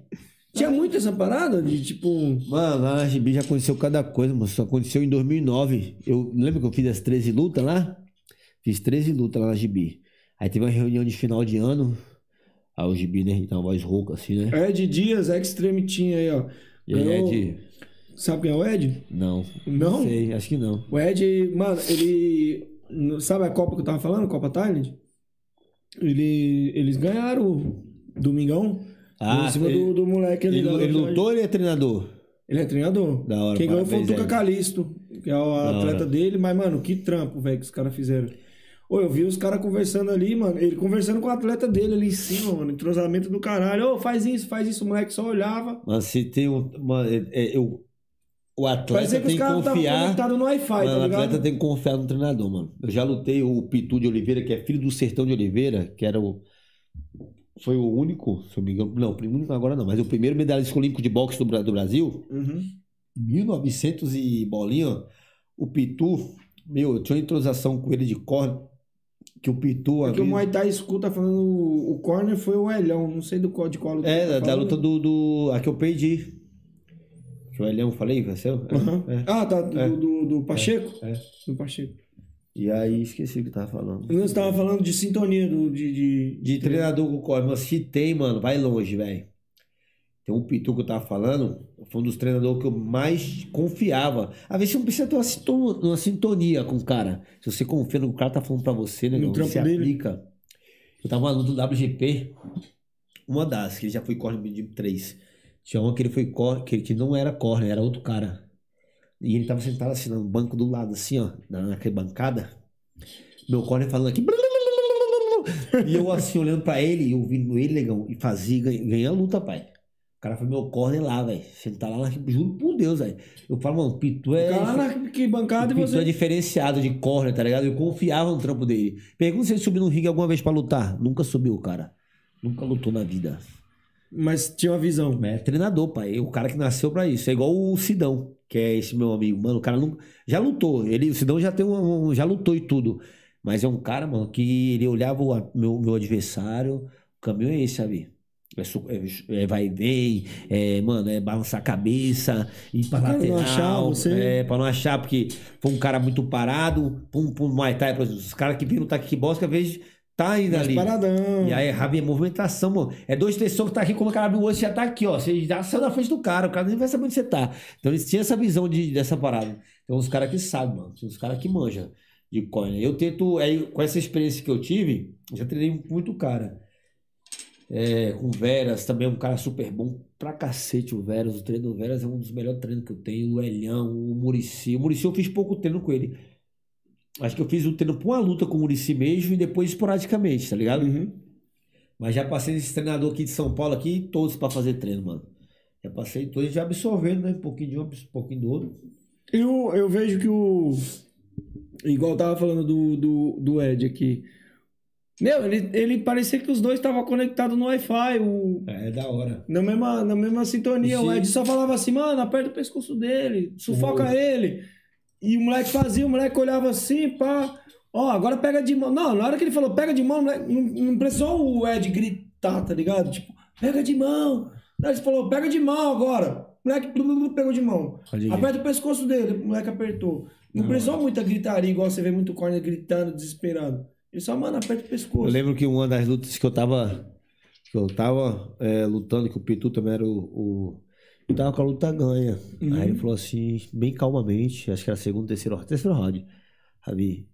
Tinha muito essa parada de, tipo... Mano, lá na Gibi já aconteceu cada coisa, moço. Isso aconteceu em 2009. Eu lembro que eu fiz as 13 lutas lá? Fiz 13 lutas lá na Gibi. Aí teve uma reunião de final de ano. Aí o Gibi, né? Ele tem uma voz rouca assim, né? Ed Dias, Extreme Team aí, ó. E aí, Ed? Sabe quem é o Ed? Não. Não? sei, acho que não. O Ed, mano, ele. Sabe a Copa que eu tava falando? Copa Thailand? Ele, eles ganharam Domingão. Ah, em cima ele- do, do moleque ali. Ele, ele lutou ou ele é treinador? Ele é treinador. Da hora, Quem ganhou foi o Tuca. Calisto, que é o atleta dele. Mas, mano, que trampo, velho, que os caras fizeram. Ô, eu vi os caras conversando ali, mano. Ele conversando com o atleta dele ali em cima, mano. Entrosamento do caralho. Ô, faz isso, faz isso. O moleque só olhava. Mas se tem um. Uma, é, é, eu, o atleta tem que confiar. conectados no Wi-Fi, Mano, tá o atleta tem que confiar no treinador, mano. Eu já lutei o Pitu de Oliveira, que é filho do Sertão de Oliveira, que era o. Foi o único, se eu me engano. Não, o único agora não, mas o primeiro medalhista olímpico de boxe do, do Brasil. Uhum. 1900 e bolinha. O Pitu, meu, eu tinha uma entrosação com ele de corda. Que o Pitu. Porque o havia- Muay Thai School tá falando o, o corner foi o Elhão, não sei do qual, de qual luta. É, tá da luta do, do. A que eu perdi. Que o Elião falei, vai ser? Aham. É. Ah, tá, do, É. do, do Pacheco? É. Do Pacheco. E aí esqueci o que tava falando. Nós tava falando de sintonia, do, de, de, De treinador com o corre, mas se tem, mano, vai longe, velho. Tem um Pitu que eu tava falando, foi um dos treinadores que eu mais confiava. Às vezes você não precisa ter uma sintonia, uma sintonia com o cara. Se você confia no que o cara tá falando pra você, né? No não, trampo você dele. aplica. Eu tava no do WGP, uma das, que ele já foi corner de 3. Tinha uma que ele foi que, que não era corner, era outro cara. E ele tava sentado assim no banco do lado, assim, ó, na- naquela bancada. Meu corner falando aqui. E eu assim, olhando pra ele e ouvindo ele, negão, e fazia, ganha, ganha a luta, pai. O cara foi meu corner lá, velho. Sentar lá, na- juro por Deus, velho. Eu falo, mano, Pitu é. Cara que bancada e o Pitu é você. diferenciado de corner, tá ligado? Eu confiava no trampo dele. Pergunta se ele subiu no ringue alguma vez pra lutar. Nunca subiu, cara. Nunca lutou na vida. Mas tinha uma visão. É treinador, pai. O cara que nasceu pra isso. É igual o Sidão, que é esse meu amigo. Mano, o cara nunca... já lutou. Ele, o Sidão já tem um, já lutou e tudo. Mas é um cara, mano, que ele olhava o a- meu, meu adversário. O caminho é esse, sabe? É, é- é vai e vem, é, mano, é balançar a cabeça, ir pra Pra não lateral. achar você. É, pra não achar, porque foi um cara muito parado. Pum, pum, Muay Thai. Os caras que vêm lutar kickbox, às vezes tá ainda Mais ali. paradão. E aí, Rabi, é movimentação, mano. É dois, três socos, tá aqui, quando o cara abre o olho, você já tá aqui, ó. Você já saiu da frente do cara, o cara nem vai saber onde você tá. Então eles tinham essa visão de, dessa parada. Tem uns caras que sabem, mano. Tem uns caras que manjam de coin. Eu tento, aí, com essa experiência que eu tive, já treinei muito cara. É, com o Veras, também é um cara super bom pra cacete, o Veras. O treino do Veras é um dos melhores treinos que eu tenho. O Elhão, o Murici. O Murici eu fiz pouco treino com ele. Acho que eu fiz o treino pra uma luta com o Murici mesmo e depois esporadicamente, tá ligado? Uhum. Mas já passei nesse treinador aqui de São Paulo aqui, todos pra fazer treino, mano. Já passei todos já absorvendo, né? Um pouquinho de um, um pouquinho do outro. Eu, eu vejo que o. Igual eu tava falando do, do, do Ed aqui. Meu, ele, ele parecia que os dois estavam conectados no Wi-Fi. O, É, da hora. na, mesma, na mesma sintonia. O Sim. Ed só falava assim, mano, aperta o pescoço dele, sufoca Uhum. ele. E o moleque fazia, o moleque olhava assim, pá. Ó, agora pega de mão. Não, na hora que ele falou pega de mão, moleque- não, não precisou o Ed gritar, tá ligado? Tipo, pega de mão. Aí ele falou, pega de mão agora. O moleque pegou de mão. Aperta o pescoço dele, o moleque apertou. Não, Não, precisou muita gritaria, igual você vê muito corner gritando, desesperado. Ele só, mano, aperta o pescoço. Eu lembro que uma das lutas que eu tava. Que eu tava é, lutando, que o Pitu também era o. o tava com a luta ganha. Uhum. Aí ele falou assim, bem calmamente, acho que era segundo, terceiro, terceiro round. Rabi,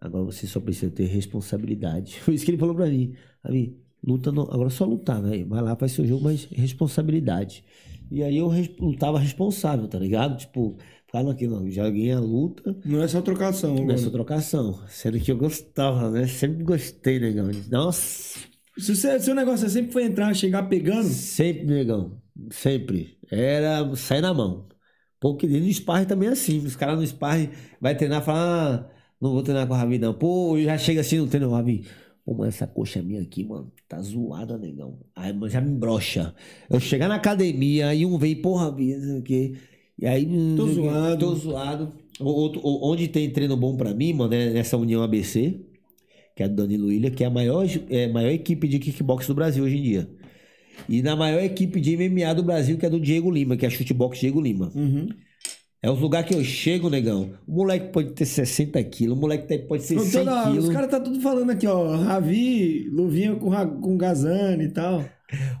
agora você só precisa ter responsabilidade. Foi isso que ele falou pra mim. Rabi, Luta não, agora é só lutar, né? Vai lá, faz seu jogo, mas responsabilidade. E aí eu res- lutava responsável, tá ligado? Tipo, ficava aqui, não, já ganhei a luta, Não é só trocação. agora. nessa trocação. Sendo que eu gostava, né? Sempre gostei, negão. Nossa, Se você- seu negócio é sempre foi entrar, chegar pegando, sempre, negão. Sempre. Era sair na mão. Porque no sparring também é assim. Os caras no sparring vai treinar e falar, ah, não vou treinar com o Ravi, não. Pô, já chega assim no treino, Ravi. Pô, mano, essa coxa minha aqui, mano, tá zoada, negão. Aí, mano, já me embrocha. Eu chegar na academia, aí um vem, porra, Ravi, não sei o quê. E aí. hum, Tô zoado. Tô zoado. Outro, onde tem treino bom pra mim, mano, é nessa União ABC, que é a do Danilo Ilha, que é a maior, é a maior equipe de kickbox do Brasil hoje em dia. E na maior equipe de MMA do Brasil, que é do Diego Lima, que é a Chutebox Diego Lima. Uhum. É os lugares que eu chego, negão. O moleque pode ter 60 quilos, o moleque pode ser Então, 100 toda- quilos. os caras tá tudo falando aqui, ó. Ravi, luvinha com, com Gazane e tal.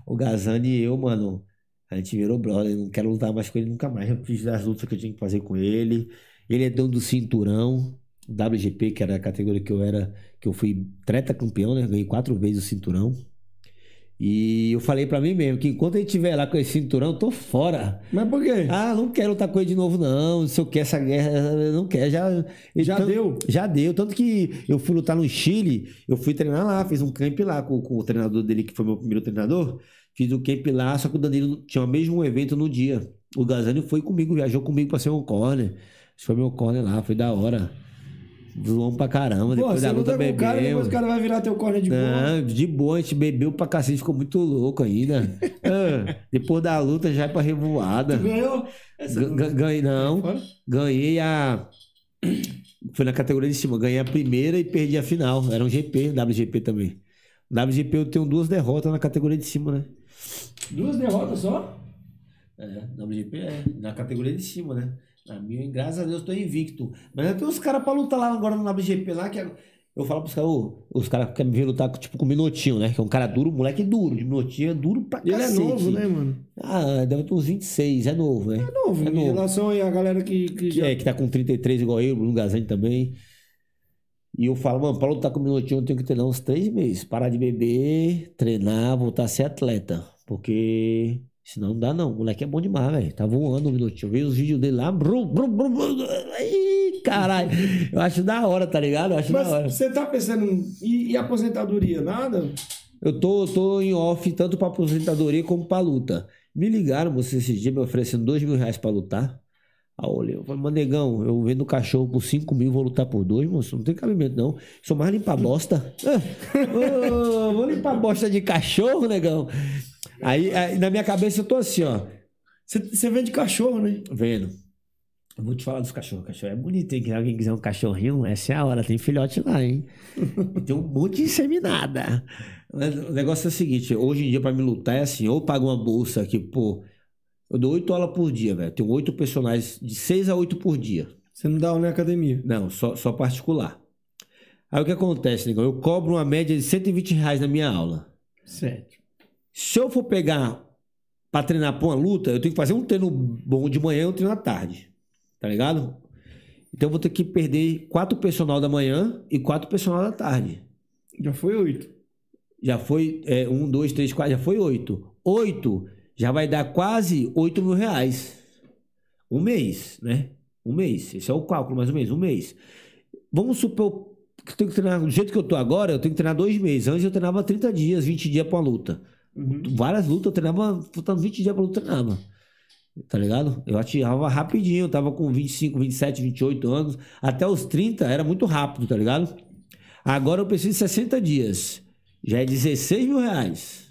O Gazani e eu, mano, a gente virou brother. Não quero lutar mais com ele nunca mais. Eu fiz as lutas que eu tinha que fazer com ele. Ele é dono do cinturão, WGP, que era a categoria que eu era, que eu fui treta campeão, né? Ganhei quatro vezes o cinturão. E eu falei pra mim mesmo que enquanto ele estiver lá com esse cinturão, eu tô fora. Mas por quê? Ah, não quero lutar com ele de novo, não. Se eu quero essa guerra, não quero. Já, Já tanto- deu? Já deu. Tanto que eu fui lutar no Chile, eu fui treinar lá, fiz um camp lá com, com o treinador dele, que foi meu primeiro treinador. Fiz o camp lá, só que o Danilo tinha o mesmo evento no dia. O Gazani foi comigo, viajou comigo pra ser um corner. Isso foi meu corner lá, foi da hora. Zoamos pra caramba. Pô, Depois você da luta com o cara, depois o cara vai virar teu corner de boa. Não, de boa, a gente bebeu pra cacete, ficou muito louco ainda. Ah, depois da luta já é pra revoada. Ganhou? Ga- ga- Ganhei, não. Fora? Ganhei a. Foi na categoria de cima. Ganhei a primeira e perdi a final. Era um GP, WGP também. WGP eu tenho duas derrotas na categoria de cima, né? Duas derrotas só? É, WGP é. Na categoria de cima, né? Minha, graças a Deus, eu tô invicto. Mas eu tenho uns caras pra lutar lá agora no WGP lá, que é- eu falo pros caras, os caras querem me ver lutar com, tipo com o Minotinho, né? Que é um cara duro, moleque duro. De Minotinho é duro pra ele é cacete. novo, né, mano? Ah, deve ter uns 26, é novo, né? É novo, É em novo. relação aí à galera que, que Que já... é, que tá com 33 igual eu, Bruno Gazani também. E eu falo, mano, pra lutar com o minutinho eu tenho que treinar uns três meses. Parar de beber, treinar, voltar a ser atleta. Porque senão não dá não. O moleque é bom demais, velho. Tá voando um minutinho. Eu vi os vídeos dele lá. Brum, brum, brum, brum. Ih, caralho. Eu acho da hora, tá ligado? Eu acho da hora. Mas você tá pensando em... E, aposentadoria? Nada? Eu tô, tô em off tanto pra aposentadoria como pra luta. Me ligaram, você esses dias me oferecendo dois mil reais pra lutar. Aí eu olhei, eu falei, mano, negão, eu vendo cachorro por 5 mil, vou lutar por dois, moço. Não tem cabimento, não. Sou mais limpar bosta. Ô, vou limpar bosta de cachorro, negão. Aí, aí, na minha cabeça eu tô assim, ó. Você, vende cachorro, né? Vendo. Eu vou te falar dos cachorros. Cachorro é bonito, hein? Se alguém quiser um cachorrinho, essa é a hora. Tem filhote lá, hein? Tem um monte de inseminada. Mas o negócio é o seguinte: hoje em dia, pra me lutar, é assim: ou eu pago uma bolsa que, pô, eu dou oito aulas por dia, velho. Tenho oito personagens, de seis a oito por dia. Você não dá aula na academia. Não, só, só particular. Aí o que acontece, negão? Eu cobro uma média de 120 reais na minha aula. Certo. Se eu for pegar pra treinar pra uma luta, eu tenho que fazer um treino bom de manhã e um treino à tarde. Tá ligado? Então eu vou ter que perder quatro personal da manhã e quatro personal da tarde. Já foi oito. Já foi é, um, dois, três, quatro, já foi oito. Oito já vai dar quase oito mil reais. Um mês, né? Um mês. Esse é o cálculo, mais ou menos, um mês. Vamos supor que eu tenho que treinar do jeito que eu tô agora, eu tenho que treinar dois meses. Antes eu treinava 30 dias, 20 dias pra uma luta. Várias lutas, eu treinava, faltando 20 dias pra luta, treinava. Tá ligado? Eu atirava rapidinho, eu tava com 25, 27, 28 anos. Até os 30 era muito rápido, tá ligado? Agora eu preciso de 60 dias. Já é 16 mil reais.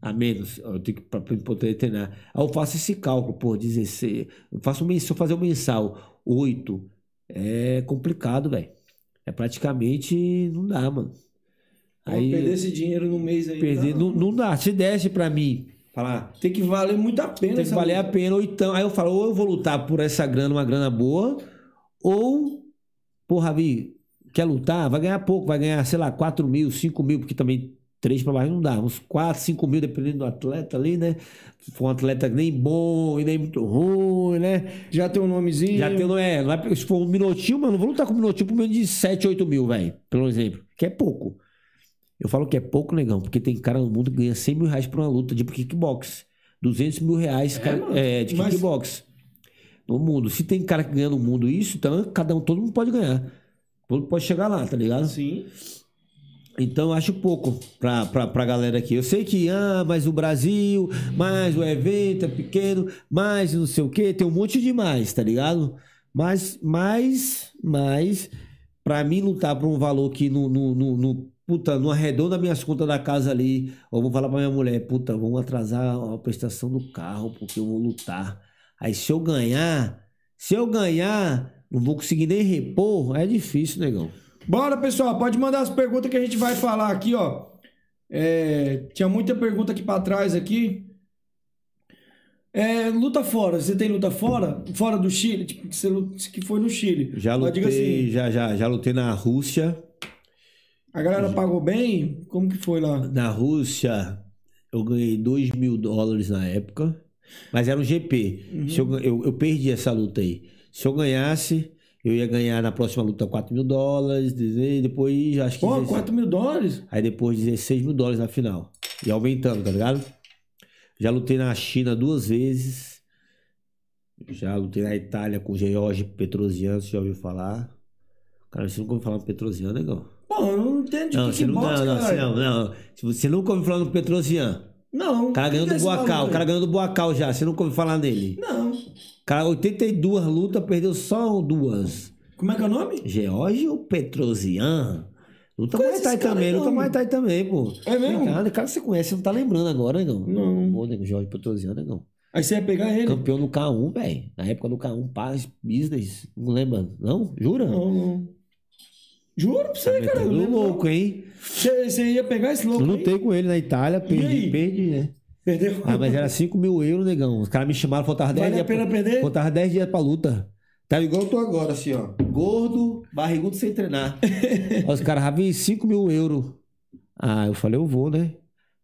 A menos. Eu tenho que pra, pra poder treinar. Aí eu faço esse cálculo, pô, 16. Eu faço se eu fazer um mensal, 8. É complicado, velho. É praticamente. Não dá, mano. Aí, perder esse dinheiro no mês aí. perder, não, não, dá. Se desse pra mim, falar, Tem que valer muito a pena. tem que valer a luta. pena. Ou então, aí eu falo, ou eu vou lutar por essa grana, uma grana boa, ou, pô, Ravi, quer lutar? Vai ganhar pouco, vai ganhar, sei lá, 4 mil, 5 mil, porque também 3 para baixo não dá. Uns 4, 5 mil, dependendo do atleta ali, né? Se for um atleta nem bom e nem muito ruim, né? Já tem um nomezinho. Já tem, não é, não é, se for um minutinho, mano, não vou lutar com um minutinho por menos de 7, 8 mil, velho, pelo exemplo, que é pouco. Eu falo que é pouco, negão, porque tem cara no mundo que ganha 100 mil reais por uma luta de kickbox. 200 mil reais mano. é, de Mas- kickbox. No mundo. Se tem cara que ganha no mundo isso, então cada um, todo mundo pode ganhar. Todo mundo pode chegar lá, tá ligado? Sim. Então eu acho pouco pra, pra, pra galera aqui. Eu sei que, ah, mas o Brasil, mais o evento é pequeno, mais não sei o quê, tem um monte de mais, tá ligado? Mas, mas, mas, pra mim lutar por um valor que no- puta, não arredonda minhas contas da casa ali, ou vou falar pra minha mulher, puta, vamos atrasar a prestação do carro, porque eu vou lutar. Aí se eu ganhar, se eu ganhar, não vou conseguir nem repor, é difícil, negão. Bora, pessoal, pode mandar as perguntas que a gente vai falar aqui, ó. É, tinha muita pergunta aqui pra trás aqui. É, luta fora, você tem luta fora? Fora do Chile? Tipo, que, você, que foi no Chile. Já lutei, assim, já, já, já lutei na Rússia. A galera pagou bem? Como que foi lá? Na Rússia, eu ganhei 2 mil dólares na época, mas era um GP. Se eu, eu, eu perdi essa luta aí. Se eu ganhasse, eu ia ganhar na próxima luta 4 mil dólares, depois acho que. Pô, 16 4 mil dólares? Aí depois 16 mil dólares na final. E aumentando, tá ligado? Já lutei na China duas vezes. Já lutei na Itália com o George Petrosian, você já ouviu falar? Cara, você nunca ouviu falar Petrosian, negão? Pô, eu não entendo de Não, você não, kickbox, não, não, caralho. não, não. Você nunca ouviu falar no Petrosian, Não. o cara ganhou que do Boacal, o cara ganhou do Boacal já, você nunca ouviu falar nele. Não. Cara, 82 lutas, perdeu só duas. Como é que é o nome? George Petrosian. Luta mais Thai também, aí, luta não. mais Thai também, pô. É mesmo? Cara, cara que você conhece, você não tá lembrando agora, negão. Não. Pô, nego, Jorge Petrosian, negão. Aí você ia pegar ele? Campeão no K1, velho. Na época do K1, Paz, Business. Não lembra? Não? Jura? Não, não. Juro pra você, Tá cara. eu metendo lembro. louco, hein? Você, ia pegar esse louco Eu aí? lutei com ele na Itália, aí? perdi, perdi, né? Perdeu? Ah, mas era 5 mil euros, negão. Os caras me chamaram, faltava 10 Vale a dias. pena pra- perder? Faltava 10 dias pra luta. Tá igual eu tô agora, assim, ó. Gordo, barrigudo sem treinar. Aí os caras, Ravi, 5 mil euros. Ah, eu falei, eu vou, né?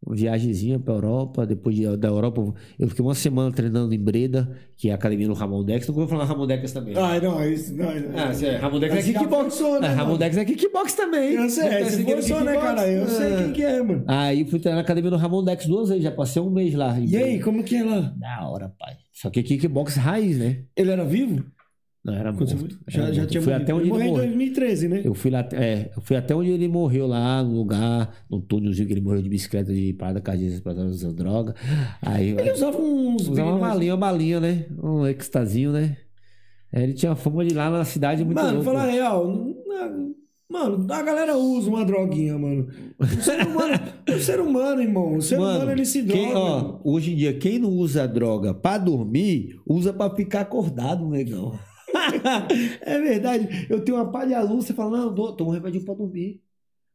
Uma viagemzinha pra Europa. Depois de- da Europa, eu- fiquei uma semana treinando em Breda, que é a academia no Ramon Dex. Não vou falar Ramon Dex também. Ai, não, isso não. não. Ah, cê- Ramon Dex é já kickbox. né, Ah, Ramon? Dex é kickbox também. Eu sei, você seguindo forçou, né, cara? Eu sei Ah. quem que é, mano. Aí fui treinar na academia do Ramon Dex duas vezes, já passei um mês lá. E aí, como que é lá? Da hora, pai. Só que kickbox raiz, né? Ele era vivo? Não, era Quando você morto. foi? Já, Era já morto. tinha fui morrido. até onde ele ele morreu em morreu. 2013, né? Eu fui lá, é, eu fui até onde ele morreu lá, no lugar, no túnelzinho que ele morreu de bicicleta de parada cardíaca pra usar droga. Aí Ele usava uns... usava uma balinha, uma balinha, né? Um extazinho, né? É, Ele tinha fama de lá na cidade muito Mano, louco. falar real, mano, a galera usa uma droguinha, mano. O ser humano, o ser humano irmão, o ser humano ele se droga. quem, ó, mano. hoje em dia, quem não usa droga pra dormir, usa pra ficar acordado, negão. é verdade. Eu tenho uma de aluno, você fala, não, toma um remédio pra dormir.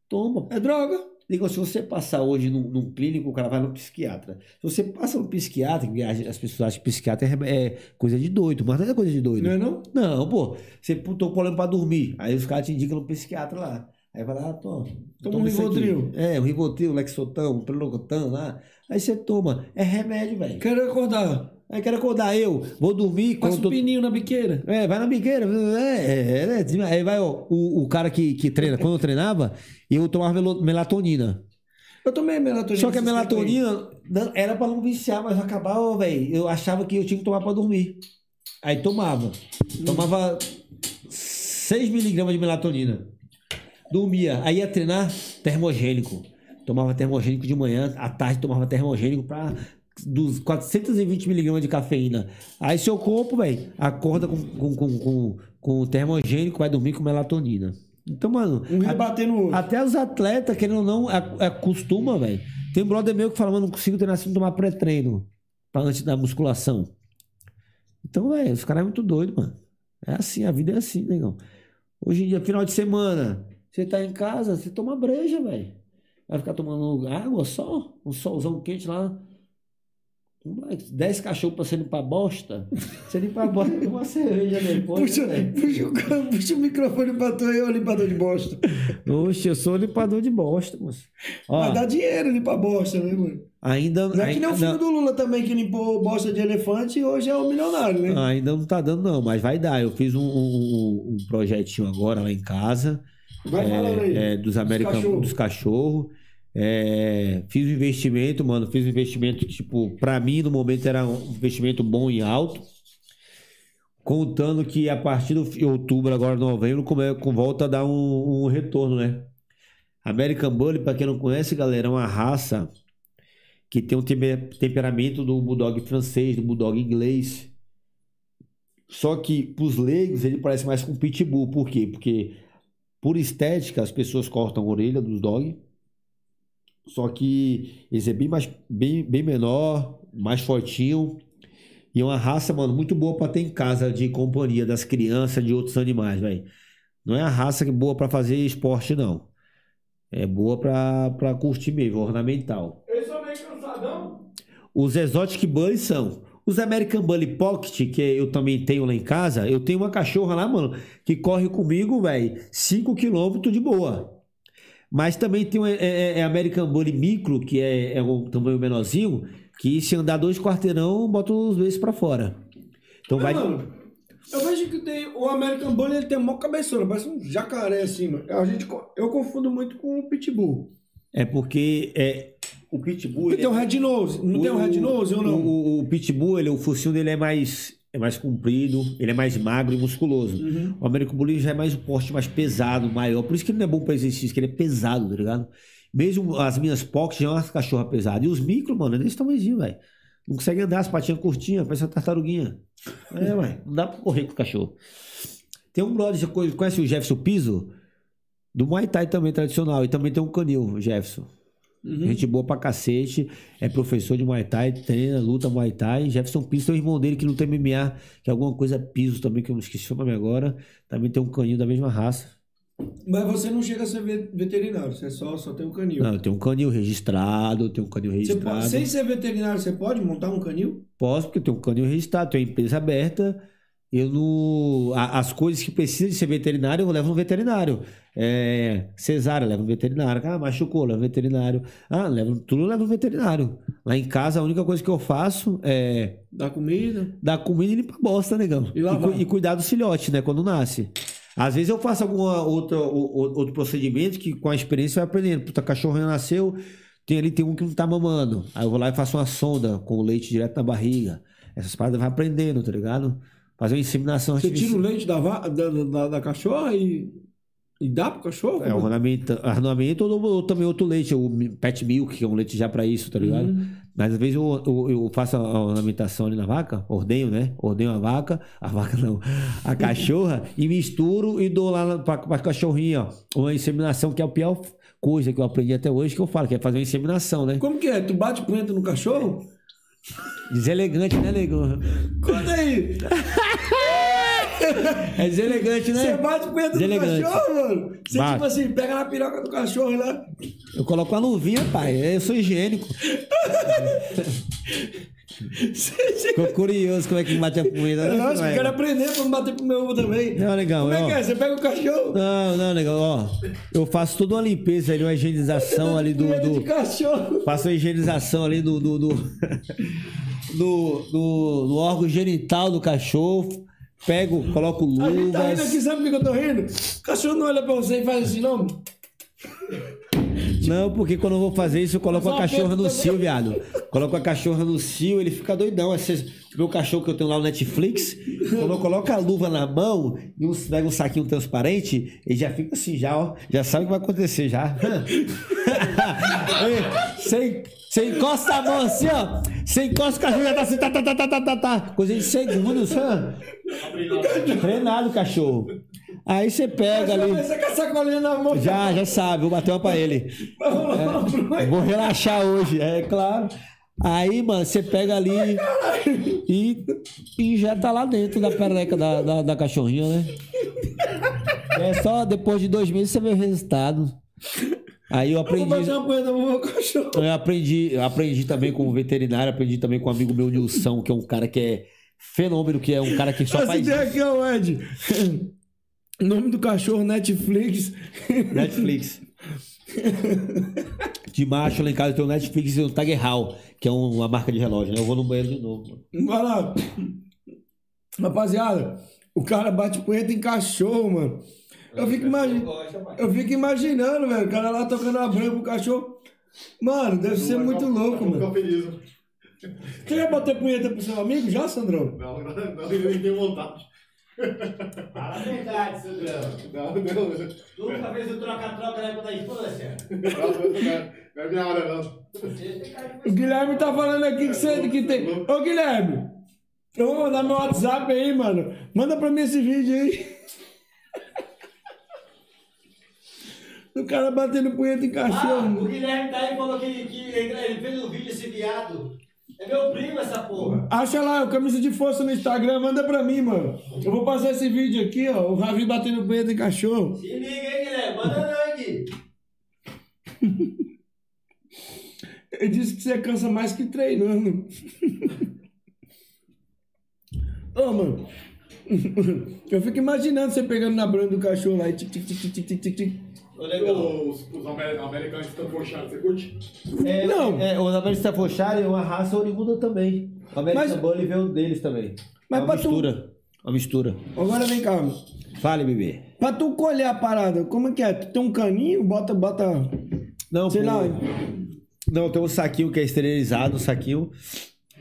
Toma. É droga. Digo, se você passar hoje num, num clínico, o cara vai no psiquiatra. Se você passa no psiquiatra, as pessoas acham que psiquiatra é, é coisa de doido, mas não é coisa de doido. Não é não? Não, pô. Você tô com problema pra dormir. Aí os caras te indicam no psiquiatra lá. Aí vai lá, toma. Toma um. Rivotril. É, um Rivotril, Lexotan, um Prelocotan lá. Aí você toma. É remédio, velho. Quero acordar. Aí quero acordar eu, vou dormir. Passa um tô... pininho na biqueira. É, vai na biqueira. É, é, é, Aí vai ó, o, o cara que, que treina. Quando eu treinava, eu tomava melatonina. Eu tomei melatonina. Só que a melatonina não- era pra não viciar, mas acabava, velho. Eu achava que eu tinha que tomar pra dormir. Aí tomava. Tomava 6 miligramas de melatonina. Dormia. Aí ia treinar termogênico. Tomava termogênico de manhã, à tarde tomava termogênico pra dos 420 miligramas de cafeína. Aí seu corpo, velho, acorda com, com, com, com, com o termogênico, vai dormir com melatonina. Então, mano, Um rebatendo o outro. até os atletas, querendo ou não, ac- acostuma, velho. Tem um brother meu que fala, mano, não consigo treinar sem tomar pré-treino pra antes da musculação. Então, velho, os caras é muito doido, mano. É assim, a vida é assim, negão. Hoje em dia, final de semana, você tá em casa, você toma breja, velho. Vai ficar tomando água só? Um solzão quente lá. 10 cachorros pra você limpar bosta. Você limpa a bosta com uma cerveja depois. Puxa, né, puxa, o, puxa o microfone pra tu aí, ô limpador de bosta. Oxe, eu sou limpador de bosta, moço. Ó, Mas dá dinheiro limpar bosta, né, mano? ainda, Não é que nem o filho do Lula também, que limpou bosta de elefante e hoje é um milionário, né? ainda não tá dando, não, mas vai dar. Eu fiz um, um, um projetinho agora lá em casa. Vai falando aí. é, dos americanos, cachorros. dos cachorros. É, fiz um investimento, mano. Fiz um investimento, tipo, pra mim no momento era um investimento bom e alto. Contando que a partir de outubro, agora novembro, come, com volta a dar um, um retorno, né? American Bully, pra quem não conhece, galera, é uma raça que tem um temper- temperamento do bulldog francês, do bulldog inglês. Só que pros leigos ele parece mais com pitbull. Por quê? Porque por estética as pessoas cortam a orelha dos dog. Só que eles é bem mais bem, bem menor, mais fortinho. E é uma raça, mano, muito boa pra ter em casa de companhia das crianças, de outros animais, velho. Não é a raça que é boa pra fazer esporte, não. É boa pra, pra curtir mesmo, ornamental. Eles são meio cansadão. Os Exotic Bullies são. Os American Bully Pocket, que eu também tenho lá em casa, eu tenho uma cachorra lá, mano, que corre comigo, velho, 5km de boa. Mas também tem o é, é- é American Bully Micro, que é, é um tamanho menorzinho, que se andar dois quarteirão, bota os dois pra fora. Então vai. Mano, eu vejo que tem, o American Bully ele tem uma cabeçona, parece um jacaré assim, mano. A gente, eu confundo muito com o Pitbull. É porque é, o Pitbull. Ele tem um Red Nose, não tem um Red Nose ou O, não? o- o Pitbull, ele, o focinho dele é mais, é mais comprido, ele é mais magro e musculoso. Uhum. O Américo Bully já é mais o porte mais pesado, maior. Por isso que ele não é bom pra exercício, que ele é pesado, tá ligado? Mesmo as minhas pockets já é umas cachorras pesadas. E os micro, mano, é desse tamanhozinho, velho. Não consegue andar, as patinhas curtinhas, parece uma tartaruguinha. É, ué, não dá pra correr com o cachorro. Tem um brother, você conhe- conhece o Jefferson Piso? Do Muay Thai também, tradicional. E também tem um canil, Jefferson. Uhum. Gente boa pra cacete, é professor de Muay Thai, treina, luta Muay Thai. Jefferson Piso tem o irmão dele que luta MMA, que é alguma coisa piso também, que eu não esqueci o nome agora. Também tem um caninho da mesma raça. Mas você não chega a ser ve- veterinário, você só, só tem um canil. Não, eu tenho um canil registrado, eu tenho um canil Você registrado. pode, sem ser veterinário, você pode montar um canil? Posso, porque eu tenho um canil registrado, tenho uma empresa aberta. Eu não. As coisas que precisam de ser veterinário, eu levo no veterinário. É, cesárea, levo no veterinário. Ah, machucou, levo no veterinário. Ah, levo, tudo levo no veterinário. Lá em casa, a única coisa que eu faço é Dá comida? dar comida e limpar bosta, negão. E cu- e cuidar do filhote, né? Quando nasce. Às vezes eu faço algum outro, outro procedimento que com a experiência vai aprendendo. Puta, cachorro nasceu, tem ali tem um que não tá mamando. Aí eu vou lá e faço uma sonda com o leite direto na barriga. Essas paradas vai aprendendo, tá ligado? Fazer uma inseminação Você tira o leite da, da, da, da cachorra e, e dá pro cachorro? É, ornamento, ornamento ou, ou também outro leite, o pet milk, que é um leite já pra isso, tá ligado? Uhum. Mas às vezes eu, eu, eu faço a ornamentação ali na vaca, ordenho, né? Ordenho a vaca, a vaca não, a cachorra, e misturo e dou lá pra, pra cachorrinha, ó. Uma inseminação que é a pior coisa que eu aprendi até hoje, que eu falo, que é fazer uma inseminação, né? Como que é? Tu bate punheta no cachorro? Deselegante, né, negão? Conta aí! É deselegante, Você né? bate punheta no Deselegante. cachorro, mano? Você Bate. tipo assim, pega na piroca do cachorro lá. Eu coloco uma luvinha, pai, eu sou higiênico. Ficou curioso como é que bate a punheta, né? Que eu quero aprender pra bater pro meu também. Não, legal, Como é ó. que é? Você pega o cachorro, Não, não, legal, ó. Eu faço toda uma limpeza ali, uma higienização ali do. do cachorro. faço uma higienização ali do. do, do, do, do- do órgão genital do cachorro. Pego, coloco A gente tá rindo aqui, luvas. sabe por que eu tô rindo? O cachorro não olha pra você e faz assim, não. Não, porque quando eu vou fazer isso, eu coloco a cachorra no cio, viado. Coloco a cachorra no cio, ele fica doidão. O meu cachorro que eu tenho lá no Netflix, quando eu coloco a luva na mão e um, pega um saquinho transparente, ele já fica assim, já, ó. Já sabe o que vai acontecer já. Ei, Você encosta a mão assim, ó. Você encosta o cachorro já tá assim, tá, tá, tá, tá, tá, tá, tá. Coisa de segundos, hã? Treinado o cachorro. Aí você pega ali. Você com a sacolinha na mão. Já, já sabe, vou bater uma pra ele. É, vou relaxar hoje, é claro. Aí, mano, você pega ali e injeta lá dentro da pereca da, da, da cachorrinha, né? É só depois de dois meses você vê o resultado. Aí eu Eu vou aprendi. uma meu cachorro. Eu aprendi, eu aprendi também com o veterinário, aprendi também com um amigo meu, Nilson, que é um cara que é fenômeno, que é um cara que só Esse faz tem aqui, ó, Ed. Nome do cachorro, Netflix. Netflix. De macho lá em casa eu tenho Netflix e o Tiger Hall, que é um- uma marca de relógio, né? Eu vou no banheiro de novo. mano. Vai lá. Rapaziada, o cara bate punheta em cachorro, mano. Eu fico, imagi... eu fico imaginando, velho, o cara lá tocando a branca pro cachorro. Mano, deve ser muito louco, ficar mano. feliz. Você já bateu punheta pro seu amigo já, Sandrão? Não, não, não, eu nem tenho vontade. Fala a verdade, Sandrão. Não, não, nunca fez o troca-troca na época da infância? Não, não, não, não é minha hora, não. O Guilherme tá falando aqui que você que tem. Ô, Guilherme, eu vou mandar meu WhatsApp aí, mano. Manda pra mim esse vídeo aí. O cara batendo punheta em Ah, o cachorro. Guilherme tá aí e falou que, que ele fez um vídeo esse viado. É meu primo essa porra. Acha lá, o camisa de força no Instagram, manda pra mim, mano. Eu vou passar esse vídeo aqui, ó. O Ravi batendo punheta em cachorro. Se liga, hein, Guilherme? Manda não, Gui. Ele disse que você cansa mais que treinando. Ô, mano. Eu fico imaginando você pegando na branda do cachorro lá e tic, tic, tic, tic, tic, tic, tic. Os, os amer- americanos estão forchados, você curte? É, Não. É, o American Staffordshire é uma raça oriunda também. O American Mas- Bully veio deles também. Mas uma pra tu- mistura. Uma mistura. Agora vem cá. Fale, bebê. Pra tu colher a parada, como é que é? Tu tem um caninho, bota, bota. Não, Sei pô, lá. Não, tem um saquinho que é esterilizado, um saquinho.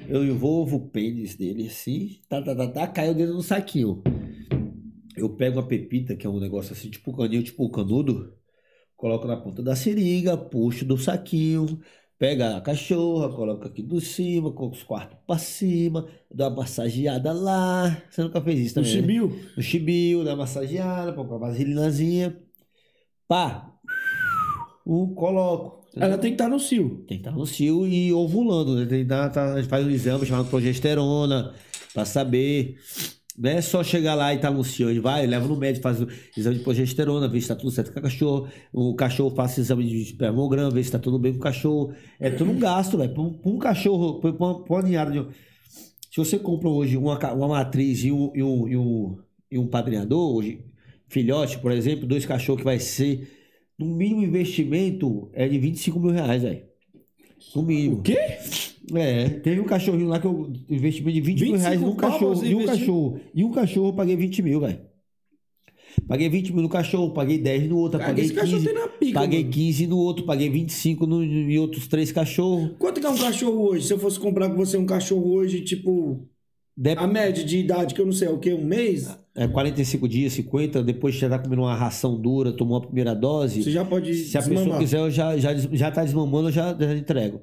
Eu envolvo o pênis dele assim, tá, tá, tá, tá, cai o dedo no saquinho. Eu pego uma pepita, que é um negócio assim, tipo caninho, tipo canudo, coloco na ponta da seringa, puxo do saquinho, pega a cachorra, coloca aqui do cima, coloca os quartos pra cima, dá uma massageada lá. Você nunca fez isso No também, né? chibio. no chibio, dá uma massageada, põe uma vaselinazinha. Pá! Um, coloco. Ela tem que estar no cio. Tem que estar no cio e ovulando, né? Tem que dar, tá, a gente faz um exame chamado progesterona pra saber. Não é só chegar lá e tá no cio, a gente vai, leva no médico, faz o exame de progesterona, vê se tá tudo certo com o cachorro. O cachorro faz exame de espermograma, vê se tá tudo bem com o cachorro. É tudo um gasto, velho. Pra um, pra um cachorro, pra uma, pra uma ninhada de. Se você compra hoje uma, uma matriz e um, e, um, e, um, e um padrinhador, hoje, filhote, por exemplo, dois cachorros que vai ser, no mínimo investimento é de 25 mil reais, velho. No mínimo. O quê? É, teve um cachorrinho lá que eu investimento de 20 mil 25 reais num cachorro. E um cachorro. E um cachorro eu paguei 20 mil, velho. Paguei 20 mil no cachorro, paguei 10 no outro, Cara, paguei esse cachorro 15. tem na pica, paguei mano. 15 no outro, paguei 25 no, em outros três cachorros. Quanto que é um cachorro hoje? Se eu fosse comprar com você um cachorro hoje, tipo, Dep- a média de idade, que eu não sei, é o quê? Um mês? é, 45 dias, 50, depois já tá comendo uma ração dura, tomou a primeira dose. Você já pode Se a pessoa desmamar. quiser, eu já, já, já tá desmamando, eu já, já entrego.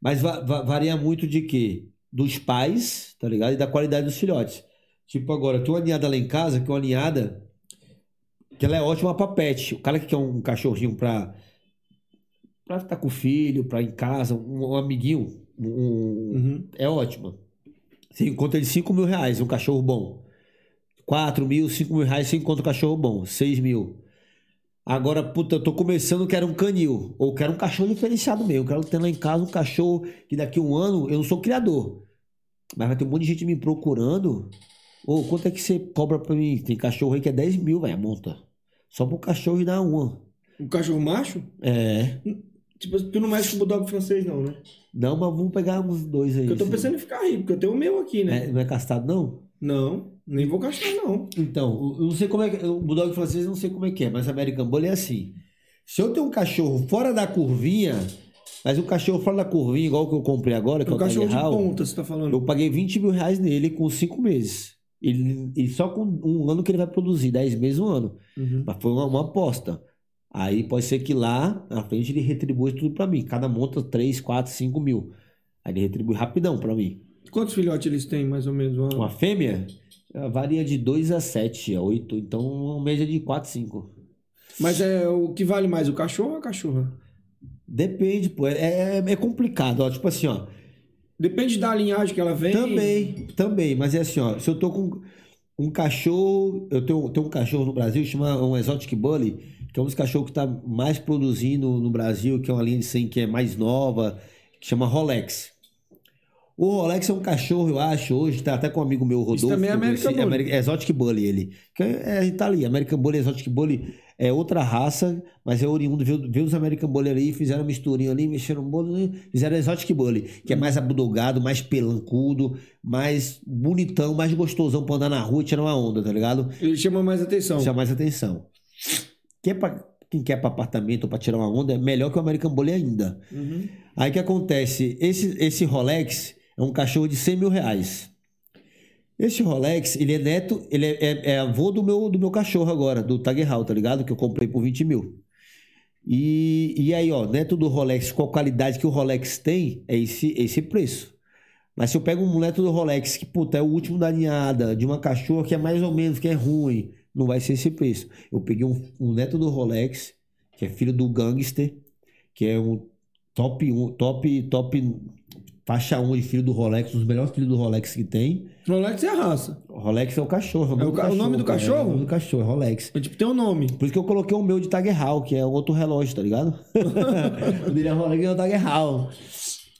Mas va- va- varia muito de quê? Dos pais, tá ligado? E da qualidade dos filhotes. Tipo agora, tem uma ninhada lá em casa, que é uma ninhada que ela é ótima pra pet. O cara que quer um cachorrinho pra pra estar com o filho, pra ir em casa, um, um amiguinho, um- Uhum. é ótima. Você encontra ele 5 mil reais, um cachorro bom. 4 mil, 5 mil reais, você encontra um cachorro bom. 6 mil. Agora, puta, eu tô começando, quero um canil. Ou quero um cachorro diferenciado mesmo. Eu quero ter lá em casa um cachorro que daqui a um ano, eu não sou criador. Mas vai ter um monte de gente me procurando. Ô, quanto é que você cobra pra mim? Tem cachorro aí que é 10 mil, velho, a monta. Só pro cachorro e dar uma. Um cachorro macho? É. Tipo, tu não mexe com o bulldog francês, não, né? Não, mas vamos pegar uns dois aí. Porque eu tô assim. pensando em ficar rico, porque eu tenho o meu aqui, né? É, não é castrado, não? Não, nem vou gastar, não. Então, eu não sei como é que. O Bulldog francês eu não sei como é que é, mas American Bully é assim. Se eu tenho um cachorro fora da curvinha, mas um cachorro fora da curvinha, igual o que eu comprei agora, que é Um o cachorro de Tiger Hall, ponta, você tá falando. eu paguei 20 mil reais nele com 5 meses. Ele, ele só com um ano que ele vai produzir, 10 meses, um ano. Uhum. Mas foi uma, uma aposta. Aí pode ser que lá na frente ele retribui tudo pra mim. Cada monta 3, 4, 5 mil. Aí ele retribui rapidão pra mim. Quantos filhotes eles têm, mais ou menos? Uma- Uma fêmea varia de 2 a 7, a 8. Então, uma média de 4, 5. Mas é o que vale mais, o cachorro ou a cachorra? Depende, pô. É, é, é complicado, ó. Tipo assim, ó. Depende da linhagem que ela vem. Também, também. Mas é assim, ó. Se eu tô com um cachorro... Eu tenho, tenho um cachorro no Brasil, chama um Exotic Bully, que é um dos cachorros que tá mais produzindo no Brasil, que é uma linha de 100 que é mais nova, que chama Rolex. O Rolex é um cachorro, eu acho, hoje, tá até com um amigo meu, Rodolfo. também é American Bully. Ameri- Exotic Bully, ele. Que é, é, tá ali, American Bully, Exotic Bully é outra raça, mas é oriundo, viu, viu os American Bully ali, fizeram uma misturinha ali, mexeram um bolo, fizeram Exotic Bully, que é mais abudogado, mais pelancudo, mais bonitão, mais gostosão pra andar na rua e tirar uma onda, tá ligado? Ele chama mais atenção. Chama mais atenção. Que é pra quem quer para apartamento ou para tirar uma onda, é melhor que o American Bully ainda. Aí o que acontece? Esse, esse Rolex é um cachorro de 100 mil reais. Esse Rolex, ele é neto, ele é, é- é avô do meu, do meu cachorro agora, do Tiger Hall, tá ligado? Que eu comprei por 20 mil. E, e aí, ó, neto do Rolex, a qualidade que o Rolex tem, é esse, esse preço. Mas se eu pego um neto do Rolex, que, puta, é o último da ninhada, de uma cachorra que é mais ou menos, que é ruim, não vai ser esse preço. Eu peguei um, um neto do Rolex, que é filho do Gangster, que é um top 1, top, top faixa 1 de filho do Rolex, um dos melhores filhos do Rolex que tem. Rolex é a raça. Rolex é o cachorro. É o ca- o nome do cara, cachorro? É, o nome do cachorro, é Rolex. É, tipo, tem um nome. Por isso que eu coloquei o meu de Tiger Hall, que é outro relógio, tá ligado? o dele é Rolex e é o Tiger Hall.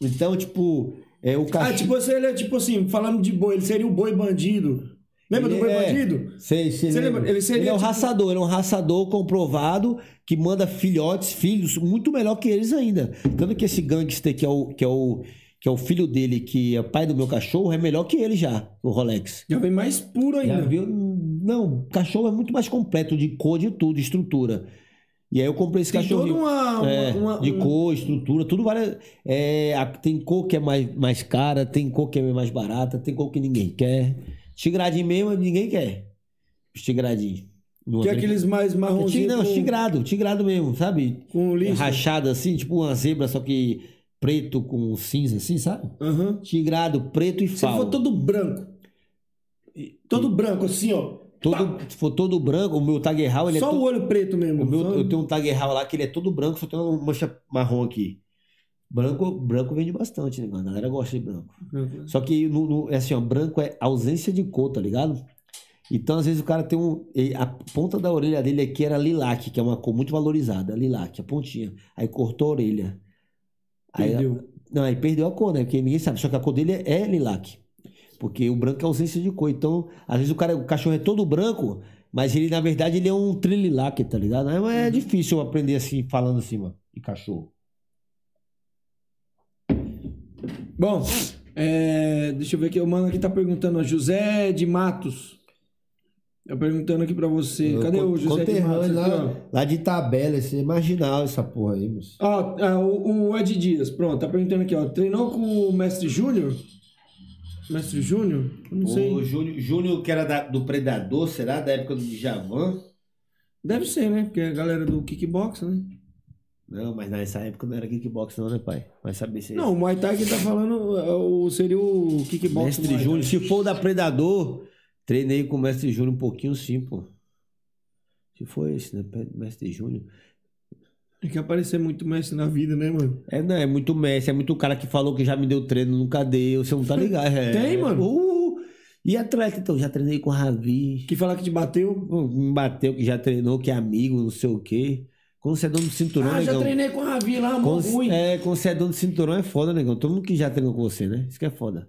Então, tipo, é o Ah, cachorro. tipo, você, ele é tipo assim, falando de boi, ele seria o boi bandido. Lembra do boi é, bandido? Sei, sei. Você lembra. Ele seria é um tipo- raçador, ele é um raçador comprovado que manda filhotes, filhos, muito melhor que eles ainda. Tanto que esse gangster, que é o, que é o, que é o filho dele, que é pai do meu cachorro, é melhor que ele já, o Rolex. Já vem mais puro Já ainda. viu? Não, cachorro é muito mais completo de cor, de tudo, de estrutura. E aí eu comprei esse Tem cachorro. toda uma- uma- é, uma- de um- cor, estrutura, tudo vale. É, tem cor que é mais, mais cara, tem cor que é mais barata, tem cor que ninguém quer. Tigradinho mesmo, ninguém quer. Os tigradinhos. No Que é aqueles mais É marronzinhos Não, com, tigrado, tigrado mesmo, sabe? com lixo. Rachado assim, tipo uma zebra, só que preto com cinza, assim, sabe? Aham. Tigrado, preto e Se fal. for todo branco. Todo branco, assim, ó. Todo, se for todo branco, o meu Tiger Hall, ele Só é todo... o olho preto mesmo. O meu, Só- eu tenho um Tiger Hall lá que ele é todo branco, só tem uma mancha marrom aqui. Branco, branco vende bastante, né? A galera gosta de branco. Só que no, no- é assim, ó, branco é ausência de cor, tá ligado? Então, às vezes, o cara tem um. ele- A ponta da orelha dele aqui era lilac, que é uma cor muito valorizada. Lilac, a pontinha. Aí cortou a orelha. Aí, Perdeu. não, aí perdeu a cor, né? Porque ninguém sabe. Só que a cor dele é, é lilac. Porque o branco é ausência de cor. Então, às vezes o, cara, o cachorro é todo branco, mas ele, na verdade, ele é um trililac, tá ligado? Aí, É difícil eu aprender assim, falando assim, mano, de cachorro. Bom, é, deixa eu ver aqui. O mano aqui tá perguntando, José de Matos. Tá perguntando aqui pra você. Cadê o José de Matos? Conterrâneo, Aqui, lá, lá de tabela, esse é marginal essa porra aí, moço. Ó, ah, o, o Ed Dias, pronto, tá perguntando aqui, ó. Treinou com o Mestre Júnior? Mestre Júnior? Eu Não sei. O Júnior, Júnior, que era da- do Predador, será? Da época do Djavan? Deve ser, né? Porque é a galera do kickbox, né? Não, mas nessa época não era kickbox não, né, pai? Vai saber se é Não, o Muay Thai que tá falando é o, seria o kickbox. Mestre. Júnior, se for o da Predador, treinei com o Mestre Júnior um pouquinho sim, pô. Se for esse, né? Mestre Júnior. Tem que aparecer muito mestre na vida, né, mano? É, não, é muito mestre, é muito cara que falou que já me deu treino, nunca deu, você não tá ligado. É. Tem, mano? Uh, e atleta, então, já treinei com o Ravi. Que fala que te bateu. Me bateu, que já treinou, que é amigo, não sei o quê. Quando você é dono do cinturão, Ah, já negão. treinei com a Ravi lá, mó Quando, ruim. é, quando você é dono de cinturão é foda, negão. Todo mundo que já treinou com você, né? Isso que é foda.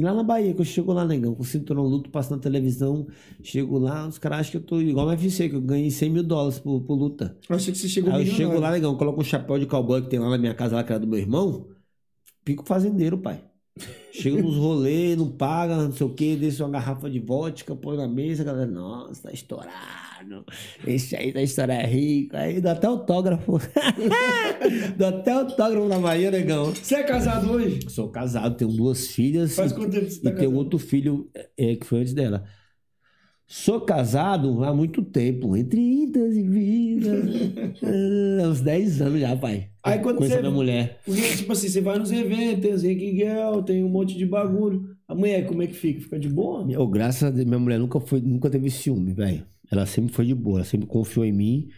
E lá na Bahia, que eu chego lá, negão, com o cinturão luto, passo na televisão, chego lá, os caras acham que eu tô igual no UFC, que eu ganhei 100 mil dólares por, por luta. Eu achei que você chegou Aí eu chego lá, negão, coloco um chapéu de cowboy que tem lá na minha casa, lá que era do meu irmão, pico fazendeiro, pai. Chego nos rolês, não paga, não sei o que, desço uma garrafa de vodka, põe na mesa, a galera, nossa, tá estourado. Esse aí tá estourado, é rico. Aí dá até autógrafo. dá até autógrafo na Bahia, negão. Você é casado hoje? Sou casado, tenho duas filhas. Faz e- quanto tempo você e tá tenho casado? outro filho é, que foi antes dela. Sou casado há muito tempo, entre idas e vidas. Ah, uns 10 anos já, pai. Aí quando Conheci você- a minha mulher. Porque, tipo assim, você vai nos eventos, tem os Rick Girl, tem um monte de bagulho. A mulher, como é que fica? Fica de boa? Eu, graças a Deus, minha mulher nunca, foi, nunca teve ciúme, velho. Ela sempre foi de boa, ela sempre confiou em mim.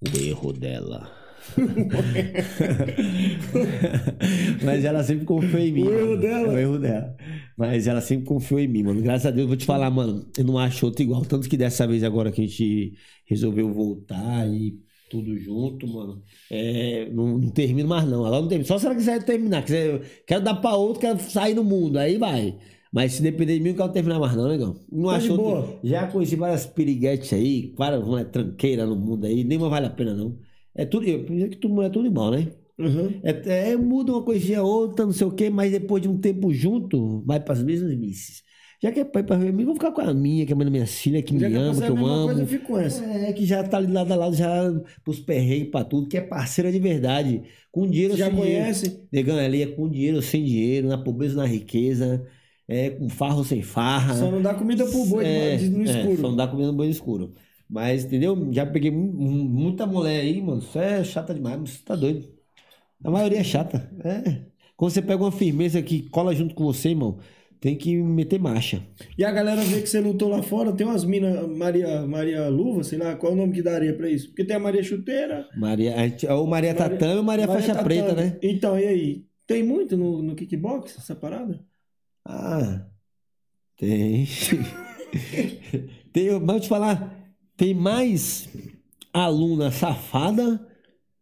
O erro dela. Mas ela sempre confiou em mim. O erro mano. dela? O erro dela. Mas ela sempre confiou em mim, mano. Graças a Deus, eu vou te falar, mano. Eu não acho outro igual. Tanto que dessa vez agora que a gente resolveu voltar e tudo junto, mano. É, não, não termino mais, não. Agora não termino. Só se ela quiser terminar. Quiser, quero dar pra outro, quero sair no mundo. Aí vai. Mas se depender de mim, eu não quero terminar mais, não, negão. Não Tá acho de outro- boa. Já conheci várias piriguetes aí, várias mulher tranqueira no mundo aí, nenhuma vale a pena, não. É tudo, eu penso que tudo é tudo igual, né? Uhum. É, é, muda uma coisinha ou outra, não sei o quê, mas depois de um tempo junto, vai para as mesmas misses. Já que é pai pra mim, vou ficar com a minha, que é a minha filha, que Já me que ama, você que é a eu amo. coisa, eu fico com essa. É, que já tá ali lado a lado, já pros perreios, pra tudo, que é parceira de verdade. Com dinheiro ou Já sem conhece? dinheiro. Negão, ali é com dinheiro ou sem dinheiro, na pobreza ou na riqueza, é com farra ou sem farra. Só não dá comida pro boi É, no é, escuro. só não dá comida no banho escuro. Mas, entendeu? Já peguei mu- mu- muita mulher aí, mano. Isso é chata demais, você tá doido. A maioria é chata. É. Quando você pega uma firmeza que cola junto com você, irmão, tem que meter marcha. E a galera vê que você lutou lá fora, tem umas minas, Maria, Maria Luva, sei lá, qual é o nome que daria pra isso? Porque tem a Maria Chuteira. Maria, ou Maria Tatame ou Maria, Faixa Tatame. Preta, né? Então, e aí? Tem muito no, no kickbox essa parada? Ah, tem. tem, mas vou te falar, tem mais aluna safada,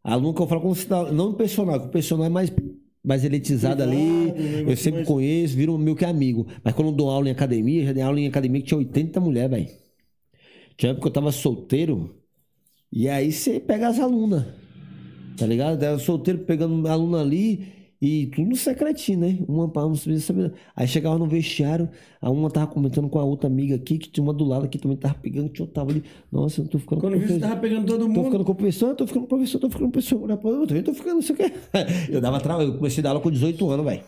aluna que eu falo como tá- não personal, que o personal é mais, mais elitizado ali, um eu sempre mais- conheço, viro meu que amigo. Mas quando eu dou aula em academia, já dei aula em academia que tinha 80 mulheres, velho. Tinha época que eu tava solteiro, e aí você pega as alunas, tá ligado? Eu solteiro pegando aluna ali e tudo no secretinho, né? Uma pra não saber. Aí chegava no vestiário, a uma tava comentando com a outra amiga aqui, que tinha uma do lado que também tava pegando, que eu tava ali. Nossa, eu tô ficando Quando com viu, você tava pegando todo Tô mundo. ficando com professor, tô ficando com professor, tô ficando com professor. Olha pra eu também tô ficando, não sei o quê. Eu dava trabalho, eu comecei a dar aula com 18 anos, velho.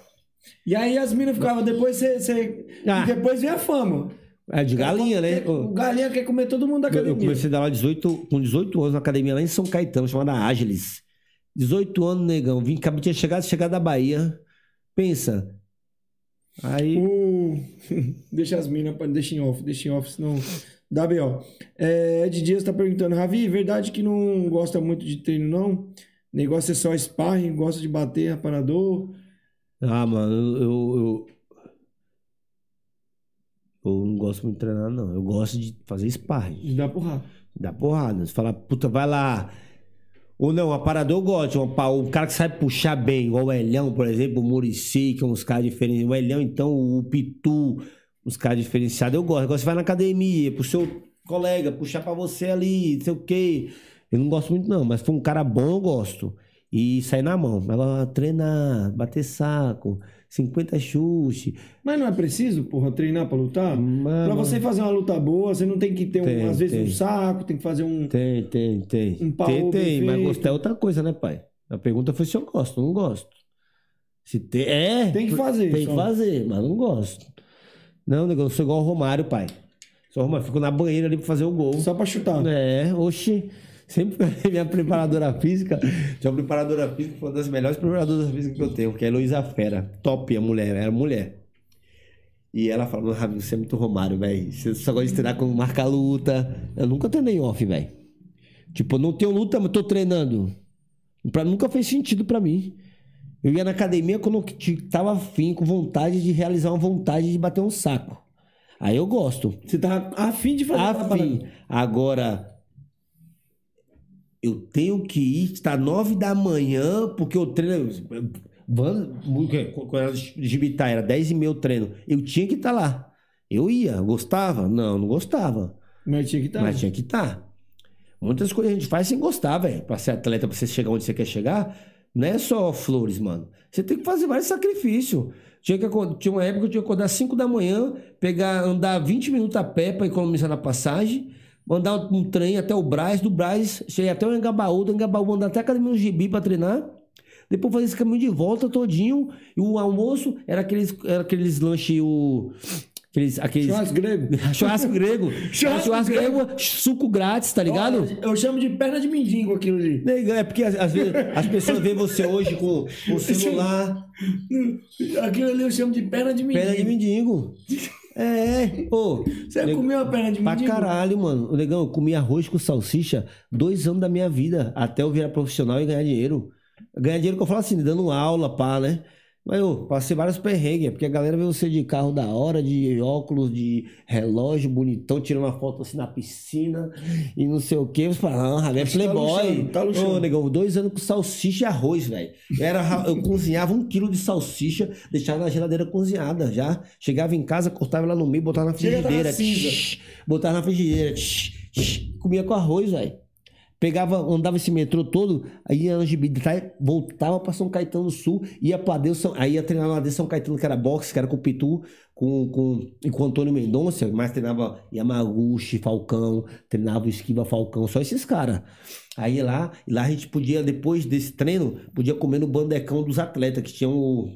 E aí as minas ficavam, depois você. você- Ah. E depois vem a fama. É de galinha, né? O galinha quer comer todo mundo da Eu, eu academia. comecei a dar aula 18, com 18 anos na academia lá em São Caetano, chamada Ágiles. 18 anos, negão. Vim, acabei tinha chegado, chegado da Bahia. Pensa. Aí. O... deixa as minas, deixa em off, deixa em off, senão dá B.O. É, Ed Dias tá perguntando, Ravi, verdade que não gosta muito de treino, não? Negócio é só sparring, gosta de bater, aparador. Ah, mano, eu, eu, eu. eu não gosto muito de treinar, não. Eu gosto de fazer sparring. De dar porrada. Dá porrada. Você fala, puta, vai lá. Ou não, aparador eu gosto. Um, um cara que sabe puxar bem, igual o Elhão, por exemplo, o Murici, que é uns caras diferentes. O Elhão, então, o Pitu, uns caras diferenciados. Eu gosto. Agora você vai na academia, pro seu colega, puxar pra você ali, não sei o quê. Eu não gosto muito, não. Mas for um cara bom, eu gosto. E sair na mão. Agora, treinar, bater saco, 50 chute. Mas não é preciso, porra, treinar pra lutar? Mano. Pra você fazer uma luta boa, você não tem que ter, um, Tem, às vezes, tem. um saco, tem que fazer um... Tem, tem, tem. Um pau tem, tem, mas gostar é outra coisa, né, pai? A pergunta foi se eu gosto, não gosto. Se tem, é, Tem que fazer, Tem só. que fazer, mas não gosto. Não, negão, eu sou igual o Romário, pai. O Romário, fico na banheira ali pra fazer o gol. Só pra chutar. É, oxi. Sempre minha preparadora física, tinha uma preparadora física, foi uma das melhores preparadoras físicas que eu tenho, que é a Heloísa Fera. Top, a mulher, era mulher. E ela falou, Ravi, você é muito Romário, velho. Você só gosta de treinar quando marca luta. Eu nunca treinei off, velho. Tipo, eu não tenho luta, mas tô treinando. Pra, nunca fez sentido pra mim. Eu ia na academia quando eu tava afim, com vontade de realizar uma vontade de bater um saco. Aí eu gosto. Você tá afim de fazer Afim. Agora, eu tenho que ir, está nove da manhã, porque eu treino. Quando era gibitar, era dez e meia o treino. Eu tinha que estar lá. Eu ia, gostava? Não, não gostava. Mas tinha que estar. Mas tinha que estar. Muitas coisas a gente faz sem gostar, velho. Pra ser atleta, pra você chegar onde você quer chegar, não é só flores, mano. Você tem que fazer vários sacrifícios. Tinha, que, tinha uma época que eu tinha que acordar 5 da manhã, pegar, andar 20 minutos a pé pra economizar na passagem, mandar um trem até o Braz, do Braz, chegar até o Engabaú, do Engabaú, mandar até a academia do Gibi pra treinar. Depois fazer esse caminho de volta todinho. E o almoço era aqueles, era aqueles lanches, o. Aqueles, aqueles, Churrasco grego. Churrasco grego. Churrasco Churrasco, grego, suco grátis, tá ligado? Olha, Eu chamo de perna de mendigo aquilo ali. É porque às, às vezes as pessoas veem você hoje com o celular, Aquilo ali eu chamo de perna de mendigo. perna de mendigo. É, pô. Você nego- comeu a perna de Pra mendigo? caralho, mano. Negão, eu comi arroz com salsicha dois anos da minha vida, até eu virar profissional e ganhar dinheiro. Ganhar dinheiro que eu falo assim, dando aula, pá, né? Mas eu passei vários perrengues, porque a galera vê você de carro da hora, de óculos, de relógio bonitão, tirando uma foto assim na piscina e não sei o quê. Você fala, ah, é playboy. luxando, tá luxando. Ô, negão, dois anos com salsicha e arroz, velho. Eu cozinhava um quilo de salsicha, deixava na geladeira cozinhada já. Chegava em casa, cortava ela no meio, botava na frigideira. cinza. tsh, Botava na frigideira. comia com arroz, velho. Pegava, andava esse metrô todo, aí ia Angibi, tá, voltava pra São Caetano do Sul, ia pra Deus, São- aí ia treinar lá de São Caetano, que era boxe, que era com o Pitu, com, com, e com o Antônio Mendonça, mas treinava Yamaguchi, Falcão, treinava o Esquiva Falcão, só esses caras. Aí lá, lá a gente podia, depois desse treino, podia comer no bandecão dos atletas, que tinham.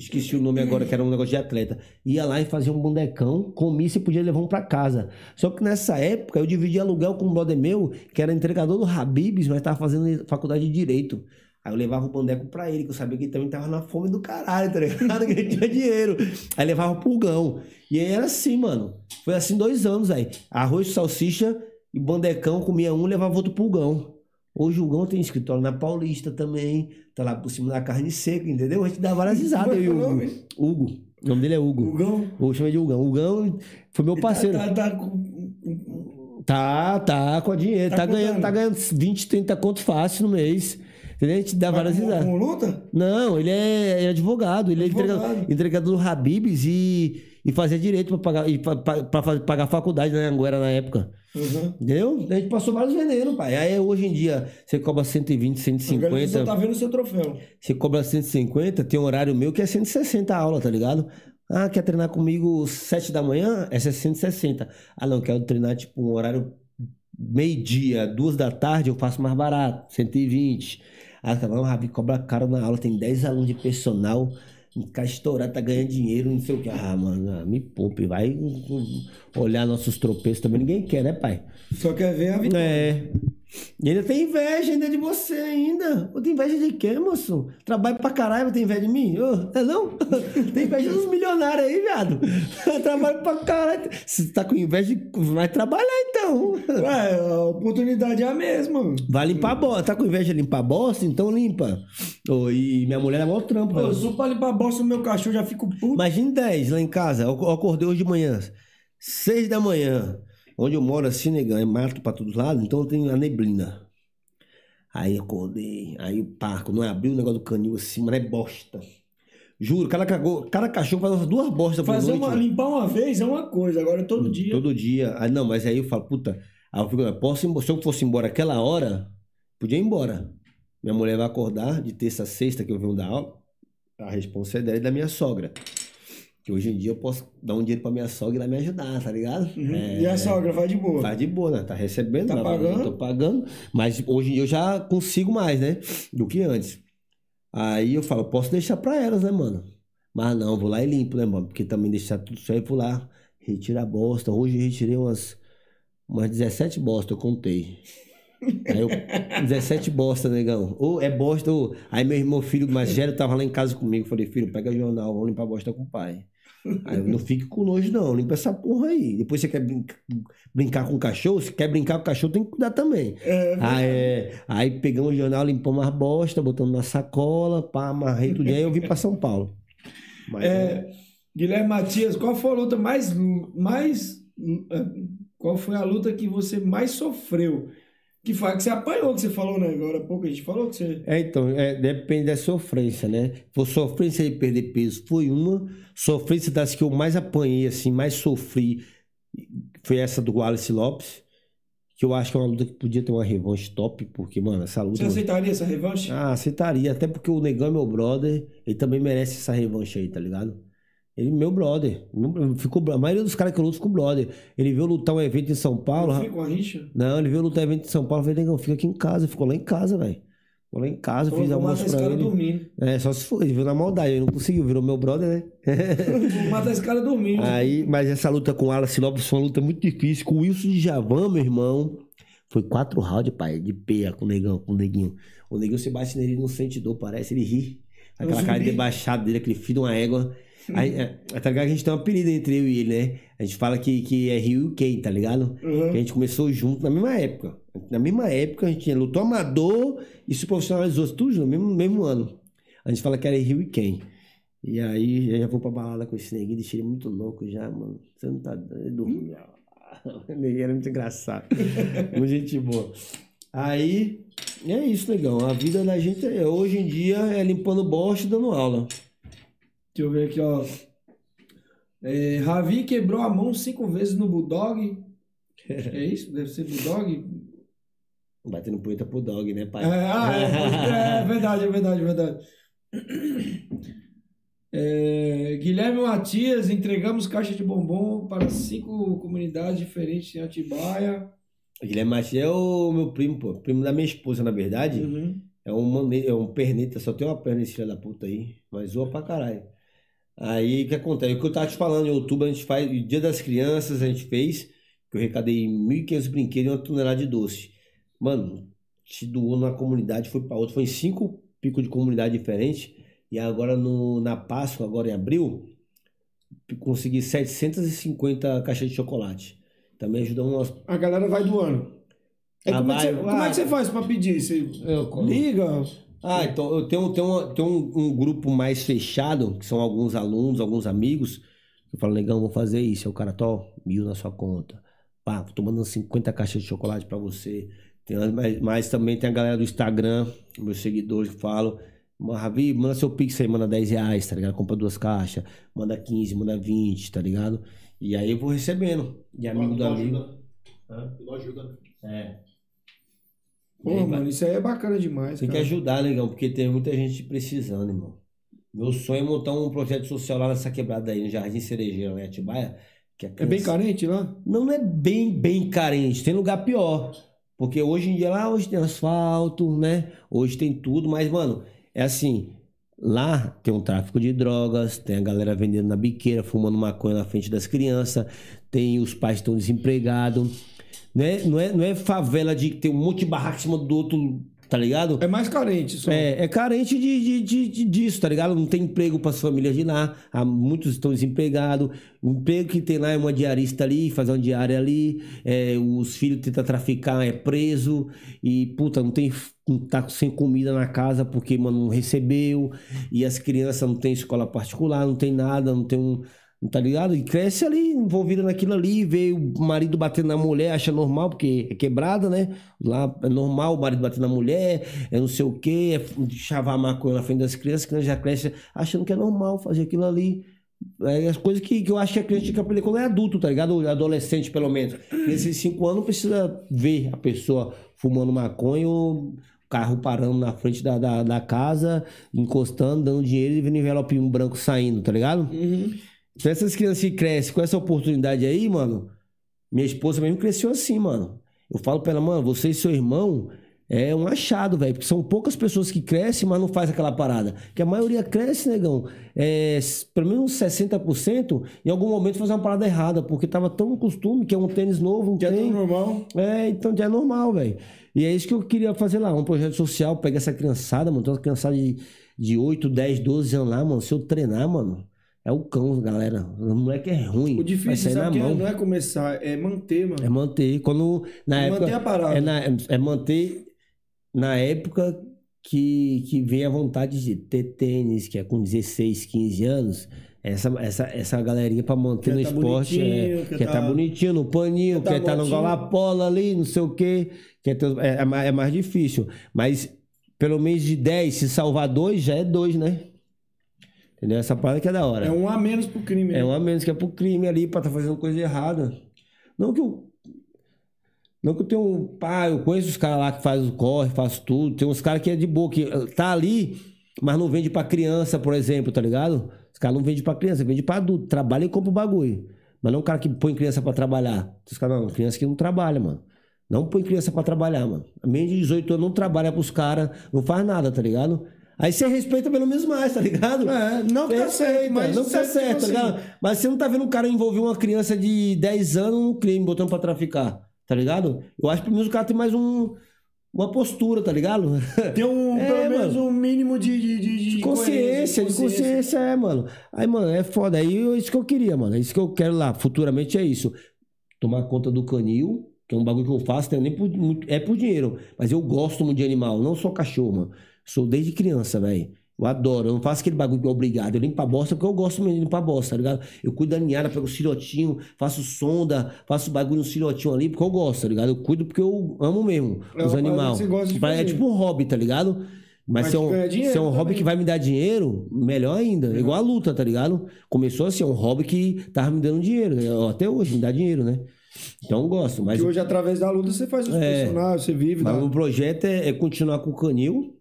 Esqueci o nome agora, que era um negócio de atleta. Ia lá e fazia um bandecão, comia e podia levar um pra casa. Só que nessa época eu dividi aluguel com um brother meu, que era entregador do Habibs, mas tava fazendo faculdade de Direito. Aí eu levava o bandeco pra ele, que eu sabia que ele também tava na fome do caralho, tá ligado? Que ele tinha dinheiro. Aí levava o pulgão. E aí era assim, mano. Foi assim dois anos aí. Arroz, salsicha e bandecão, comia um, levava outro pulgão. Hoje o Gão tem escritório na Paulista também, tá lá por cima da carne seca, entendeu? A gente dá várias risadas. eu e o Qual é o Hugo. Hugo. O nome dele é Hugo. Hugão. Eu chamei de Hugão. Hugão foi meu parceiro. Tá, tá, tá com- Tá, tá com dinheiro. Tá Tá, ganhando, tá ganhando 20, 30 conto fácil no mês. Entendeu? A gente dá várias com, risadas. com luta? Não, ele é, é advogado, ele é Advogado. entregador, entregador do Habibs e, e fazia direito pra pagar, e pra, pra- pra pagar faculdade na Anguera na época. Uhum. Entendeu? A gente passou vários venenos, pai. Aí hoje em dia você cobra 120, Agora você 150. tá vendo o seu troféu. Você cobra 150, tem um horário meu que é 160 a aula, tá ligado? Ah, quer treinar comigo 7 da manhã? É 160. Ah, não, quero treinar tipo um horário meio-dia, duas da tarde, eu faço mais barato, 120. Ah, tá não, Rabi, cobra caro na aula, tem 10 alunos de personal, ficar estourado, tá ganhando dinheiro, não sei o que. Ah, mano, ah, me poupe, vai hum, olhar nossos tropeços também, ninguém quer, né, pai? Só quer ver a vitória. É. E ainda tem inveja ainda de você ainda. Ô, tem inveja de quê, moço? Trabalho pra caralho, tem inveja de mim? Ô, é não? tem inveja dos milionários aí, viado. Trabalho pra caralho. Se tá com inveja, vai trabalhar então. Ué, a oportunidade é a mesma. Vai limpar a bosta. Tá com inveja de limpar a bosta? Então limpa. Ô, e minha mulher é mó trampo. Eu sou pra limpar a bosta do meu cachorro, já fico puto. Imagine 10 lá em casa. Eu acordei hoje de manhã, 6 da manhã. Onde eu moro, assim, negão, é mato pra todos lados, então tem a neblina. Aí acordei, aí o parco, não abriu o negócio do canil assim, mas é bosta. Juro, cada, cagou, cada cachorro faz umas duas bostas por Fazer noite. uma, limpar uma vez é uma coisa, agora é todo dia. Todo dia. Aí, não, mas aí eu falo, puta, aí eu fico, posso se eu fosse embora aquela hora, podia ir embora. Minha mulher vai acordar de terça a sexta que eu venho dar aula. A responsabilidade dela é da minha sogra. Que hoje em dia eu posso dar um dinheiro pra minha sogra e ela me ajudar, tá ligado? Uhum. É, e a sogra vai de boa. Tá de boa, né? Tá recebendo, Tá mas pagando? eu tô pagando. Mas hoje em dia eu já consigo mais, né? Do que antes. Aí eu falo, posso deixar pra elas, né, mano? Mas não, vou lá e limpo, né, mano? Porque também deixar tudo certo, vou lá, retira a bosta. Hoje eu retirei umas, umas 17 bosta, eu contei. Aí eu, 17 bosta, negão. Ou é bosta, ou... Aí meu irmão, filho mais velho, tava lá em casa comigo. Falei, filho, pega jornal, vamos limpar a bosta com o pai. Aí eu, não fique com nojo, não. Limpa essa porra aí. Depois você quer brincar, brincar com o cachorro, se quer brincar com o cachorro, tem que cuidar também. É, Aí, é, aí pegamos o jornal, limpamos as bosta, botamos na sacola, pá, amarrei tudo. Aí eu vim pra São Paulo. Mas, É, Guilherme Matias, qual foi a luta mais. mais é, qual foi a luta que você mais sofreu? Que foi que você apanhou, que você falou, né? Agora há pouco a gente falou que você. É, então, é, depende da sofrência, né? For sofrência de perder peso foi uma, sofrência das que eu mais apanhei, assim, mais sofri, foi essa do Wallace Lopes, que eu acho que é uma luta que podia ter uma revanche top, porque, mano, essa luta... Você aceitaria essa revanche? Ah, aceitaria, até porque o Negão é meu brother, ele também merece essa revanche aí, tá ligado? Ele meu brother, ficou, a maioria dos caras que eu luto ficou brother. Ele veio lutar um evento em São Paulo, Não com a rixa? não, ele veio lutar evento em São Paulo, eu falei, Negão, fica aqui em casa, ficou lá em casa, velho. Ficou lá em casa, fiz almoço pra cara ele. dormindo. É, só se for, ele viu na maldade, ele não conseguiu, virou meu brother, né? Vou matar esse cara dormindo. Aí, mas essa luta com o Wallace Lopes foi uma luta muito difícil. Com o Wilson de Javan, meu irmão, foi quatro rounds, pai, de peia com o negão, com o neguinho. O neguinho se bate nele, ele não sente dor, parece, ele ri. Aquela um cara de dele, aquele filho de uma égua. Aí, é, tá ligado que a gente tem um apelido entre eu e ele, né? A gente fala que, que é Rio e Kay, tá ligado? Uhum. Que a gente começou junto na mesma época. Na mesma época, a gente lutou amador e se profissionalizou tudo no mesmo, mesmo ano. A gente fala que era Rio e Ken. E aí, eu já vou pra balada com esse neguinho, deixei ele muito louco já, mano. Você não tá doido? O neguinho era muito engraçado. muito gente boa. Aí, é isso, negão. A vida da gente, é, hoje em dia, é limpando bosta e dando aula. Deixa eu ver aqui, ó. É, Ravi quebrou a mão cinco vezes no Bulldog. É isso? Deve ser Bulldog? Batendo punheta pro dog, né, pai? É, ah, é, crer, é verdade, é verdade, é verdade. É, Guilherme Matias, entregamos caixa de bombom para cinco comunidades diferentes em Atibaia. Guilherme Matias é o meu primo, pô. Primo da minha esposa, na verdade. Uhum. É um, é um perneta, só tem uma perna esse filho da puta aí. Mas zoa pra caralho. Aí o que acontece? O que eu tava te falando, em outubro a gente faz, o Dia das Crianças a gente fez, que eu arrecadei 1.500 brinquedos e uma tonelada de doce. Mano, te doou numa comunidade, foi pra outra, foi em cinco picos de comunidade diferentes. E agora no, na Páscoa, agora em abril, consegui 750 caixas de chocolate. Também ajudou umas. A galera vai doando. Aí Ah, como, é que vai, você, como é que você faz pra pedir? Você liga? Ah, então eu tenho, tenho, tenho um, um grupo mais fechado, que são alguns alunos, alguns amigos. Eu falo, negão, vou fazer isso. Aí o cara, tô, mil na sua conta. Pá, tô mandando 50 caixas de chocolate pra você. Tem, mas, mas também tem a galera do Instagram, meus seguidores que falam. Ravi, manda seu pix aí, manda 10 reais, tá ligado? Compra duas caixas, manda 15, manda 20, tá ligado? E aí eu vou recebendo. E amigo do amigo. ajuda. Hã? Ajuda. É. Pô, aí, mano, isso aí é bacana demais, Tem que cara. ajudar, negão, porque tem muita gente precisando, irmão. Meu sonho é montar um projeto social lá nessa quebrada aí, no Jardim Cerejeiro, né, Atibaia. Que a É bem carente lá? Não, não é bem, bem carente. Tem lugar pior. Porque hoje em dia lá, hoje tem asfalto, né? Hoje tem tudo, mas, mano, é assim. Lá tem um tráfico de drogas, tem a galera vendendo na biqueira, fumando maconha na frente das crianças, tem os pais que estão desempregados. Não é, não, é, não é favela de ter um monte de barraca em cima do outro, tá ligado? É mais carente só. É, é carente de, de, de- de- disso, tá ligado? Não tem emprego para as famílias de lá. Há, muitos estão desempregados. O emprego que tem lá é uma diarista ali, fazer uma diária ali. É, os filhos tentam traficar, é preso. E, puta, não tem. Tá sem comida na casa porque, mano, não recebeu. E as crianças não tem escola particular, não tem nada, não tem um. Tá ligado? E cresce ali, envolvida naquilo ali, vê o marido batendo na mulher, acha normal, porque é quebrada, né? Lá é normal o marido bater na mulher, é não sei o quê, é chavar maconha na frente das crianças, a criança já cresce achando que é normal fazer aquilo ali. É as coisas que, que eu acho que a criança tinha que aprender quando é adulto, tá ligado? Adolescente, pelo menos. Nesses cinco anos precisa ver a pessoa fumando maconha ou carro parando na frente da, da, da casa, encostando, dando dinheiro e vendo envelopinho branco saindo, tá ligado? Então essas crianças que crescem com essa oportunidade aí, mano, minha esposa mesmo cresceu assim, mano. Eu falo pra ela, mano, você e seu irmão é um achado, velho. Porque são poucas pessoas que crescem, mas não faz aquela parada. Que a maioria cresce, negão. É, pelo menos uns 60%, em algum momento faz uma parada errada. Porque tava tão no costume que é um tênis novo, um Já é tudo tem. normal. É, então já é normal, velho. E é isso que eu queria fazer lá, um projeto social, pegar essa criançada, mano, tem uma criançada de, de 8, 10, 12 anos lá, mano. Se eu treinar, mano, é o cão, galera. O moleque é ruim. O difícil na sabe, que é? mão. não é começar, é manter, mano. É manter. Quando, na É época, manter a parada. É, na- é manter na época que, que vem a vontade de ter tênis, que é com 16, 15 anos. Essa, essa, essa galerinha pra manter Quer no tá esporte. é, quer quer tá tá- bonitinho, no paninho, quer tá quer tá no motinho. galapola ali, não sei o quê. Quer ter, é, é mais, é mais difícil. Mas pelo menos de 10, se salvar dois, já é dois, né? Entendeu? Essa parada que é da hora. É um a menos pro crime. É né? um a menos que é pro crime ali, pra tá fazendo coisa errada. Não que eu. Não que eu tenho um. Pá, eu conheço os caras lá que faz o corre, faz tudo. Tem uns caras que é de boa, que eh, tá ali, mas não vende pra criança, por exemplo, tá ligado? Os caras não vendem pra criança, vende pra adulto. Trabalha e compra o bagulho. Mas não um cara que põe criança pra trabalhar. Os caras, não, criança que não trabalha, mano. Não põe criança pra trabalhar, mano. Menos de 18 anos não trabalha pros caras, não faz nada, tá ligado? Aí você respeita pelo menos mais, tá ligado? É, não que tá certo, mas não que tá certo, tá assim. ligado? Mas você não tá vendo um cara envolver uma criança de 10 anos num crime, botando pra traficar, tá ligado? Eu acho que pelo menos o cara tem mais um, uma postura, tá ligado? Tem um, É, pelo menos mano. um mínimo de, de, de, de De consciência, de consciência, é, mano. Aí, mano, é foda. Aí é isso que eu queria, mano. É isso que eu quero lá. Futuramente é isso. Tomar conta do canil, que é um bagulho que eu faço, não é nem por, é por dinheiro. Mas eu gosto muito de animal, não sou cachorro, mano. Sou desde criança, velho. Eu adoro. Eu não faço aquele bagulho que é obrigado. Eu limpo a bosta porque eu gosto mesmo de limpar a bosta, tá ligado? Eu cuido da ninhada, pego o filhotinho, faço sonda, faço bagulho no filhotinho ali porque eu gosto, tá ligado? Eu cuido porque eu amo mesmo É os animais. É tipo um hobby, tá ligado? Mas, Mas se é um, se é um hobby que vai me dar dinheiro, melhor ainda. É Igual a luta, tá ligado? Começou assim, é um hobby que tava me dando dinheiro. né? Até hoje me dá dinheiro, né? Então eu gosto. Mas, Que hoje, através da luta, você faz os É. personagens, você vive. mas dá- o projeto é, é continuar com o Canil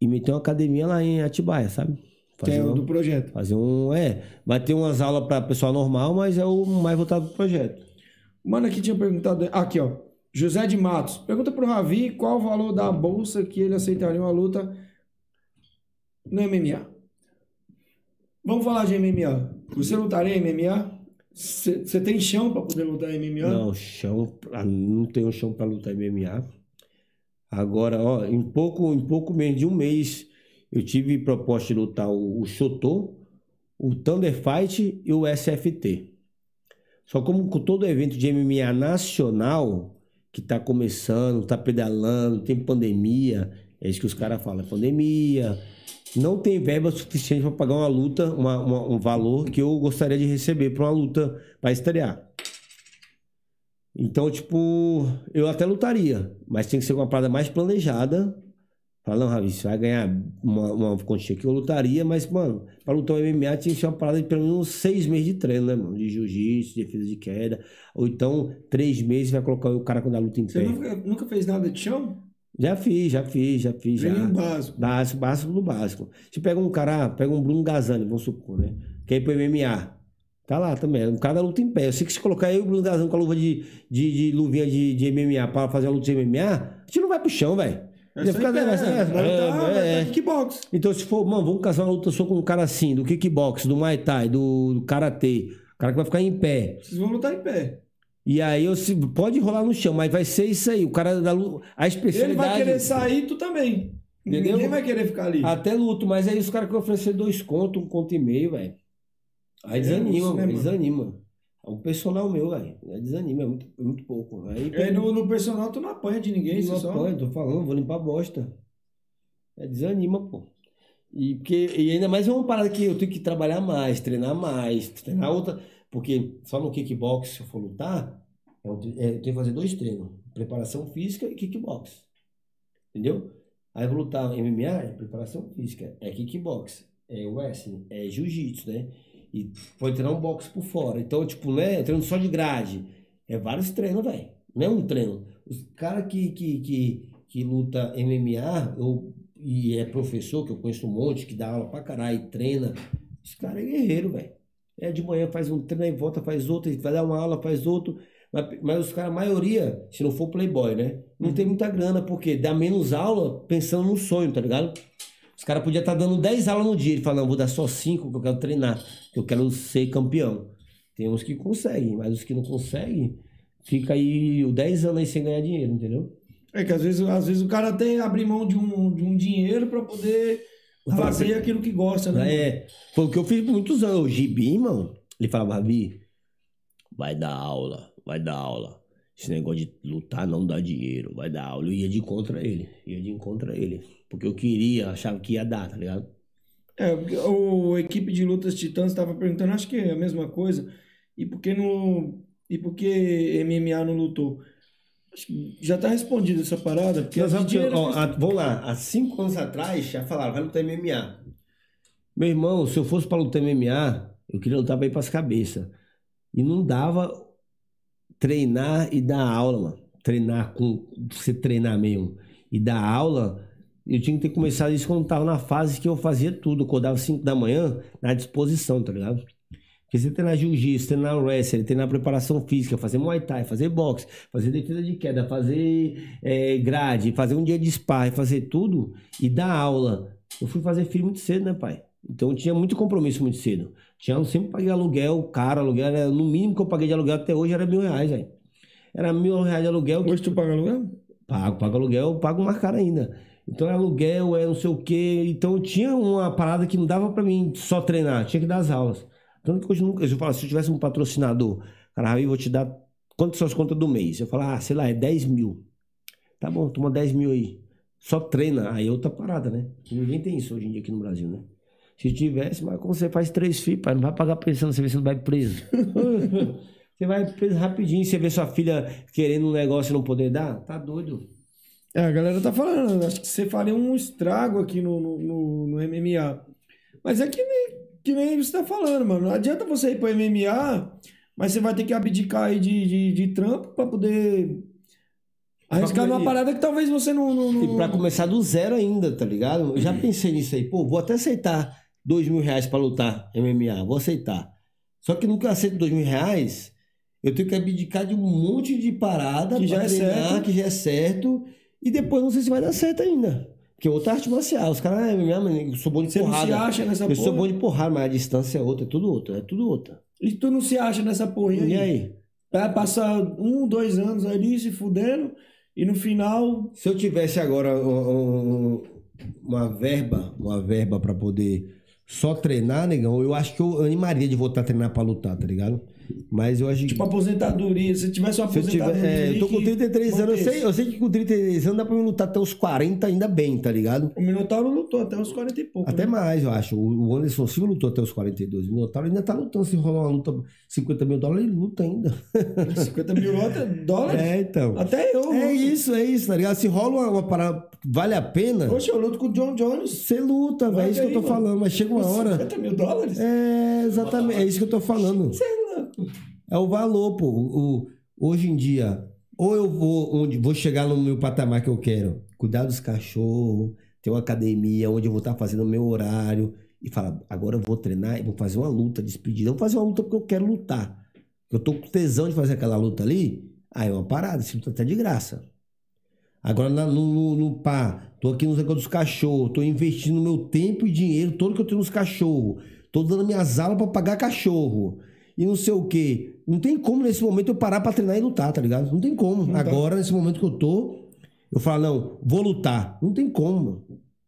e meter uma academia lá em Atibaia, sabe? Que é Fazer o do projeto. Fazer um. É, vai ter umas aulas para pessoal normal, mas é o mais voltado pro projeto. Mano, aqui tinha perguntado. Aqui, ó. José de Matos. Pergunta pro Ravi qual o valor da bolsa que ele aceitaria uma luta no MMA. Vamos falar de MMA. Você lutaria em MMA? Você tem chão pra poder lutar em MMA? Não, chão. pra- Não tenho chão para lutar MMA. Agora, ó, em pouco, em pouco menos de um mês, eu tive proposta de lutar o, o o Thunder Fight e o SFT. Só como com todo evento de MMA nacional, que tá começando, tá pedalando, tem pandemia, é isso que os caras falam, é pandemia. Não tem verba suficiente para pagar uma luta, uma- uma- um valor que eu gostaria de receber para uma luta para estrear. Então, tipo, eu até lutaria, mas tem que ser uma parada mais planejada. Fala, não, Ravi, você vai ganhar uma, uma quantia que eu lutaria, mas, mano, pra lutar um MMA tinha que ser uma parada de pelo menos seis meses de treino, né, mano? De jiu-jitsu, defesa de queda. Ou então, três meses vai colocar o cara quando a luta em Você pé. nunca, nunca fez nada de chão? Já fiz, já fiz, já fiz, já. Nem um básico. Básico, básico do básico. Se pega um cara, pega um Bruno Gazani, vamos supor, né? Que é pro MMA. Tá lá também. Cara luta em pé. Eu sei que se colocar eu e o Bruno Gazani com a luva de, de, de luvinha de, de MMA pra fazer a luta de MMA, a gente não vai pro chão, velho. É vai lutar- é, é. lutar kickbox. Então, se for, mano, vamos casar uma luta só com um cara assim, do kickbox, do Muay Thai, do, do Karatê. O cara que vai ficar em pé. Vocês vão lutar em pé. E aí, eu, se, pode rolar no chão, mas vai ser isso aí. O cara da luta. A Ele especialidade. vai querer sair, tu também. Entendeu? Ninguém vai querer ficar ali. Até luto, mas aí os caras que oferecer dois contos, um conto e meio, velho. Aí É desanima, isso, né, desanima. É um personal meu, velho. Desanima, é muito, é muito pouco. Aí, Aí no, no personal tu não apanha de ninguém, não só. apanho, tô falando, vou limpar a bosta. É, desanima, pô. E, porque, e ainda mais é uma parada que eu tenho que trabalhar mais, treinar mais, treinar outra. Porque só no kickbox, se eu for lutar, eu, é, eu tenho que fazer dois treinos: preparação física e kickbox. Entendeu? Aí eu vou lutar MMA, é preparação física, é kickbox, é wrestling, é jiu-jitsu, né? E pode treinar um boxe por fora. Então, tipo, né? Treino só de grade. É vários treinos, velho. Não é um treino. Os caras que, que, que, que luta MMA, eu, e é professor, que eu conheço um monte, que dá aula pra caralho e treina. Esse cara é guerreiro, velho. É de manhã, faz um treino, aí volta, faz outro, vai dar uma aula, faz outro. Mas, mas os caras, a maioria, se não for playboy, né? Não tem muita grana, porque dá menos aula pensando no sonho, tá ligado? Os caras podiam estar dando 10 aulas no dia. Ele fala, não, vou dar só 5 que eu quero treinar, que eu quero ser campeão. Tem uns que conseguem, mas os que não conseguem, fica aí 10 anos aí sem ganhar dinheiro, entendeu? É que às vezes, às vezes o cara tem abrir mão de um, de um dinheiro pra poder fazer aquilo que gosta, né? É, foi o que eu fiz por muitos anos. O Gibi, irmão, ele falava, Ravi, vai dar aula, vai dar aula. Esse negócio de lutar não dá dinheiro, vai dar aula. Eu ia de contra ele, ia de contra ele. Porque eu queria, achava que ia dar, tá ligado? É, o a equipe de lutas titãs estava perguntando, acho que é a mesma coisa. E por que no e por que MMA não lutou? Já tá respondido essa parada, porque Nós as vamos, dinheiro ó, há- vamos lá, há cinco anos atrás já falaram, vai lutar MMA. Meu irmão, se eu fosse pra lutar MMA, eu queria lutar pra ir pras cabeças. E não dava treinar e dar aula, mano. Treinar com. Você treinar mesmo. E dar aula. Eu tinha que ter começado isso quando tava na fase que eu fazia tudo. Acordava 5 da manhã, na disposição, tá ligado? Porque você treinar jiu-jitsu, treinar wrestling, treinar preparação física, fazer muay thai, fazer boxe, fazer defesa de queda, fazer eh, grade, fazer um dia de sparring, fazer tudo e dar aula. Eu fui fazer filho muito cedo, né, pai? Então eu tinha muito compromisso muito cedo. Tinha, eu sempre paguei aluguel, caro, aluguel, era, no mínimo que eu paguei de aluguel até hoje era mil reais, velho. Era mil reais de aluguel. que- Hoje tu paga aluguel? Pago, pago aluguel, pago mais caro ainda. Então é aluguel, é não sei o quê. Então eu tinha uma parada que não dava pra mim só treinar, tinha que dar as aulas. Tanto que hoje nunca. Eu falo, se eu tivesse um patrocinador, cara, aí eu vou te dar quantas suas contas do mês? Eu falo, ah, sei lá, é 10 mil. Tá bom, toma 10 mil aí. Só treina, aí é outra parada, né? Ninguém tem isso hoje em dia aqui no Brasil, né? Se tivesse, mas como você faz três filhos, pai, não vai pagar pensão, você vê se não vai preso. você vai preso rapidinho, você vê sua filha querendo um negócio e não poder dar? Tá doido. É, a galera tá falando, acho que você faria um estrago aqui no, no, no- no MMA. Mas é que nem, que nem você tá falando, mano. Não adianta você ir pro MMA, Mas você vai ter que abdicar aí de, de, de trampo pra poder arriscar numa parada que talvez você não. não, não... E pra começar do zero ainda, tá ligado? Eu já pensei nisso aí. Pô, vou até aceitar dois mil reais pra lutar MMA. Vou aceitar. Só que nunca aceito dois mil reais. Eu tenho que abdicar de um monte de parada Que pra já é treinar, certo. que já é certo. E depois não sei se vai dar certo ainda. Porque é outra arte marcial. Os caras, ah, eu sou bom de Você não porrada. se acha nessa eu porra? sou bom de porrada, mas a distância é outra, é tudo outra, é tudo outra. E tu não se acha nessa porra aí? E aí? Vai passar um, dois anos ali se fudendo e no final. Se eu tivesse agora um- um- uma verba, uma verba pra poder só treinar, negão, eu acho que eu animaria de voltar a treinar pra lutar, tá ligado? Mas eu acho que. Tipo, aposentadoria. Se tivesse uma se eu, aposentadoria. tiver, é, eu tô com que 33 anos, eu sei, eu sei que com 33 anos dá pra eu lutar até os 40 ainda bem, tá ligado? O Minotauro lutou até uns 40 e pouco. Até né? mais, eu acho. O Anderson Silva lutou até os 42. O Minotauro ainda tá lutando. Se rolar uma luta 50 mil dólares, ele luta ainda. 50 mil dólares. É, então. Até eu. É isso, é isso, tá ligado? Se rola uma, uma parada vale a pena, Poxa, eu luto com o John Jones. você luta, velho. É isso que eu tô aí, mano. falando. Mas chega uma hora. 50 mil dólares? É, exatamente. É isso que eu tô falando. Você é o valor, pô. O, hoje em dia, ou eu vou onde vou chegar no meu patamar que eu quero, cuidar dos cachorros, ter uma academia onde eu vou estar fazendo o meu horário e falar, agora eu vou treinar e vou fazer uma luta despedida. Eu vou fazer uma luta porque eu quero lutar. Eu tô com tesão de fazer aquela luta ali. Aí é uma parada, esse luta tá de graça. Agora no, no, no pá, tô aqui nos negócios dos cachorros, tô investindo meu tempo e dinheiro todo que eu tenho nos cachorros. Tô dando minhas aulas pra pagar cachorro. E não sei o quê. Não tem como nesse momento eu parar pra treinar e lutar, tá ligado? Não tem como. Não. Agora, nesse momento que eu tô, eu falo, não, vou lutar. Não tem como, mano.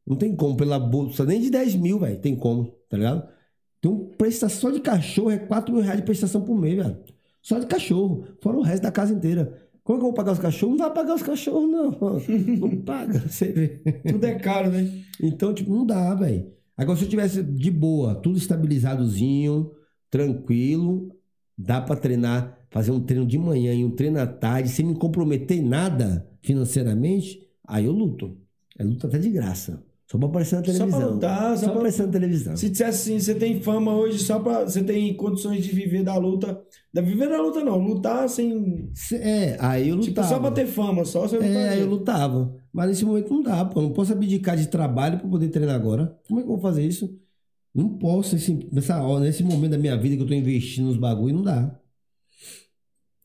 Não tem como. Pela bolsa, nem de 10 mil, velho. Tem como, tá ligado? Tem um prestação só de cachorro, é 4 mil reais de prestação por mês, velho. Só de cachorro. Fora o resto da casa inteira. Como é que eu vou pagar os cachorros? Não vai pagar os cachorros, não. Não paga, você vê. Tudo é caro, né? Então, tipo, não dá, velho. Agora, se eu tivesse de boa, tudo estabilizadozinho, tranquilo, dá pra treinar, fazer um treino de manhã e um treino à tarde, sem me comprometer em nada financeiramente, aí eu luto. É luta até de graça. Só pra aparecer na Só pra televisão. lutar, só só pra aparecer na televisão. Se dissesse assim, você tem fama hoje só pra. Você tem condições de viver da luta. Da viver da luta, não. Lutar sem. Se- É, aí eu Tipo, lutava. só pra ter fama, só você É, aí eu lutava. Mas nesse momento não dá, pô. Eu não posso abdicar de trabalho pra poder treinar agora. Como é que eu vou fazer isso? Não posso. Esse, nessa hora, nesse momento da minha vida que eu tô investindo nos bagulho, não dá.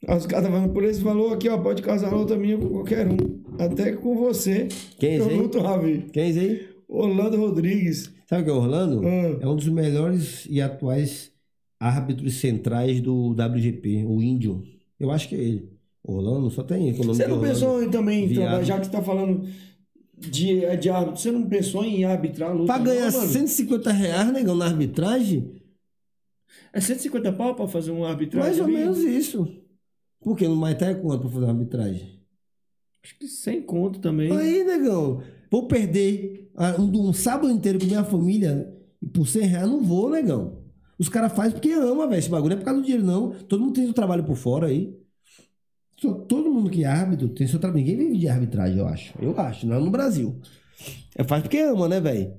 Os caras falando, por esse valor aqui, ó, pode casar luta minha com qualquer um. Até com você. Quem é esse Eu aí? Ravi. Quem é esse aí? Orlando Rodrigues. Sabe o que é Orlando? Hum. É um dos melhores e atuais árbitros centrais do WGP, o Índio. Eu acho que é ele. Orlando, só tem nome Você não pensou em também, trabalhar, já que você tá falando de, de árbitro, você não pensou em arbitrar a luta? Pra ganhar não, mano? 150 reais, negão, na arbitragem? É 150 pau pra fazer uma arbitragem? Mais ou menos isso. Por quê? No Maitá é quanto pra fazer uma arbitragem? Acho que sem conto também. Aí, negão, vou perder um, um sábado inteiro com minha família por 100 reais não vou, negão. Os caras fazem porque ama, velho. Esse bagulho não é por causa do dinheiro, não. Todo mundo tem seu trabalho por fora aí. Todo mundo que é árbitro tem seu trabalho. Ninguém vive de arbitragem, eu acho. Eu acho, não no Brasil. É faz porque ama, né, velho?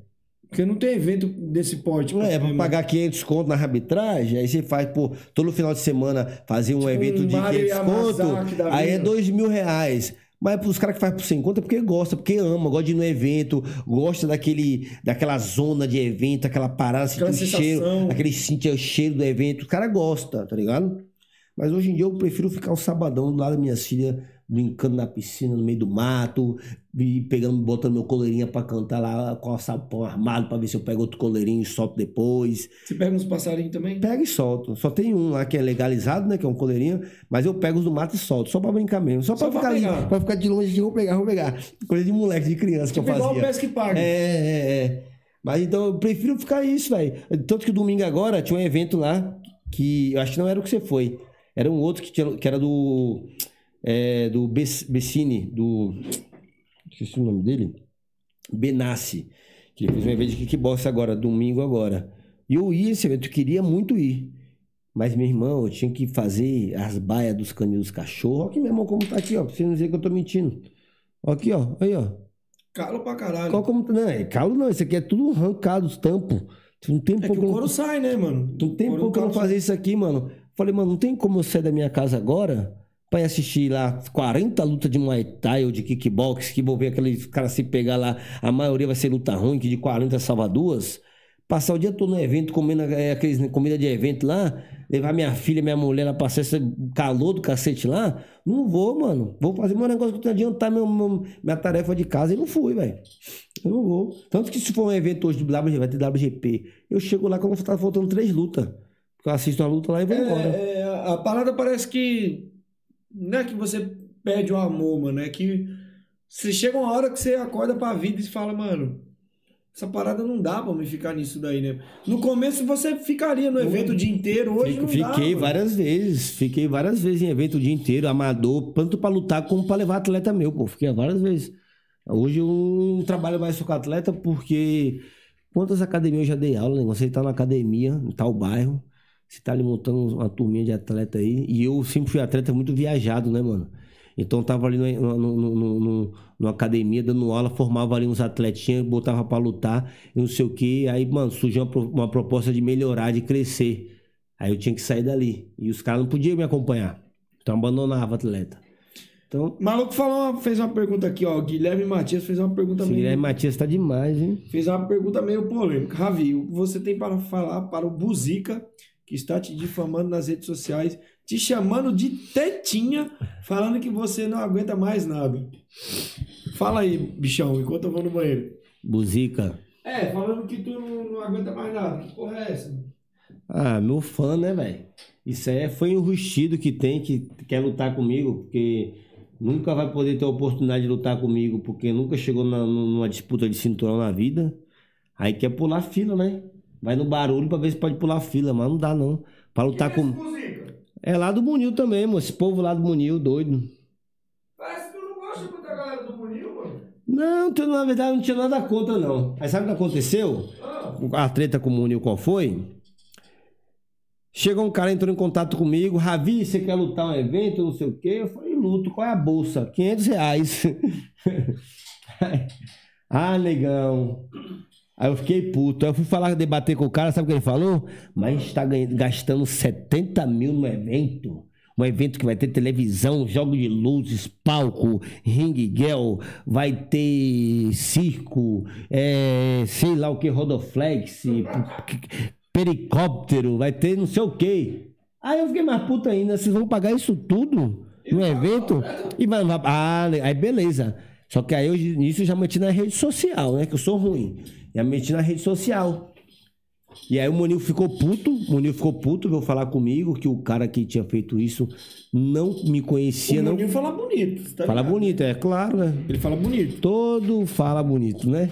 Porque não tem evento desse porte. É, pra fazer, pagar 500 conto na arbitragem, aí você faz, pô, todo final de semana fazer um Tipo evento um de Mario 500 conto, aí é vida. 2 mil reais. Mas pros caras que fazem por 100 conto é porque gosta, porque ama, gosta de ir no evento, gosta daquele, daquela zona de evento, aquela parada, sentir Aquela o cheiro, aquele sentir o cheiro do evento. O cara gosta, tá ligado? Mas hoje em dia eu prefiro ficar o sabadão do lado das minhas filhas, brincando na piscina, no meio do mato, e pegando, botando meu coleirinho pra cantar lá com o sapão armado pra ver se eu pego outro coleirinho e solto depois. Você pega uns passarinhos também? Pego e solto. Só tem um lá que é legalizado, né? Que é um coleirinho, mas eu pego os do mato e solto, só pra brincar mesmo. Só pra Só pra ficar ali, pegar. pra ficar de longe, de vou pegar, vou pegar. Coisa de moleque, de criança que Tipo eu igual fazia. o pesca e paga. É, é, é. Mas então eu prefiro ficar isso, velho. Tanto que domingo agora tinha um evento lá que eu acho que não era o que você foi. Era um outro que, tinha, que era do. É, do Bess- Bessini, do. Esqueci o nome dele. Benassi. Que ele fez um evento de kickbox agora, domingo agora. E eu ia esse evento, eu queria muito ir. Mas, meu irmão, eu tinha que fazer as baias dos caninhos dos cachorros. Olha aqui, meu irmão, como tá aqui, ó. Pra você não dizer que eu tô mentindo. Ó, aqui, ó. Aí, ó. Calo pra caralho. Qual como. Não, é calo não. Isso aqui é tudo arrancado, os tampos. Não tem É que pouco. o couro sai, né, mano? Não tem pouco eu não fazer isso aqui, mano. Falei, mano, não tem como eu sair da minha casa agora pra ir assistir lá 40 lutas de Muay Thai ou de kickbox, que vou ver aqueles caras se pegar lá, a maioria vai ser luta ruim, que de 40 salva duas. Passar o dia todo no evento, comendo é, aqueles comida de evento lá, levar minha filha, minha mulher lá, passar esse calor do cacete lá. Não vou, mano. Vou fazer meu negócio que adiantar meu, meu- minha tarefa de casa e não fui, velho. Eu não vou. Tanto que se for um evento hoje de WGP, vai ter WGP. Eu chego lá quando tá faltando três lutas. Assisto uma luta lá e vou embora. É, é, a parada parece que. Não é que você perde o amor, mano. É que você chega uma hora que você acorda pra vida e fala, mano, essa parada não dá pra me ficar nisso daí, né? No começo você ficaria no evento o dia inteiro, hoje Fico- não dá, fiquei mano. várias vezes, fiquei várias vezes em evento o dia inteiro, amador, tanto pra lutar como pra levar atleta meu, pô. Fiquei várias vezes. Hoje eu não trabalho mais com atleta porque quantas academias eu já dei aula, né? Você tá na academia, em tal bairro, você tá ali montando uma turminha de atleta aí, e eu sempre fui atleta muito viajado, né, mano? Então tava ali no, no, no, no- numa academia dando aula, formava ali uns atletinhas, botava pra lutar e não sei o que. Aí, mano, surgiu uma, uma proposta de melhorar, de crescer. Aí eu tinha que sair dali. E os caras não podiam me acompanhar. Então abandonava o atleta. Então, maluco falou, fez uma pergunta aqui, ó. Guilherme Matias fez uma pergunta esse meio. Guilherme Matias tá demais, hein? Fez uma pergunta meio polêmica. Ravi, o que você tem para falar para o Buzica, que está te difamando nas redes sociais, te chamando de tetinha, falando que você não aguenta mais nada? Fala aí, bichão, enquanto eu vou no banheiro. Buzica. É, falando que tu não, não aguenta mais nada. Que porra é essa? Ah, meu fã, né, velho? Isso aí foi um rustido que tem, que quer lutar comigo, porque nunca vai poder ter a oportunidade de lutar comigo, porque nunca chegou na- numa disputa de cinturão na vida. Aí quer pular fila, né? Vai no barulho pra ver se pode pular fila, mas não dá não. Pra lutar com. É lá do Munil também, moço. Esse povo lá do Munil, doido. Parece que tu não gosta muito da galera do Munil, mano. Não, tu, na verdade não tinha nada contra, não. Aí sabe o que aconteceu? Ah, A treta com o Munil qual foi? Chegou um cara, entrou em contato comigo. Ravi, você quer lutar um evento, não sei o quê? Eu falei, luto. Qual é a bolsa? 500 reais. ah, negão. Aí eu fiquei puto. Aí eu fui falar, debater com o cara, sabe o que ele falou? Mas a gente tá ganhando- gastando 70 mil no evento. Um evento que vai ter televisão, jogo de luzes, palco, ring girl, vai ter circo, é, sei lá o que, rodoflex, pericóptero, vai ter não sei o que. Aí eu fiquei mais puto ainda, vocês vão pagar isso tudo no evento? E vai- ah, aí beleza. Só que aí eu, nisso eu já meti na rede social, né? Que eu sou ruim. Já meti na rede social. E aí o Munil ficou puto, o Munil ficou puto, veio falar comigo que o cara que tinha feito isso não me conhecia, o não. Munil fala bonito. Tá Fala bonito, é claro, né? Ele fala bonito. Todo fala bonito, né?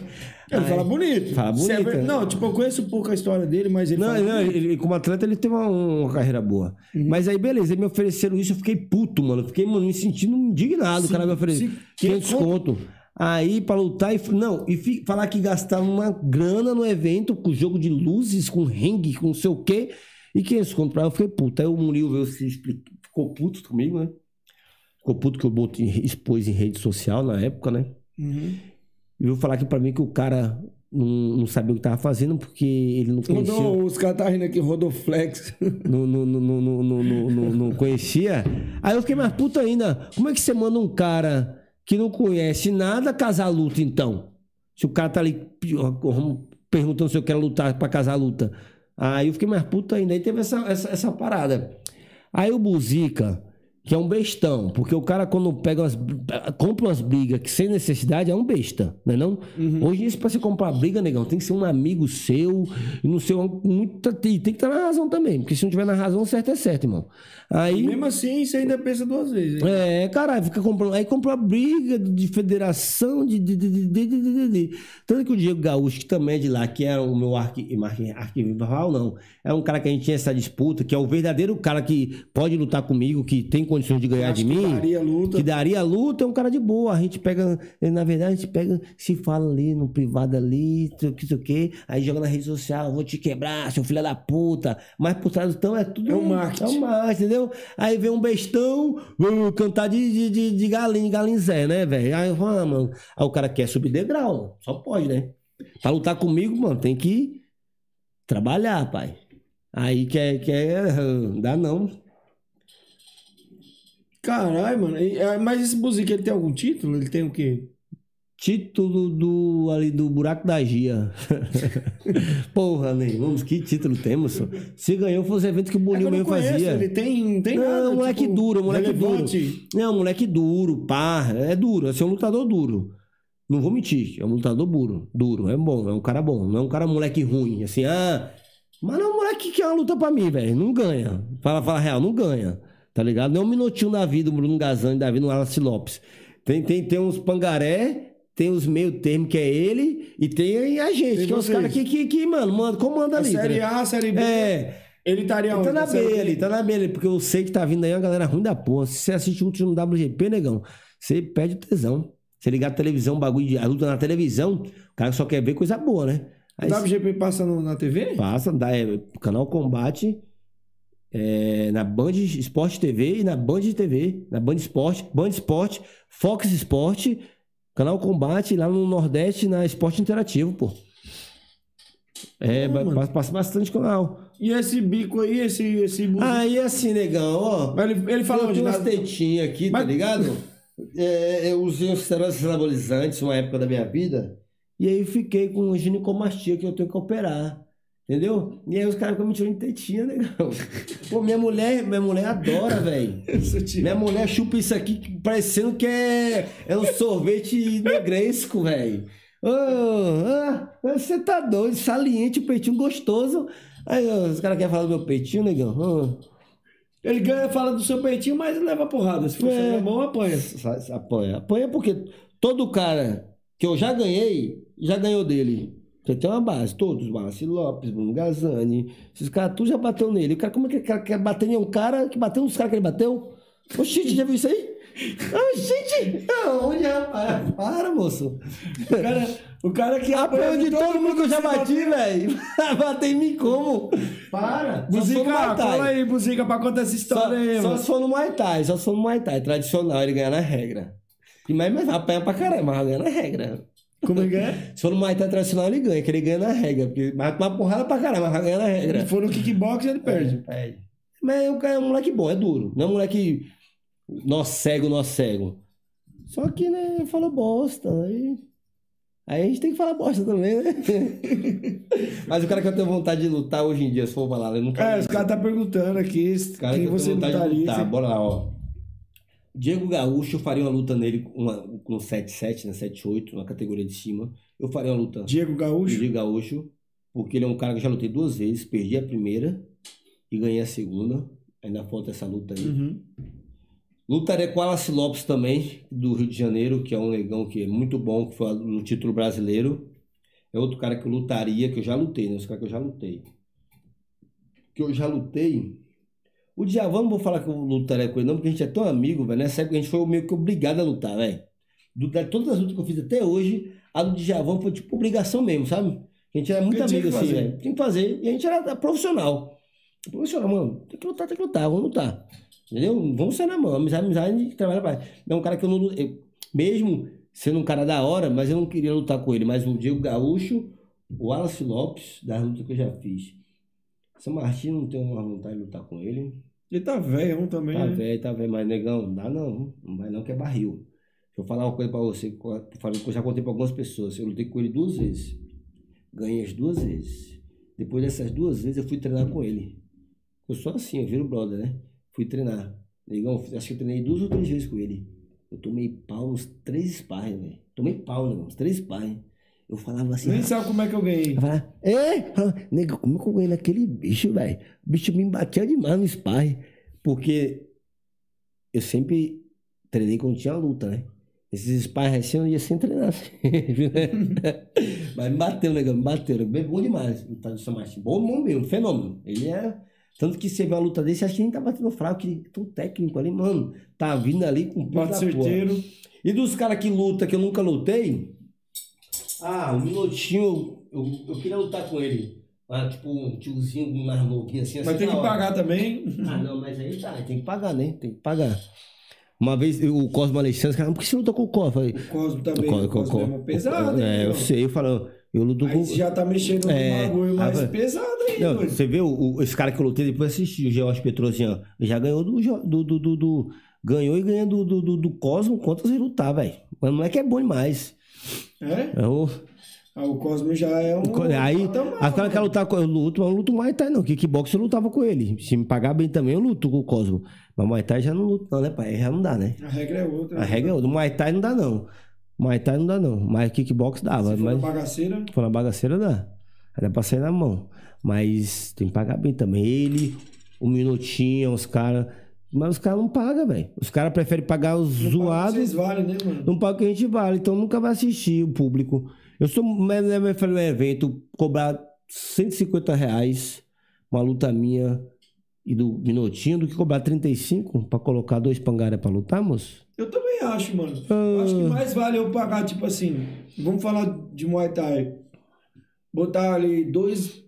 Ele fala bonito. Fala é bonito, é. Não, tipo, eu conheço pouco a história dele, mas ele Não, fala não, bonito. ele, como atleta ele teve uma, uma carreira boa. Uhum. Mas aí, beleza, eles me ofereceram isso, eu fiquei puto, mano. Eu Fiquei, mano, me sentindo indignado. o cara me ofereceu sim. 500 conto. Aí, pra lutar, e, não, e fi- falar que gastaram uma grana no evento, com jogo de luzes, com ringue, com não sei o quê. E 500 conto pra eu fiquei puto. Aí o Murilo veio se explicar, ficou puto comigo, né? Ficou puto que eu botei, expôs em rede social na época, né? Uhum. E veio falar aqui pra mim que o cara não, não sabia o que tava fazendo, porque ele não conhecia. Rodou, os caras tá rindo aqui, Rodoflex. não, não, não, não, não, não- não conhecia. Aí eu fiquei mais puto ainda. Como é que você manda um cara que não conhece nada casar luta, então? Se o cara tá ali perguntando se eu quero lutar pra casar luta. Aí eu fiquei mais puto ainda. Aí teve essa, essa, essa parada. Aí o Buzica, que é um bestão, porque o cara quando pega umas, compra umas brigas que sem necessidade é um besta, né não? Uhum. Hoje isso para você comprar briga, negão, tem que ser um amigo seu, não sei, muita tem que estar na razão também, porque se não tiver na razão, certo é certo, irmão. Aí mesmo assim, você ainda pensa duas vezes. Hein? É, caralho, fica comprando, aí compra a briga de federação de, de, de, de, tanto que o Diego Gaúcho que também é de lá, que era o meu arqui, arquivo, não, é um cara que a gente tinha essa disputa, que é o verdadeiro cara que pode lutar comigo, que tem condições de ganhar de mim. daria luta. Que daria luta, é um cara de boa. A gente pega, na verdade, a gente pega, se fala ali no privado ali, que, sei o que, aí joga na rede social, vou te quebrar, seu filho da puta. Mas por trás então é tudo. É um marketing. É um marketing, entendeu? Aí vem um bestão, cantar de, de, de, de galinha, galinzé, né, velho? Aí ah, mano. Aí o cara quer subir degrau, só pode, né? Pra lutar comigo, mano, tem que trabalhar, pai. Aí quer, quer. Dá não. Caralho, mano. É, Mas esse Buzica, ele tem algum título? Ele tem o quê? Título do ali do Buraco da Gia. Porra, Ney, vamos, que título temos? só? Se ganhou, foi os eventos que o É que Boninho eu não mesmo conheço, fazia. Ele tem, tem Não, nada. moleque tipo, duro, moleque relevante. duro. Não, moleque duro, pá. É duro, assim, é um lutador duro. Não vou mentir, é um lutador duro. Duro, é bom, é um cara bom. Não é um cara moleque ruim, assim, ah. Mas não é um moleque que é uma luta pra mim, velho. Não ganha. Fala, fala real, não ganha. Tá ligado? Não é um minutinho da vida, o Bruno Gazani da vida, no Wallace Lopes. Tem, tem, tem uns pangaré, tem os meio termo que é ele, e tem a gente, Tem que é os vocês. caras que, que, que, mano, manda, comanda A ali. tá série ligado? A, série B. É. Ele estaria Ele onde? tá na série B B? ali, tá na B ali, porque eu sei que tá vindo aí uma galera ruim da porra. Se você assiste o último WGP, negão, você perde o tesão. Você ligar a televisão, bagulho de a luta na televisão, o cara só quer ver coisa boa, né? Aí O WGP passa no- na TV? passa, dá, é, canal Combate, é, na Band Esporte TV e na Band TV, na Band Esporte, Band Esporte, Fox Esporte, canal Combate lá no Nordeste, na Esporte Interativo, pô. É, passa, bastante canal. E esse bico aí, esse, esse? Aí assim, negão, ó. Mas ele, ele tenho Na- umas tetinhas aqui, tá Mas- ligado? É, eu usei os esteroides anabolizantes uma época da minha vida. E aí fiquei com ginecomastia que eu tenho que operar. Entendeu? E aí os caras ficam me tirando de tetinha, negão. Pô, minha mulher, minha mulher adora, velho. Minha mulher chupa isso aqui parecendo que é, é um sorvete negresco, velho. Ô, ah, você tá doido, saliente, peitinho gostoso. Aí os caras querem falar do meu peitinho, negão. Ah. Ele ganha, fala do seu peitinho, mas leva porrada. Se for É. bom, apanha. Apanha. Apanha porque todo cara que eu já ganhei, já ganhou dele. Você tem uma base, todos, Wallace Lopes, Bruno Gazani, esses caras, tu já bateu nele. O cara, como é que ele quer bater em um cara que bateu nos caras que ele bateu? Oxi, já viu isso aí? Oxi, onde, rapaz? Para, moço. O cara, o cara que Apanhou de todo mundo que eu já bati, velho. Bater em mim como? Para. Só Buzica, fala aí, Buzica, pra contar essa Só, história aí, só mano. se for no Muay Thai, só se for no Muay Thai, tradicional, ele ganha na regra. E mais, mas apanha pra caramba, mas ganha na regra. Como é que é? Se for no Muay Thai tradicional, ele ganha, que ele ganha na regra. Porque vai tomar porrada pra caramba, mas ganha na regra. Se for no kickbox, ele perde. Perde. Mas o cara é um moleque bom, é duro. Não é um moleque nó cego, nó cego. Só que, né, falou bosta. Aí, aí a gente tem que falar bosta também, né? Mas o cara que eu tenho vontade de lutar hoje em dia, se for falar, eu não É, os caras tá perguntando aqui o cara quem que eu você tenho vontade de lutaria. lutar, você- bora lá, ó. Diego Gaúcho, eu faria uma luta nele com uma, com 7-7, né? 7-8, na categoria de cima. Eu faria uma luta Diego Gaúcho. Diego Gaúcho, porque ele é um cara que eu já lutei duas vezes, perdi a primeira e ganhei a segunda. Ainda falta essa luta aí. Uhum. Lutaria com o Wallace Lopes também, do Rio de Janeiro, que é um negão que é muito bom, que foi no título brasileiro. É outro cara que eu lutaria, que eu já lutei, né? Os caras que eu já lutei. Que eu já lutei. O Djavan, não vou falar que eu lutaria com ele, não, porque a gente é tão amigo, velho. Nessa época a gente foi meio que obrigado a lutar, velho. Todas as lutas que eu fiz até hoje, a do Djavan foi tipo obrigação mesmo, sabe? A gente era muito amigo assim, velho. Tinha que fazer. E a gente era profissional. Profissional, mano. Tem que lutar, tem que lutar, vamos lutar. Entendeu? Vamos sair na mão. Amizade, amizade, a gente trabalha pra. É um cara que eu não. eu- mesmo sendo um cara da hora, mas eu não queria lutar com ele. Mas o Diego Gaúcho, o Wallace Lopes, das lutas que eu já fiz. São Martinho não tenho uma vontade de lutar com ele. Ele tá velho também. Tá né? velho, tá velho, mas negão, não dá não. Não vai não, que é barril. Deixa eu falar uma coisa pra você, que eu já contei pra algumas pessoas. Eu lutei com ele duas vezes. Ganhei as duas vezes. Depois dessas duas vezes eu fui treinar com ele. Eu sou assim, eu viro brother, né? Fui treinar. Negão, acho que eu treinei duas ou três vezes com ele. Eu tomei pau nos três sparring, velho. Tomei pau, negão, uns três sparring. Eu falava assim. Nem sabe como é que eu ganhei. Eu falava, é, nega, como é que eu ganhei naquele bicho, velho? O bicho me batia demais no sparring. Porque eu sempre treinei quando tinha luta, né? Esses sparring assim eu ia sem treinar. sempre, né? Mas me bateu, negão, me bateu. É bom demais. O Tadeu Samachim. Bom, bom mesmo, fenômeno. Ele é. Tanto que você vê uma luta desse, acho que nem tá batendo fraco, que tão técnico ali, mano. Tá vindo ali com peso Bate porra. certeiro. E dos caras que luta, que eu nunca lutei, ah, um minutinho, eu, eu queria lutar com ele. Ah, tipo, um tiozinho mais novinho assim. Mas assim, tem que hora. pagar também. Ah, não, mas aí tá, tem que pagar, né? Tem que pagar. Uma vez eu- o Cosmo Alexandre, cara, por que você lutou com o Cosmo? Eu falei, O Cosmo também. O co- Cosmo co- é pesado, hein, É, eu meu? sei, eu falo, Eu luto Aí com. você já tá mexendo É, no bagulho mais ah, pesado aí, Não, doido. você vê o, o- esse cara que eu lutei, depois assisti o George Petrosian. Ele já ganhou do, do, do, do, do- Ganhou e ganha do, do, do, do Cosmo contra você lutar, velho. Mas o moleque é bom demais. É? É o- Ah, o Cosmo já é um. Aí, patamar, a cara quer mano. lutar com eu luto, mas eu não luto Muay Thai, não. Kickbox eu lutava com ele. Se me pagar bem também, eu luto com o Cosmo. Mas Muay Thai já não luto, não, né, pai? Já não dá, né? A regra é outra. A regra é outra. Muay Thai não dá, não. Muay Thai não dá, não. Mas kickbox dava. Se for mas... na bagaceira. Se for na bagaceira, dá. Aí dá pra sair na mão. Mas tem que pagar bem também. Ele, o Minutinho, os caras. Mas os caras não pagam, velho. Os caras preferem pagar os Vocês zoados. valem, né, mano? Não pagam o que a gente vale. Então nunca vai assistir o público. Eu sou me falei no evento, cobrar 150 reais uma luta minha e do Minutinho do que cobrar 35 pra colocar dois pangaré pra lutar, moço. Eu também acho, mano. Eu acho Ah. que mais vale eu pagar, tipo assim, vamos falar de Muay Thai. Botar ali dois,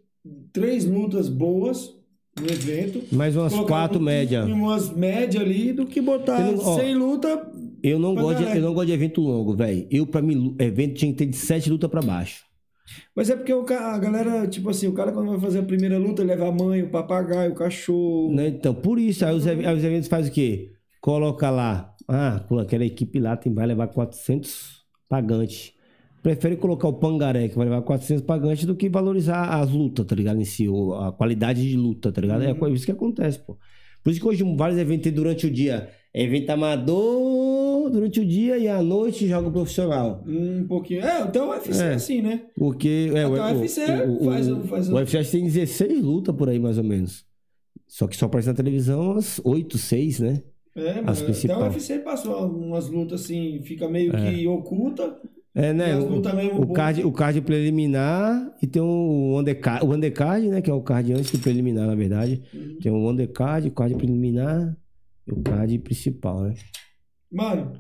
três lutas boas no evento. Mais umas quatro um- média. Umas médias ali do que botar não- ó, sem luta. Eu não, gosto de, eu não gosto de evento longo, velho. Eu, pra mim, evento tinha que ter de sete lutas pra baixo. Mas é porque o ca- a galera, tipo assim, o cara quando vai fazer a primeira luta, leva a mãe, o papagaio, o cachorro. Né? Então, por isso, aí os, aí os eventos fazem o quê? Coloca lá, ah, pô, aquela equipe lá tem, vai levar 400 pagantes. Prefere colocar o pangaré, que vai levar 400 pagantes, do que valorizar as lutas, tá ligado? Em si, a qualidade de luta, tá ligado? É co- isso que acontece, pô. Por isso que hoje vários eventos tem durante o dia. É evento amador durante o dia e à noite joga profissional. Um pouquinho. É, então o UFC é É. assim, né? Porque é, Até o, o UFC faz um- faz um- o UFC tem 16 lutas por aí, mais ou menos. Só que só aparece na televisão umas 8, 6, né? É, As mano. Até o. UFC passou umas lutas assim, fica meio que oculta. É, né? O, lutas mesmo o, card, o card preliminar e tem o undercard, o undercard, né? Que é o card antes do preliminar, na verdade. Uhum. Tem o undercard, o card preliminar e o card principal, né? Mano.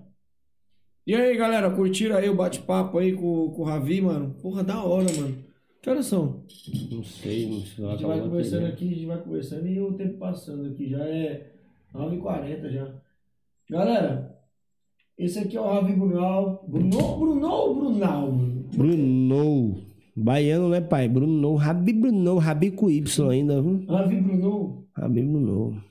E aí, galera, curtiram aí o bate-papo aí com, com o Ravi, mano? Porra, da hora, mano. Que horas são? Não sei, não sei. A gente vai conversando aqui, a gente vai conversando e o tempo passando aqui. Já é 9h40 já. Galera, esse aqui é o Ravi Brunal. Bruno, Bruno ou Brunal? Bruno. Baiano, né, pai? Bruno. Rabi Bruno. Rabi com Y ainda, viu? Ravi Bruno. Rabi Bruno.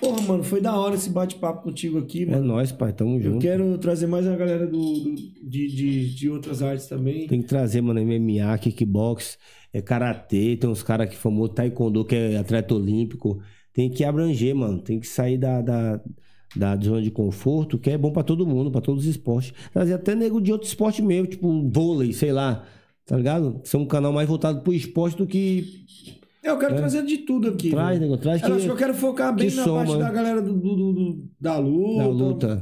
Porra, mano, foi da hora esse bate-papo contigo aqui, É mano. nóis, pai. Tamo Eu junto. quero trazer mais a galera do, do- de, de, de outras artes também. Tem que trazer, mano, MMA, kickbox, é karatê, tem uns caras que famoso taekwondo, que é atleta olímpico. Tem que abranger, mano. Tem que sair da, da, da zona de conforto, que é bom pra todo mundo, pra todos os esportes. Trazer até nego de outro esporte mesmo, tipo vôlei, sei lá. Tá ligado? Ser um canal mais voltado pro esporte do que. Eu quero trazer de tudo aqui. Traz, nego, traz Eu acho que eu que. quero focar bem que na soma, parte da galera do, do- do- da luta. Da luta.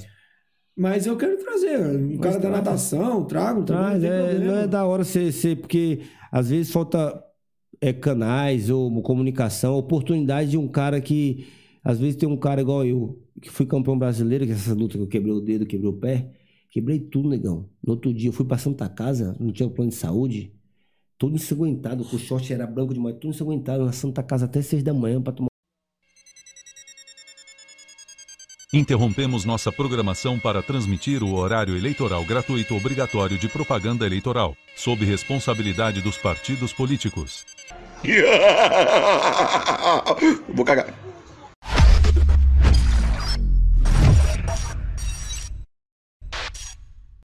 Mas eu quero trazer um cara da natação, trago também, Traz, não tem é, não é da hora ser, ser porque às vezes falta é, canais ou comunicação, oportunidade de um cara que às vezes tem um cara igual eu, que fui campeão brasileiro, que é essa luta que eu quebrei o dedo, quebrei o pé, quebrei tudo, negão. No outro dia eu fui pra Santa Casa, não tinha plano de saúde, todo ensanguentado, o short era branco demais, todo ensanguentado na Santa Casa até seis da manhã pra tomar Interrompemos nossa programação para transmitir o horário eleitoral gratuito obrigatório de propaganda eleitoral, sob responsabilidade dos partidos políticos. Vou cagar.